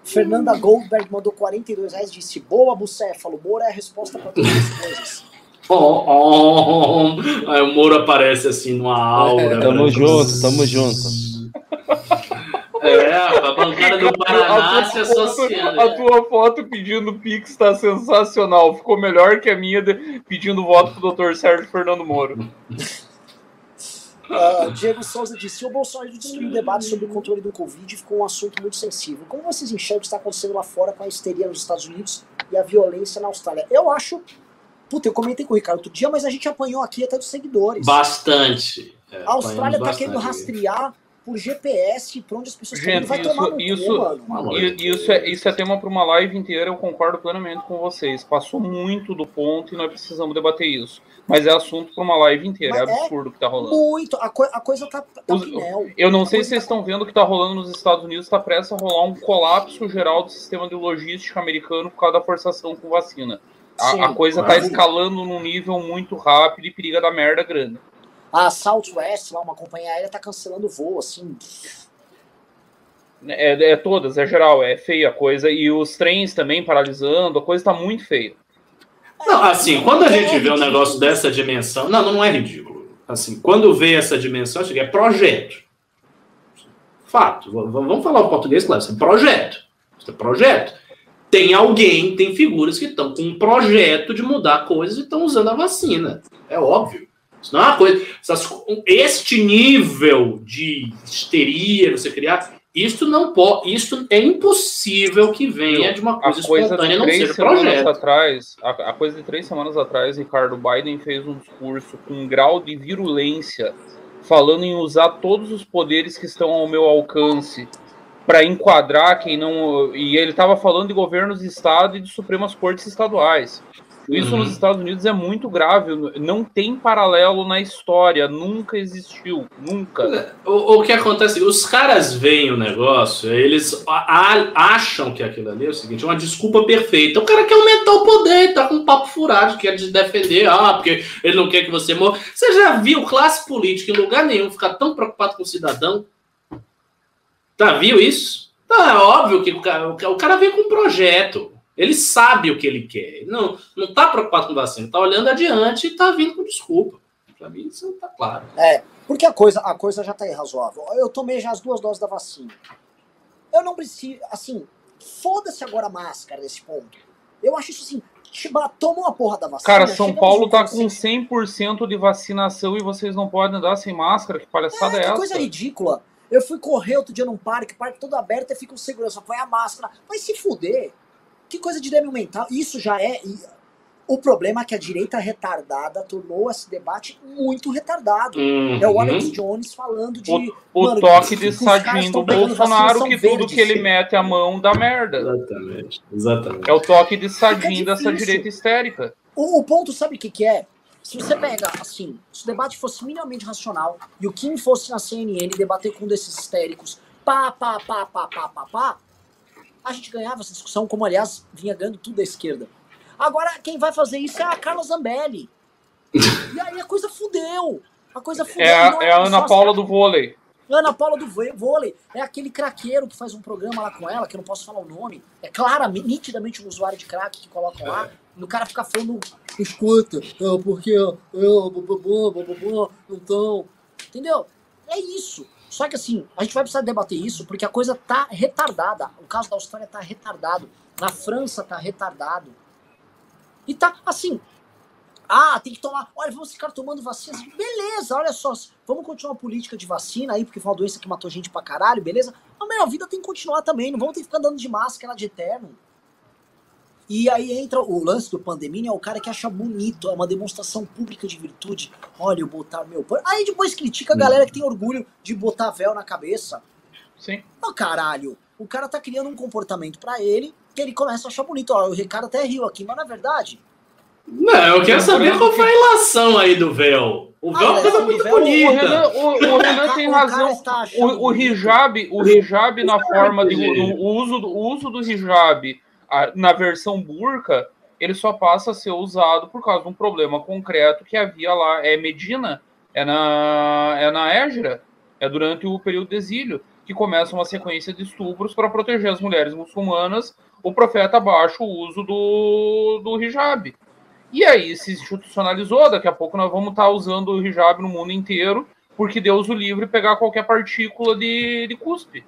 Speaker 1: Fernanda Goldberg mandou 42 reais disse: Boa, Bucéfalo, Moura é a resposta para todas as coisas.
Speaker 3: Oh, oh. Aí o Moro aparece assim numa aura.
Speaker 2: Tamo
Speaker 3: branca.
Speaker 2: junto, tamo junto.
Speaker 3: É, a bancada do Paraná
Speaker 4: a,
Speaker 3: se
Speaker 4: tua
Speaker 3: associando.
Speaker 4: foto, a tua foto pedindo Pix tá sensacional. Ficou melhor que a minha de- pedindo voto pro Dr. Sérgio Fernando Moro.
Speaker 1: Ah, Diego Souza disse: O Bolsonaro destruiu o debate sobre o controle do Covid ficou um assunto muito sensível. Como vocês enxergam o que está acontecendo lá fora com a histeria nos Estados Unidos e a violência na Austrália? Eu acho. Puta, eu comentei com o Ricardo outro dia, mas a gente apanhou aqui até dos seguidores.
Speaker 3: Bastante. É,
Speaker 1: A Austrália
Speaker 3: apanhamos
Speaker 1: tá querendo rastrear por GPS pra onde as pessoas estão indo.
Speaker 4: Gente,
Speaker 1: Vai tomar no
Speaker 4: isso-
Speaker 1: cu,
Speaker 4: isso-
Speaker 1: mano.
Speaker 4: Isso, é, isso é tema para uma live inteira, eu concordo plenamente com vocês. Passou muito do ponto e nós precisamos debater isso. Mas é assunto para uma live inteira, é
Speaker 1: Mas é
Speaker 4: absurdo o que tá rolando.
Speaker 1: Muito. A, coi- a coisa tá, tá
Speaker 4: Os-. Eu não
Speaker 1: A
Speaker 4: sei
Speaker 1: coisa
Speaker 4: se vocês
Speaker 1: tá-
Speaker 4: estão vendo o que está rolando nos Estados Unidos, está prestes a rolar um colapso geral do sistema de logística americano por causa da forçação com vacina.
Speaker 1: Sim,
Speaker 4: A, a coisa está escalando num nível muito rápido e periga da merda grande.
Speaker 1: A Southwest, lá, uma companhia aérea, tá cancelando voo, assim.
Speaker 4: É, é todas, é geral, é feia a coisa. E os trens também paralisando, a coisa está muito feia.
Speaker 3: Não, assim, quando a
Speaker 1: É
Speaker 3: gente vê um negócio dessa dimensão. Não, não é ridículo. Assim, quando vê essa dimensão, é projeto. Fato. Vamos falar o português, claro. Isso é projeto. Isso é projeto. Tem alguém, tem figuras que estão com um projeto de mudar coisas e estão usando a vacina. É óbvio. Isso não é uma coisa. essas- este nível de histeria, você criar. Isto não pode. Isto é impossível que venha de uma
Speaker 4: A
Speaker 3: coisa
Speaker 4: coisa
Speaker 3: espontânea, não
Speaker 4: três
Speaker 3: seja
Speaker 4: semanas
Speaker 3: projeto.
Speaker 4: atrás, a, a coisa de três semanas atrás, Ricardo Biden fez um discurso com um grau de virulência, falando em usar todos os poderes que estão ao meu alcance para enquadrar quem não. E ele estava falando de governos de estado e de supremas cortes estaduais. Isso
Speaker 3: Uhum.
Speaker 4: nos Estados Unidos é muito grave, não tem paralelo na história, nunca existiu, nunca.
Speaker 3: O, o que acontece, os caras veem o negócio, eles acham que aquilo ali é o seguinte, é uma desculpa perfeita. O cara quer aumentar o poder, tá com um papo furado, quer te defender, ah, porque ele não quer que você morra. Você já viu classe política em lugar nenhum ficar tão preocupado com o cidadão? Tá, viu isso? Tá, é óbvio que o cara, o cara vem com um projeto. Ele sabe o que ele quer. Ele Não, não tá preocupado com vacina, tá olhando adiante e tá vindo com desculpa. Pra mim, isso tá claro.
Speaker 1: É, porque a coisa, a coisa já tá irrazoável. Eu tomei já as duas doses da vacina. Eu não preciso, assim, foda-se agora a máscara nesse ponto. Eu acho isso assim, toma uma porra da vacina.
Speaker 4: Cara, São Paulo tá com
Speaker 1: assim,
Speaker 4: 100% de vacinação e vocês não podem andar sem máscara. Que palhaçada é,
Speaker 1: que
Speaker 4: essa?
Speaker 1: coisa ridícula. Eu fui correr outro dia num parque, parque todo aberto, e fica um segurança, põe a máscara. Vai se fuder. Que coisa de débil mental. Isso já é. O problema é que a direita retardada tornou esse debate muito retardado.
Speaker 3: Uhum.
Speaker 1: É o Alex Jones falando de.
Speaker 4: O, o
Speaker 1: mano,
Speaker 4: toque
Speaker 1: que
Speaker 4: de sadinho do Bolsonaro, que tudo
Speaker 1: verde.
Speaker 4: que ele mete a mão dá merda.
Speaker 3: Exatamente. Exatamente.
Speaker 4: É o toque de sadinho dessa direita histérica.
Speaker 1: O, o ponto, sabe o que, que é? Se você pega, assim, se o debate fosse minimamente racional e o Kim fosse na CNN debater com um desses histéricos, pá, pá, pá, pá, pá, pá, pá, a gente ganhava essa discussão, como aliás vinha ganhando tudo da esquerda. Agora, quem vai fazer isso é a Carla Zambelli. E aí a coisa fudeu. A coisa fudeu.
Speaker 4: É a,
Speaker 1: Não
Speaker 4: é a Ana Paula do vôlei.
Speaker 1: Ana Paula do vôlei é aquele craqueiro que faz um programa lá com ela, que eu não posso falar o nome. É claramente, nitidamente um usuário de crack que colocam lá. E o cara fica falando, escuta, é, porque eu, bababá, bababá, então. Entendeu? É isso. Só que assim, a gente vai precisar debater isso porque a coisa tá retardada. O caso da Austrália tá retardado. Na França tá retardado. E tá assim, ah, tem que tomar. Olha, vamos ficar tomando vacinas. Beleza, olha só. Vamos continuar a política de vacina aí, porque foi uma doença que matou gente pra caralho, beleza? A vida tem que continuar também. Não vamos ter que ficar andando de máscara de eterno. E aí entra o lance do pandemia, é o cara que acha bonito, é uma demonstração pública de virtude. Olha, eu botar meu pano. Aí depois critica a galera que tem orgulho de botar véu na cabeça.
Speaker 4: Sim.
Speaker 1: Ô, caralho, o cara tá criando um comportamento pra ele que ele começa a achar bonito. Ó, o Ricardo até riu aqui, mas na verdade,
Speaker 3: Não, eu quero saber qual foi a relação aí do véu. O véu é
Speaker 1: Ah,
Speaker 3: uma coisa
Speaker 1: o
Speaker 3: muito
Speaker 1: véu-
Speaker 4: O
Speaker 3: bonita.
Speaker 4: Renan, o, o Renan tem razão. O, o hijab, o hijab na forma de o uso, do- o uso do hijab na versão burca, ele só passa a ser usado por causa de um problema concreto que havia lá. É Medina, é na é na Égira, é durante o período de exílio que começa uma sequência de estupros para proteger as mulheres muçulmanas. O profeta baixa o uso do, do hijab. E aí se institucionalizou, daqui a pouco nós vamos estar usando o hijab no mundo inteiro, porque Deus o livre pegar qualquer partícula de, de cuspe.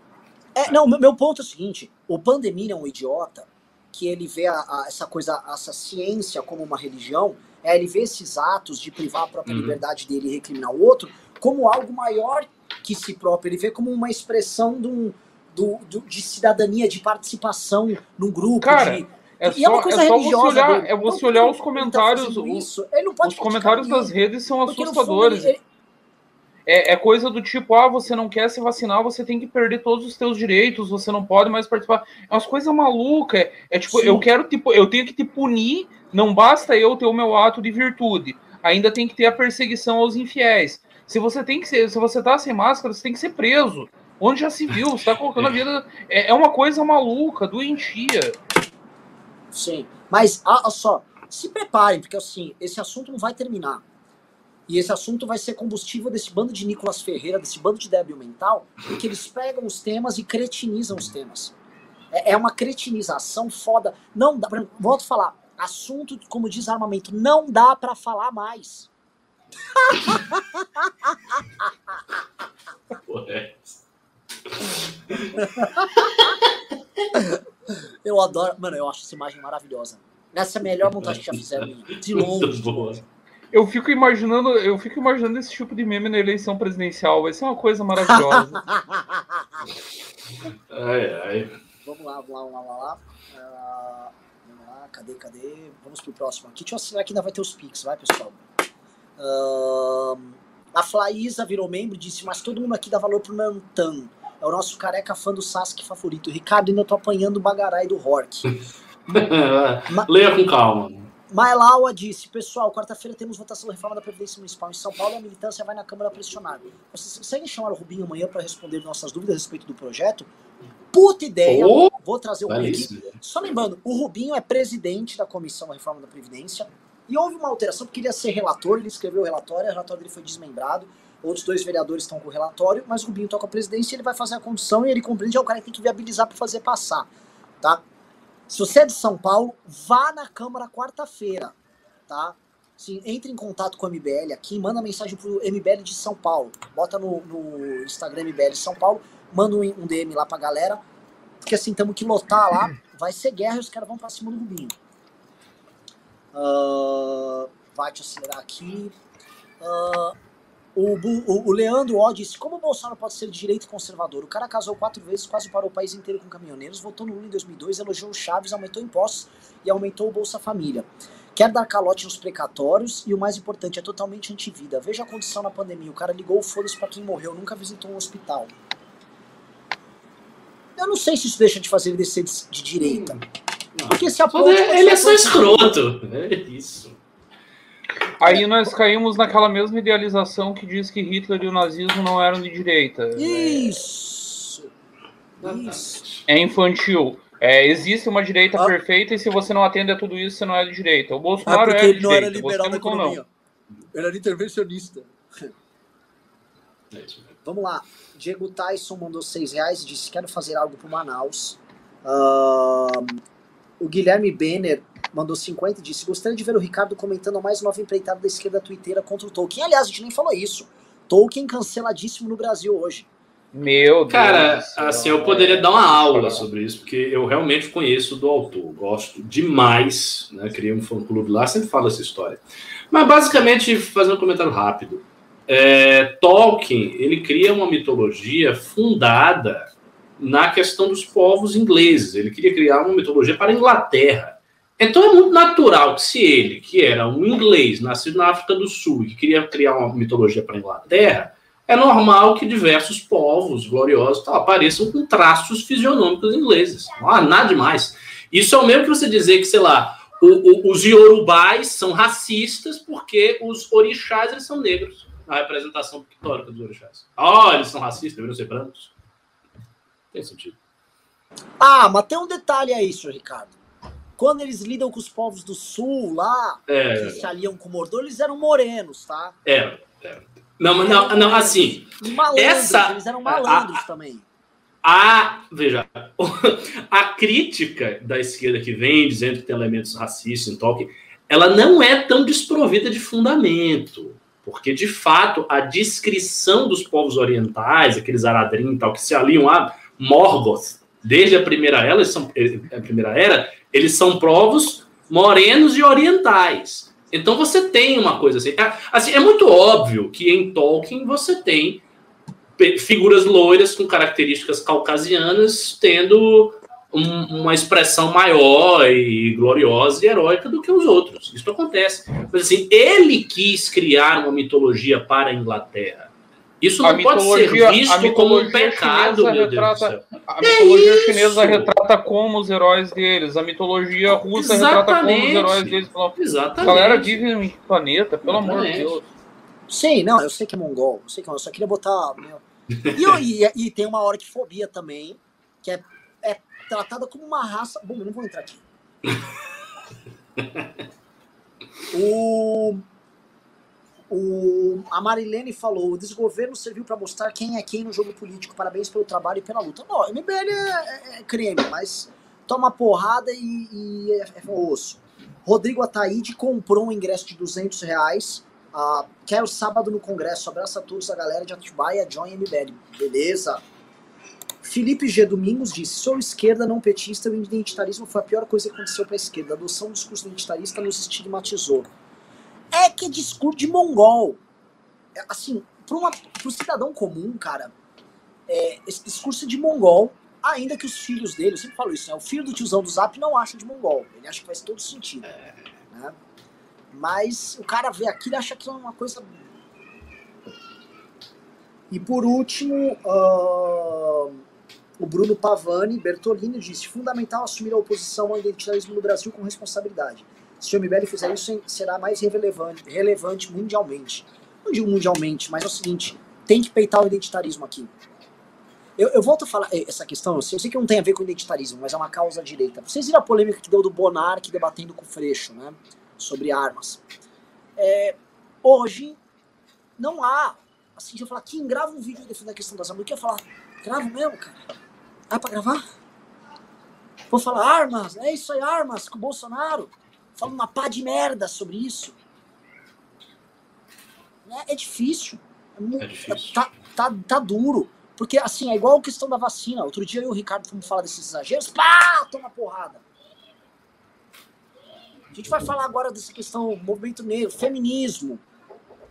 Speaker 1: É, não, meu ponto é o seguinte: o Pandemir é um idiota que ele vê a- a- essa coisa, essa ciência como uma religião, é, ele vê esses atos de privar a própria
Speaker 3: Uhum.
Speaker 1: liberdade dele e recriminar o outro como algo maior que si próprio. Ele vê como uma expressão de, um- do- do- de cidadania, de participação num grupo.
Speaker 4: Cara,
Speaker 1: de,
Speaker 4: É
Speaker 1: e é uma
Speaker 4: só,
Speaker 1: coisa
Speaker 4: é só você
Speaker 1: religiosa
Speaker 4: olhar, é você olhar os
Speaker 1: tá
Speaker 4: comentários.
Speaker 1: pode
Speaker 4: os
Speaker 1: criticar
Speaker 4: comentários das redes são
Speaker 1: fundo,
Speaker 4: assustadores.
Speaker 1: ele- ele-
Speaker 4: É, é coisa do tipo, ah, você não quer se vacinar, você tem que perder todos os seus direitos, você não pode mais participar. É umas coisas malucas. É, é tipo,
Speaker 1: Sim.
Speaker 4: eu quero, tipo, eu tenho que te punir, não basta eu ter o meu ato de virtude. Ainda tem que ter a perseguição aos infiéis. Se você tem que ser, se você tá sem máscara, você tem que ser preso. Onde já se viu, você tá colocando a vida. É, é uma coisa maluca, doentia.
Speaker 1: Sim. Mas, ah, olha só, se preparem, porque assim, esse assunto não vai terminar. E esse assunto vai ser combustível desse bando de Nicolas Ferreira, desse bando de débil mental, porque eles pegam os temas e cretinizam os temas. É, é uma cretinização foda. Não dá pra, volto a falar, assunto, como diz armamento, não dá pra falar mais. Eu adoro, mano, eu acho essa imagem maravilhosa. Essa é a melhor montagem que já fizeram, minha. de longe.
Speaker 3: Muito boa.
Speaker 4: Eu fico imaginando, eu fico imaginando esse tipo de meme na eleição presidencial. Vai ser uma coisa maravilhosa.
Speaker 3: Ai, ai.
Speaker 1: Vamos lá, vamos lá, vamos lá, vamos lá. Ah, vamos lá, cadê, cadê? Vamos pro próximo aqui. Deixa eu assinar que ainda vai ter os pics, vai, pessoal. Ah, a Flaísa virou membro e disse, mas todo mundo aqui dá valor pro Nantan. É o nosso careca fã do Sasuke favorito. Ricardo, ainda tô apanhando o Bagarai do Hork.
Speaker 3: Leia com calma.
Speaker 1: Mailaua disse, pessoal, quarta-feira temos votação da reforma da Previdência Municipal em São Paulo e a militância vai na Câmara pressionar. Vocês conseguem chamar o Rubinho amanhã para responder nossas dúvidas a respeito do projeto? Puta ideia!
Speaker 3: Oh,
Speaker 1: Vou trazer o Rubinho. Só lembrando, o Rubinho é presidente da Comissão da Reforma da Previdência e houve uma alteração porque ele ia ser relator, ele escreveu o relatório, o relatório dele foi desmembrado, outros dois vereadores estão com o relatório, mas o Rubinho toca a presidência e ele vai fazer a condução e ele compreende, é o cara que tem que viabilizar para fazer passar, tá? Se você é de São Paulo, vá na Câmara quarta-feira, tá? Sim, entre em contato com o MBL aqui, manda mensagem pro MBL de São Paulo, bota no, no Instagram MBL São Paulo, manda um, um DM lá pra galera, porque assim, temos que lotar lá, vai ser guerra e os caras vão pra cima do Rubinho. Ah, vai te acelerar aqui. Ah, o, o- o Leandro Ó disse: Como o Bolsonaro pode ser de direito e conservador? O cara casou quatro vezes, quase parou o país inteiro com caminhoneiros, votou no Lula em 2002, elogiou o Chaves, aumentou impostos e aumentou o Bolsa Família. quer dar calote nos precatórios e o mais importante, é totalmente antivida. Veja a condição na pandemia. O cara ligou o foda-se pra quem morreu, nunca visitou um hospital. Eu não sei se isso deixa de fazer ele descer de, de direita. Porque se apoia.
Speaker 3: Ele é só escroto. É isso.
Speaker 4: Aí nós caímos naquela mesma idealização que diz que Hitler e o nazismo não eram de direita.
Speaker 1: Isso. Isso.
Speaker 4: É infantil. É, existe uma direita
Speaker 1: Ah.
Speaker 4: perfeita e se você não atende a tudo isso, você não é de direita. O
Speaker 1: Ah,
Speaker 4: Bolsonaro
Speaker 1: porque
Speaker 4: é de
Speaker 1: ele não era
Speaker 4: direita,
Speaker 1: liberal
Speaker 4: você
Speaker 1: na economia. Ele era intervencionista.
Speaker 3: É.
Speaker 1: Vamos lá. Diego Tyson mandou seis reais e disse: Quero fazer algo pro Manaus. Ahn, o Guilherme Benner mandou 50 e disse: Gostaria de ver o Ricardo comentando a mais nova empreitada da esquerda twitteira contra o Tolkien. Aliás, a gente nem falou isso. Tolkien canceladíssimo no Brasil hoje.
Speaker 4: Meu Deus.
Speaker 3: Cara, assim, eu poderia dar uma aula sobre isso, porque eu realmente conheço do autor, gosto demais, né? Criei um fã-clube lá, sempre falo essa história. Mas basicamente, fazendo um comentário rápido, é, Tolkien, ele cria uma mitologia fundada na questão dos povos ingleses, ele queria criar uma mitologia para a Inglaterra. Então é muito natural que se ele, que era um inglês, nascido na África do Sul, e que queria criar uma mitologia para a Inglaterra, é normal que diversos povos gloriosos tal, apareçam com traços fisionômicos ingleses. Não há nada demais. Isso é o mesmo que você dizer que, sei lá, o- o- os iorubais são racistas porque os orixás eles são negros. A representação pictórica dos orixás. Oh, eles são racistas, deveriam ser brancos. Tem sentido.
Speaker 1: Ah, mas tem um detalhe aí, senhor Ricardo. Quando eles lidam com os povos do sul lá, que
Speaker 3: É,
Speaker 1: se aliam com o Mordor, eles eram morenos, tá?
Speaker 3: é, é. Não, mas não, não, assim,
Speaker 1: malandros,
Speaker 3: Essa-
Speaker 1: eles eram malandros também.
Speaker 3: a, veja, a crítica da esquerda que vem dizendo que tem elementos racistas em Tolkien, ela não é tão desprovida de fundamento. Porque, de fato, a descrição dos povos orientais, aqueles Aradrim e tal, que se aliam a Morgoth, desde a primeira era, eles são, eh, a primeira era, eles são povos morenos e orientais. Então você tem uma coisa assim. É, assim, é muito óbvio que em Tolkien você tem figuras loiras com características caucasianas tendo um- uma expressão maior e gloriosa e heróica do que os outros. Isso acontece. Mas assim, ele quis criar uma mitologia para a Inglaterra. Isso
Speaker 4: A
Speaker 3: não pode ser visto como um
Speaker 4: mitologia
Speaker 3: pecado,
Speaker 4: chinesa
Speaker 3: meu Deus do
Speaker 4: retrata-
Speaker 3: céu.
Speaker 4: A mitologia
Speaker 3: isso!
Speaker 4: chinesa retrata como os heróis deles. A mitologia russa retrata como os
Speaker 3: Exatamente.
Speaker 4: heróis deles. A
Speaker 3: Exatamente.
Speaker 4: galera vive em que planeta, pelo amor de
Speaker 3: Exatamente.
Speaker 4: Deus.
Speaker 1: Sim, não, eu sei que é mongol, eu sei que é, eu só queria botar. meu- E, eu- e, e tem uma orquifobia também, que é, é tratada como uma raça. Bom, eu não vou entrar aqui. O, o, a Marilene falou: o desgoverno serviu para mostrar quem é quem no jogo político. Parabéns pelo trabalho e pela luta. Não, MBL é, é- é creme, mas toma porrada e, e é, é osso. Rodrigo Ataíde comprou um ingresso de 200 reais. Ah, quero sábado no Congresso. Abraço a todos, a galera de Atibaia, Join MBL. Beleza? Felipe G. Domingos disse: Sou esquerda, não petista, o identitarismo foi a pior coisa que aconteceu para a esquerda. A adoção do discurso identitarista nos estigmatizou. É que é discurso de mongol. É, Assim, para o cidadão comum, cara, é, esse discurso é de mongol, ainda que os filhos dele, eu sempre falo isso, né? O filho do tiozão do Zap não acha de mongol. Ele acha que faz todo sentido. Né? Mas o cara vê aquilo e acha que é uma coisa. E por último, ahn, o Bruno Pavani Bertolini disse: fundamental assumir a oposição ao identitarismo no Brasil com responsabilidade. Se o MBL fizer isso, será mais relevante, relevante mundialmente. Não digo mundialmente, mas é o seguinte: tem que peitar o identitarismo aqui. Eu, eu volto a falar eh, essa questão, eu sei, eu sei que não tem a ver com identitarismo, mas é uma causa direita. Vocês viram a polêmica que deu do Bonark debatendo com o Freixo, né? Sobre armas. É, hoje, não há. Assim, eu falar, quem grava um vídeo defendendo a questão das armas, eu ia falar, gravo mesmo, cara. Dá pra gravar? Vou falar armas, é isso aí, armas, com o Bolsonaro. Falo uma pá de merda sobre isso. É, é difícil. É
Speaker 3: É difícil.
Speaker 1: Tá, tá, tá duro. Porque, assim, é igual a questão da vacina. Outro dia eu e o Ricardo fomos falar desses exageros. Pá! Toma porrada. A gente vai falar agora dessa questão movimento negro, feminismo.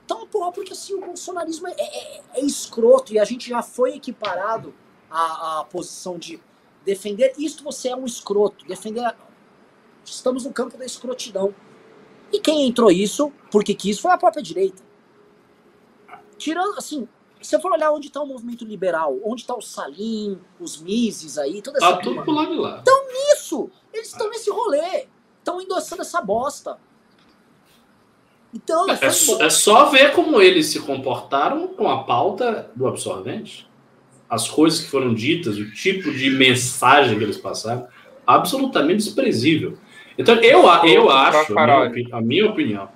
Speaker 1: Então, porra, porque assim, o bolsonarismo é, é- é escroto e a gente já foi equiparado à, à posição de defender. Isto você é um escroto. Defender. Estamos no campo da escrotidão. E quem entrou isso, porque quis, foi a própria direita. Tirando, assim, se você for olhar onde está o movimento liberal, onde está o Salim, os Mises aí, toda essa
Speaker 3: Tá tudo pro lado de lá.
Speaker 1: isso. Eles estão nesse rolê. Estão endossando essa bosta. Então,
Speaker 3: É, só- é só ver como eles se comportaram com a pauta do absorvente. As coisas que foram ditas, o tipo de mensagem que eles passaram, absolutamente desprezível. Então, eu, eu acho, a minha opinião,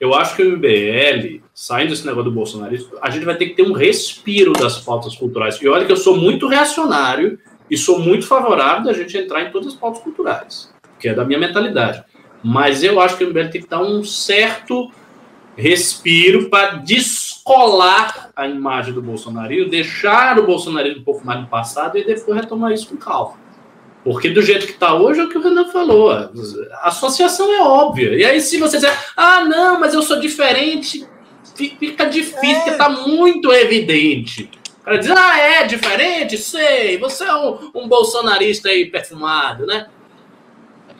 Speaker 3: eu acho que o MBL, saindo desse negócio do bolsonarismo, a gente vai ter que ter um respiro das pautas culturais. E olha que eu sou muito reacionário e sou muito favorável da gente entrar em todas as pautas culturais, que é da minha mentalidade. Mas eu acho que o MBL tem que dar um certo respiro para descolar a imagem do bolsonarismo, deixar o bolsonarismo um pouco mais no passado e depois retomar isso com calma. Porque do jeito que está hoje é o que o Renan falou. A associação é óbvia. E aí, se você disser, ah, não, mas eu sou diferente, fi- fica difícil,
Speaker 1: É.
Speaker 3: está muito evidente. O cara diz, ah, é diferente? Sei, você é um, um bolsonarista aí perfumado, né?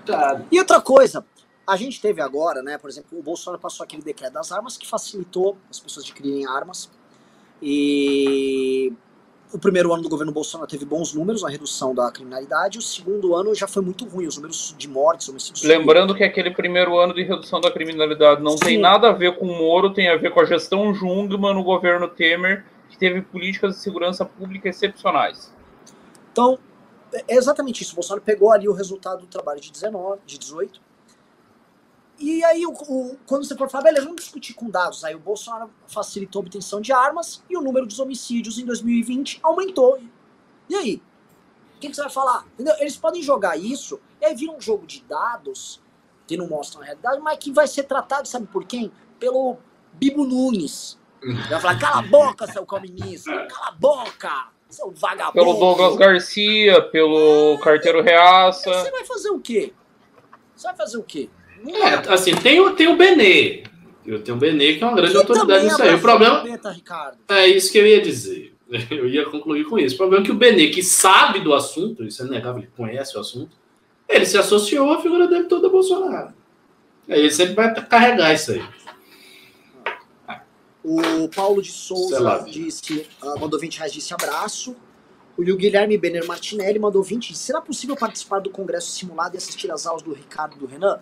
Speaker 3: Cara,
Speaker 1: E outra coisa, a gente teve agora, né, por exemplo, o Bolsonaro passou aquele decreto das armas que facilitou as pessoas adquirirem armas. E o primeiro ano do governo Bolsonaro teve bons números na redução da criminalidade, o segundo ano já foi muito ruim, os números de mortes, homicídios.
Speaker 4: Lembrando que aquele primeiro ano de redução da criminalidade não tem
Speaker 1: Sim.
Speaker 4: nada a ver com o Moro, tem a ver com a gestão Jungmann no governo Temer, que teve políticas de segurança pública excepcionais.
Speaker 1: Então, é exatamente isso. O Bolsonaro pegou ali o resultado do trabalho de 19, de 18. E aí, o, o- quando você for falar, beleza, vamos discutir com dados. Aí o Bolsonaro facilitou a obtenção de armas e o número dos homicídios em 2020 aumentou. E aí? O que, que você vai falar? Entendeu? Eles podem jogar isso, e aí vira um jogo de dados que não mostram a realidade, mas que vai ser tratado, sabe por quem? Pelo Bibo Nunes. Vai falar, cala a boca, seu comunista! Cala a boca, seu vagabundo!
Speaker 4: Pelo Douglas Garcia, pelo Carteiro Reaça.
Speaker 1: Você vai fazer o quê? Você vai fazer o quê?
Speaker 3: É, assim, tem, o- tem o Benê. Eu tenho o Benê, que é uma grande autoridade nisso aí. O problema
Speaker 1: a capeta, Ricardo.
Speaker 3: é isso que eu ia dizer. Eu ia concluir com isso. O problema é que o Benê, que sabe do assunto, isso é negável, ele conhece o assunto, ele se associou à figura dele toda Bolsonaro. Aí ele sempre vai carregar isso aí.
Speaker 1: O Paulo de Souza
Speaker 3: lá.
Speaker 1: disse, ah, mandou 20 reais, disse abraço. O Guilherme Benner Martinelli mandou 20. disse, Será possível participar do congresso simulado e assistir as aulas do Ricardo e do Renan?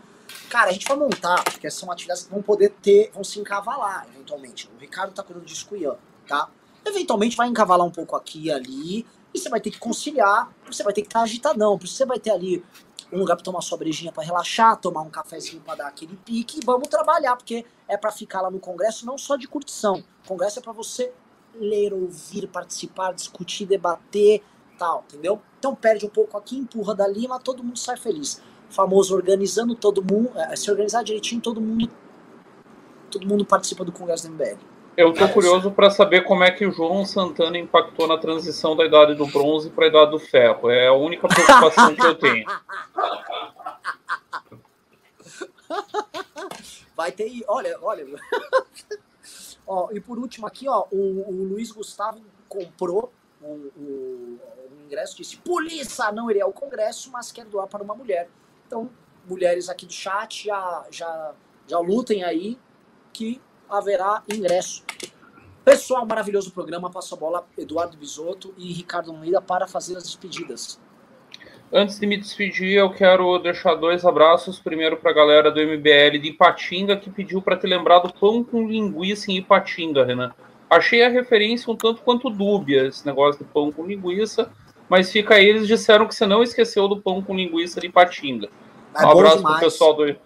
Speaker 1: Cara, a gente vai montar, porque são atividades que vão poder ter, vão se encavalar, eventualmente. O Ricardo tá cuidando disso com o Ian, tá? Eventualmente vai encavalar um pouco aqui e ali, e você vai ter que conciliar, você vai ter que estar agitadão, porque você vai ter ali um lugar pra tomar sua brejinha pra relaxar, tomar um cafezinho pra dar aquele pique, e vamos trabalhar, porque é pra ficar lá no congresso não só de curtição. O congresso é pra você ler, ouvir, participar, discutir, debater, tal, entendeu? Então perde um pouco aqui, empurra dali, mas todo mundo sai feliz. O famoso organizando todo mundo, é, se organizar direitinho, todo mundo todo mundo participa do congresso do MBL.
Speaker 4: Eu tô curioso para saber como é que o João Santana impactou na transição da idade do bronze para a idade do ferro. É a única preocupação que eu tenho.
Speaker 1: Vai ter, olha, olha. ó, e por último aqui, ó, o, o Luiz Gustavo comprou um, um- um ingresso, disse: Polícia não iria ao congresso, mas quer doar para uma mulher. Então, mulheres aqui do chat já, já, já lutem aí que haverá ingresso. Pessoal, maravilhoso programa. Passo a bola Eduardo Bisotto e Ricardo Almeida para fazer as despedidas.
Speaker 4: Antes de me despedir, eu quero deixar dois abraços. Primeiro para a galera do MBL de Ipatinga, que pediu para te lembrar do pão com linguiça em Ipatinga, Renan. Achei a referência um tanto quanto dúbia, esse negócio de pão com linguiça, mas fica aí, eles disseram que você não esqueceu do pão com linguiça de Ipatinga.
Speaker 1: É
Speaker 4: um abraço pro
Speaker 1: demais.
Speaker 4: pessoal do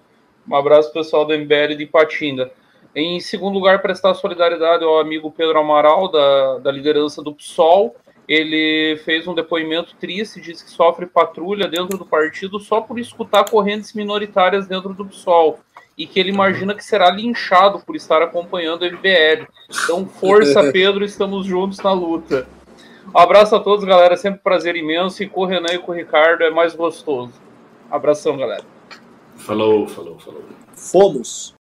Speaker 4: um abraço pro pessoal do MBL de Ipatinga. Em segundo lugar, prestar solidariedade ao amigo Pedro Amaral, da, da liderança do PSOL. Ele fez um depoimento triste, diz que sofre patrulha dentro do partido só por escutar correntes minoritárias dentro do PSOL. E que ele imagina que será linchado por estar acompanhando o MBL. Então, força, Pedro, estamos juntos na luta. Um abraço a todos, galera. Sempre um prazer imenso. E com o Renan e com o Ricardo é mais gostoso. Abração, galera.
Speaker 3: Falou, falou, falou.
Speaker 1: Fomos.